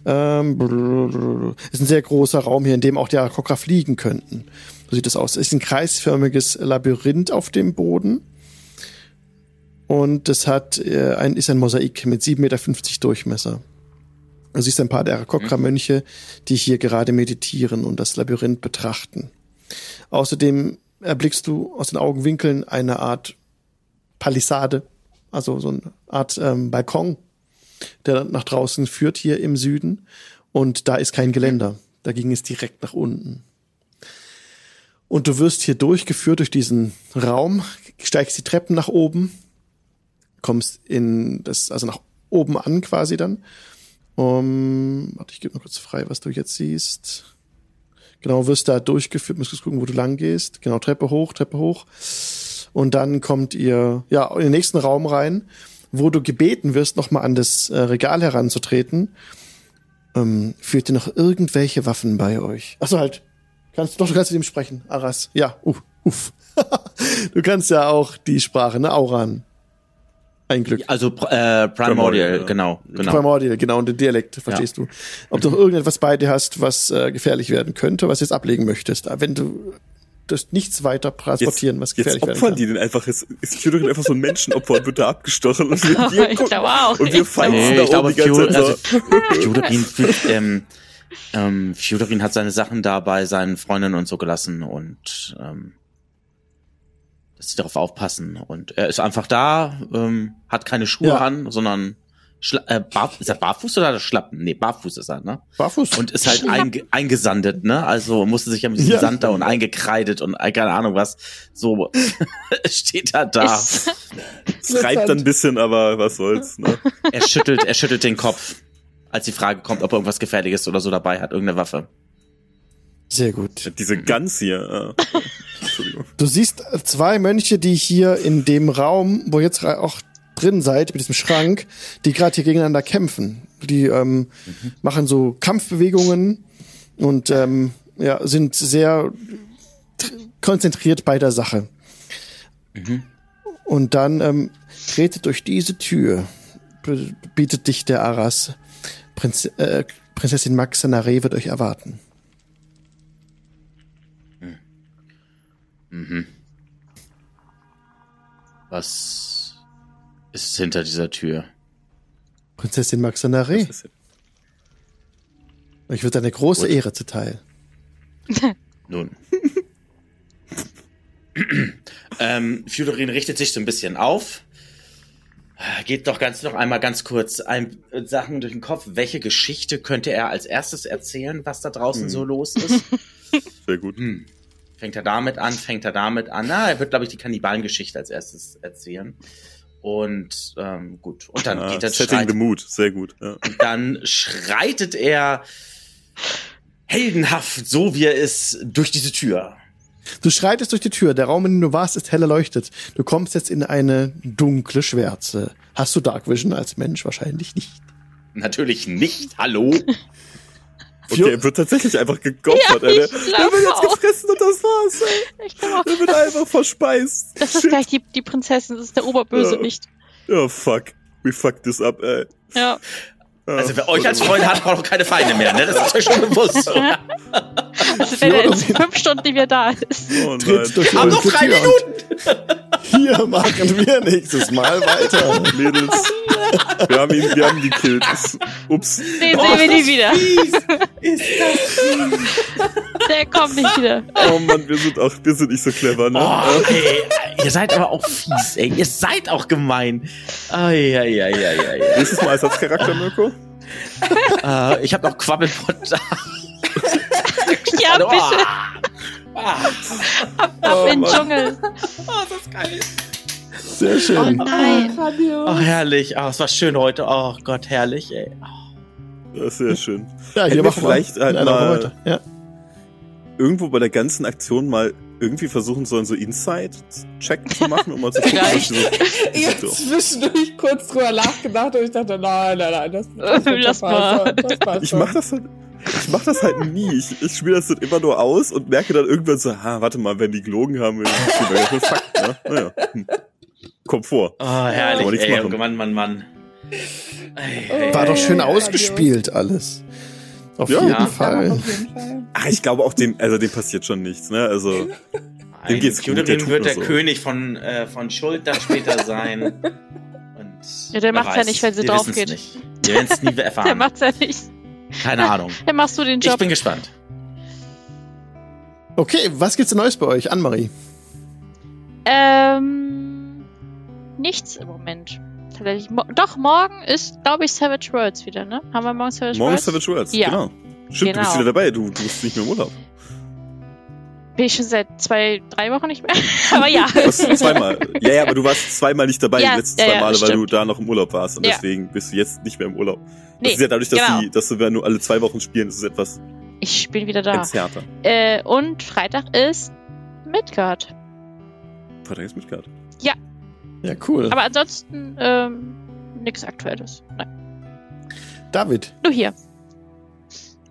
Ähm, ist ein sehr großer Raum hier, in dem auch die Arakokra fliegen könnten. So sieht es aus. Es ist ein kreisförmiges Labyrinth auf dem Boden. Und es hat äh, ein, ist ein Mosaik mit 7,50 Meter Durchmesser. Du siehst ein paar der Arakokra-Mönche, die hier gerade meditieren und das Labyrinth betrachten. Außerdem erblickst du aus den Augenwinkeln eine Art Palisade, also so eine Art ähm, Balkon, der nach draußen führt hier im Süden. Und da ist kein Geländer. Da ging es direkt nach unten. Und du wirst hier durchgeführt durch diesen Raum, steigst die Treppen nach oben, kommst in das, also nach oben an quasi dann. Um, warte, ich gebe mal kurz frei, was du jetzt siehst. Genau, wirst da durchgeführt, musst gucken, wo du lang gehst. Genau, Treppe hoch, Treppe hoch. Und dann kommt ihr ja in den nächsten Raum rein, wo du gebeten wirst, nochmal an das äh, Regal heranzutreten. Ähm, führt ihr noch irgendwelche Waffen bei euch? Achso, halt. Kannst, doch, du kannst mit ihm sprechen, Aras. Ja, uff, uff. du kannst ja auch die Sprache, ne, Auran. Ein Glück. Also äh, Primordial, Primordial genau, genau. Primordial, genau, und den Dialekt, verstehst ja. du. Ob du noch irgendetwas bei dir hast, was äh, gefährlich werden könnte, was du jetzt ablegen möchtest. Wenn du das nichts weiter transportieren, jetzt, was gefährlich jetzt opfern die den einfach, ist, ist Fyodor einfach so ein Menschenopfer und wird da abgestochen und wir, wir ich glaube auch. Und wir feiern nee, da ich glaube, Fjodorin, also, Fjodorin, ähm, ähm, Fjodorin hat seine Sachen da bei seinen Freundinnen und so gelassen und ähm, dass sie darauf aufpassen. Und er ist einfach da, ähm, hat keine Schuhe ja. an, sondern Schla äh, barf ist er barfuß oder Schlappen? Nee, barfuß ist er, ne? Barfuß. Und ist halt einge eingesandet, ne? Also musste sich ja mit diesem ja. Sand da und eingekreidet und äh, keine Ahnung was. So steht er da. Es reibt ein bisschen, aber was soll's, ne? Er schüttelt, er schüttelt den Kopf, als die Frage kommt, ob er irgendwas Gefährliches oder so dabei hat, irgendeine Waffe. Sehr gut. Diese Gans hier. Ah. Du siehst zwei Mönche, die hier in dem Raum, wo jetzt auch drin seid, mit diesem Schrank, die gerade hier gegeneinander kämpfen. Die ähm, mhm. machen so Kampfbewegungen und ähm, ja, sind sehr konzentriert bei der Sache. Mhm. Und dann ähm, tretet durch diese Tür, bietet dich der Aras. Prinz, äh, Prinzessin Maxanare wird euch erwarten. Mhm. Was ist hinter dieser Tür? Prinzessin Maxanare. Ich würde eine große Gut. Ehre zuteil. Nun. ähm, Fjodorin richtet sich so ein bisschen auf. Geht doch ganz noch einmal ganz kurz ein, äh, Sachen durch den Kopf. Welche Geschichte könnte er als erstes erzählen, was da draußen hm. so los ist? Sehr gut. Hm. Fängt er damit an? Fängt er damit an? Na, er wird, glaube ich, die Kannibalengeschichte als erstes erzählen. Und ähm, gut, und dann ja, geht er Setting the mood, sehr gut. Ja. Und dann schreitet er heldenhaft, so wie er ist, durch diese Tür. Du schreitest durch die Tür. Der Raum, in dem du warst, ist hell erleuchtet. Du kommst jetzt in eine dunkle Schwärze. Hast du Dark Vision als Mensch? Wahrscheinlich nicht. Natürlich nicht. Hallo. Okay, er wird tatsächlich einfach gegoffert, ja, Alter. Er wird jetzt gefressen und das war's, ey. Ich Er wird einfach verspeist. Das ist Shit. gleich die, die Prinzessin, das ist der Oberböse nicht. Ja, fuck. We fucked this up, ey. Ja. Also wer euch als Freund hat, braucht auch keine Feinde mehr, ne? Das ist euch schon bewusst. Ja. Also wenn er in fünf Stunden nicht mehr da ist. Oh durch Haben noch drei Minuten! Hier machen wir nächstes Mal weiter. Mädels. Wir haben ihn, wir haben ihn gekillt. Ups. Den oh, sehen wir nie wieder. Fies. Ist das fies. Der kommt nicht wieder. Oh Mann, wir sind auch, wir sind nicht so clever, ne? Oh, ey, ihr seid aber auch fies, ey. Ihr seid auch gemein. Ai, ai, ai, ai, ai. Nächstes Mal als Charakter, Mirko? uh, ich habe noch Quabbelpot da. ja, bitte. Ah. Ab, ab oh, in den Dschungel. Oh, das ist geil. Sehr schön. Oh nein. Oh, herrlich. Oh, es war schön heute. Oh Gott, herrlich, ey. Oh. Das ist sehr schön. Ja, hier machen wir vielleicht halt mal ja. irgendwo bei der ganzen Aktion mal irgendwie versuchen sollen, so Inside-Check zu machen, um mal zu gucken, was so, Ich habe zwischendurch kurz drüber nachgedacht und ich dachte, nein, nein, nein, das, das, das, mal. das passt Ich mach das halt, ich mach das halt nie. Ich, ich spiele das dann immer nur aus und merke dann irgendwann so, ha, warte mal, wenn die gelogen haben, das ist ein Fakt, ne? Naja. Kommt vor. Oh, herrlich, ey, machen. Mann, Mann, Mann. Ey, War doch schön ausgespielt alles. Auf ja. jeden ja. Fall. Ach, ich glaube auch dem, also dem passiert schon nichts, ne? Also dem geht's gut. Der wird der so. König von äh, von Schuld dann später sein. Und ja, der macht's ja nicht, wenn sie drauf geht. Nicht. Wir werden es nie erfahren. der macht's ja nicht. Keine Ahnung. Dann machst du den Job. Ich bin gespannt. Okay, was gibt's Neues bei euch, Anne-Marie? Ähm, nichts im Moment. Tatsächlich. Mo doch, morgen ist, glaube ich, Savage Worlds wieder, ne? Haben wir morgen Savage morgen Worlds? Morgen Savage Worlds, ja. genau. Stimmt, genau. du bist wieder dabei, du, du bist nicht mehr im Urlaub. Bin ich schon seit zwei, drei Wochen nicht mehr. aber ja. Du warst zweimal. Ja, ja, aber du warst zweimal nicht dabei, ja, die letzten ja, zwei Male, ja, weil du da noch im Urlaub warst. Und deswegen bist du jetzt nicht mehr im Urlaub. Nee, das ist ja dadurch, dass, genau. die, dass wir nur alle zwei Wochen spielen, ist etwas. Ich bin wieder da. Äh, und Freitag ist Midgard. Freitag ist Midgard. Ja. Ja, cool. Aber ansonsten ähm, nichts Aktuelles. Nein. David. Nur hier.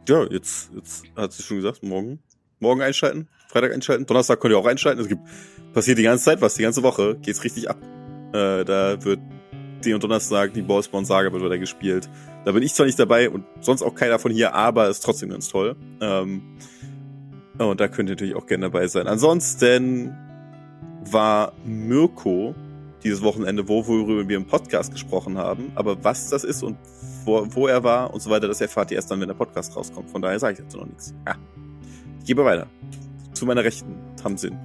Ja, jetzt, jetzt hat sie schon gesagt, morgen. Morgen einschalten, Freitag einschalten, Donnerstag könnt ihr auch einschalten. Es gibt, passiert die ganze Zeit was, die ganze Woche geht's richtig ab. Äh, da wird den und Donnerstag die Ballspawn-Saga wird wieder gespielt. Da bin ich zwar nicht dabei und sonst auch keiner von hier, aber ist trotzdem ganz toll. Ähm, und da könnt ihr natürlich auch gerne dabei sein. Ansonsten war Mirko dieses Wochenende, wo, worüber wir im Podcast gesprochen haben. Aber was das ist und wo, wo er war und so weiter, das erfahrt ihr erst dann, wenn der Podcast rauskommt. Von daher sage ich dazu noch nichts. Ja. Ich gebe weiter. Zu meiner Rechten, Tamsin.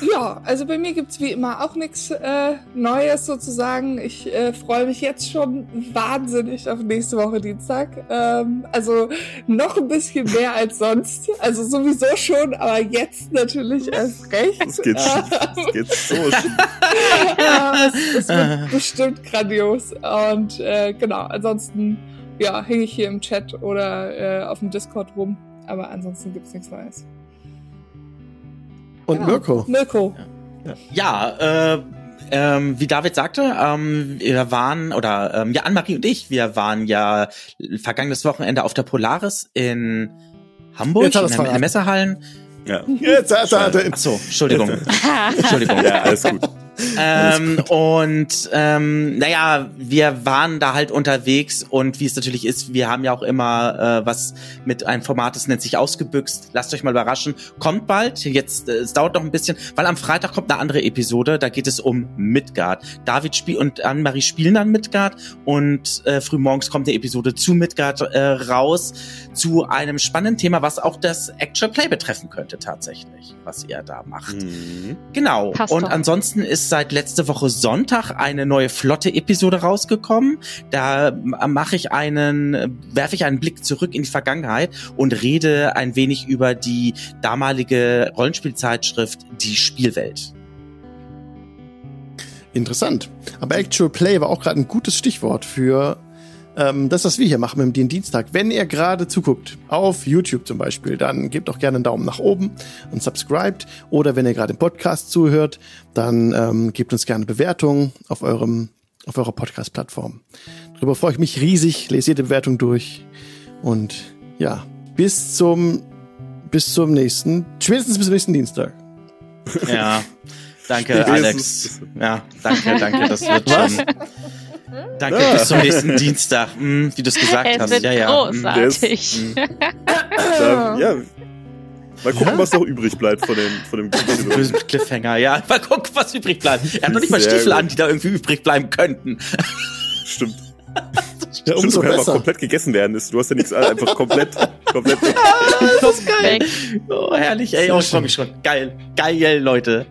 Ja, also bei mir gibt's wie immer auch nichts äh, Neues sozusagen. Ich äh, freue mich jetzt schon wahnsinnig auf nächste Woche Dienstag. Ähm, also noch ein bisschen mehr als sonst. Also sowieso schon, aber jetzt natürlich erst recht. Es geht, es geht so schön. ja, es, es wird bestimmt grandios. Und äh, genau, ansonsten ja, hänge ich hier im Chat oder äh, auf dem Discord rum. Aber ansonsten gibt's nichts Neues. Und genau. Mirko. Mirko. Ja, ja äh, ähm, wie David sagte, ähm, wir waren, oder ähm, ja, Anne-Marie und ich, wir waren ja vergangenes Wochenende auf der Polaris in Hamburg, in den Messerhallen. Ja. Jetzt hat er. Achso, Entschuldigung. Entschuldigung. Ja, alles gut. Ähm, und ähm, naja, wir waren da halt unterwegs und wie es natürlich ist, wir haben ja auch immer äh, was mit einem Format, das nennt sich ausgebüxt. Lasst euch mal überraschen. Kommt bald. Jetzt, äh, es dauert noch ein bisschen, weil am Freitag kommt eine andere Episode. Da geht es um Midgard. David spielt und Anne-Marie spielen dann Midgard und äh, frühmorgens kommt eine Episode zu Midgard äh, raus zu einem spannenden Thema, was auch das Actual Play betreffen könnte tatsächlich, was ihr da macht. Mhm. Genau. Passt und doch. ansonsten ist seit letzte Woche Sonntag eine neue Flotte-Episode rausgekommen. Da mache ich einen, werfe ich einen Blick zurück in die Vergangenheit und rede ein wenig über die damalige Rollenspielzeitschrift Die Spielwelt. Interessant. Aber Actual Play war auch gerade ein gutes Stichwort für ähm, das, was wir hier machen mit dem Dienstag. Wenn ihr gerade zuguckt, auf YouTube zum Beispiel, dann gebt doch gerne einen Daumen nach oben und subscribt. Oder wenn ihr gerade im Podcast zuhört, dann ähm, gebt uns gerne Bewertungen auf eurem auf eurer Podcast-Plattform. Darüber freue ich mich riesig. Lese jede Bewertung durch. Und ja, bis zum bis zum nächsten, spätestens bis zum nächsten Dienstag. Ja, danke, Alex. Ja, danke, danke. Das wird schon. Danke, ja. bis zum nächsten Dienstag, hm, wie du es gesagt es hast. Wird ja, ja. großartig. Hm. Da, ja. Mal gucken, was noch übrig bleibt von dem, von dem bösen Cliffhanger. Ja, mal gucken, was übrig bleibt. Er hat noch nicht mal Stiefel gut. an, die da irgendwie übrig bleiben könnten. Stimmt. Ja, Stimmt, das kann einfach komplett gegessen werden. Du hast ja nichts einfach komplett, komplett weg. das ist geil. Oh, herrlich, ey. Oh, ich freue mich schon. Geil. Geil, Leute.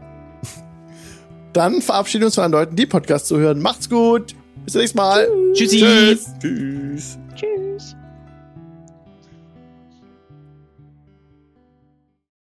Dann verabschieden wir uns von den Leuten, die Podcast zu hören. Macht's gut. Bis zum nächsten Mal. Tschüssi. Tschüss. Tschüss. Tschüss.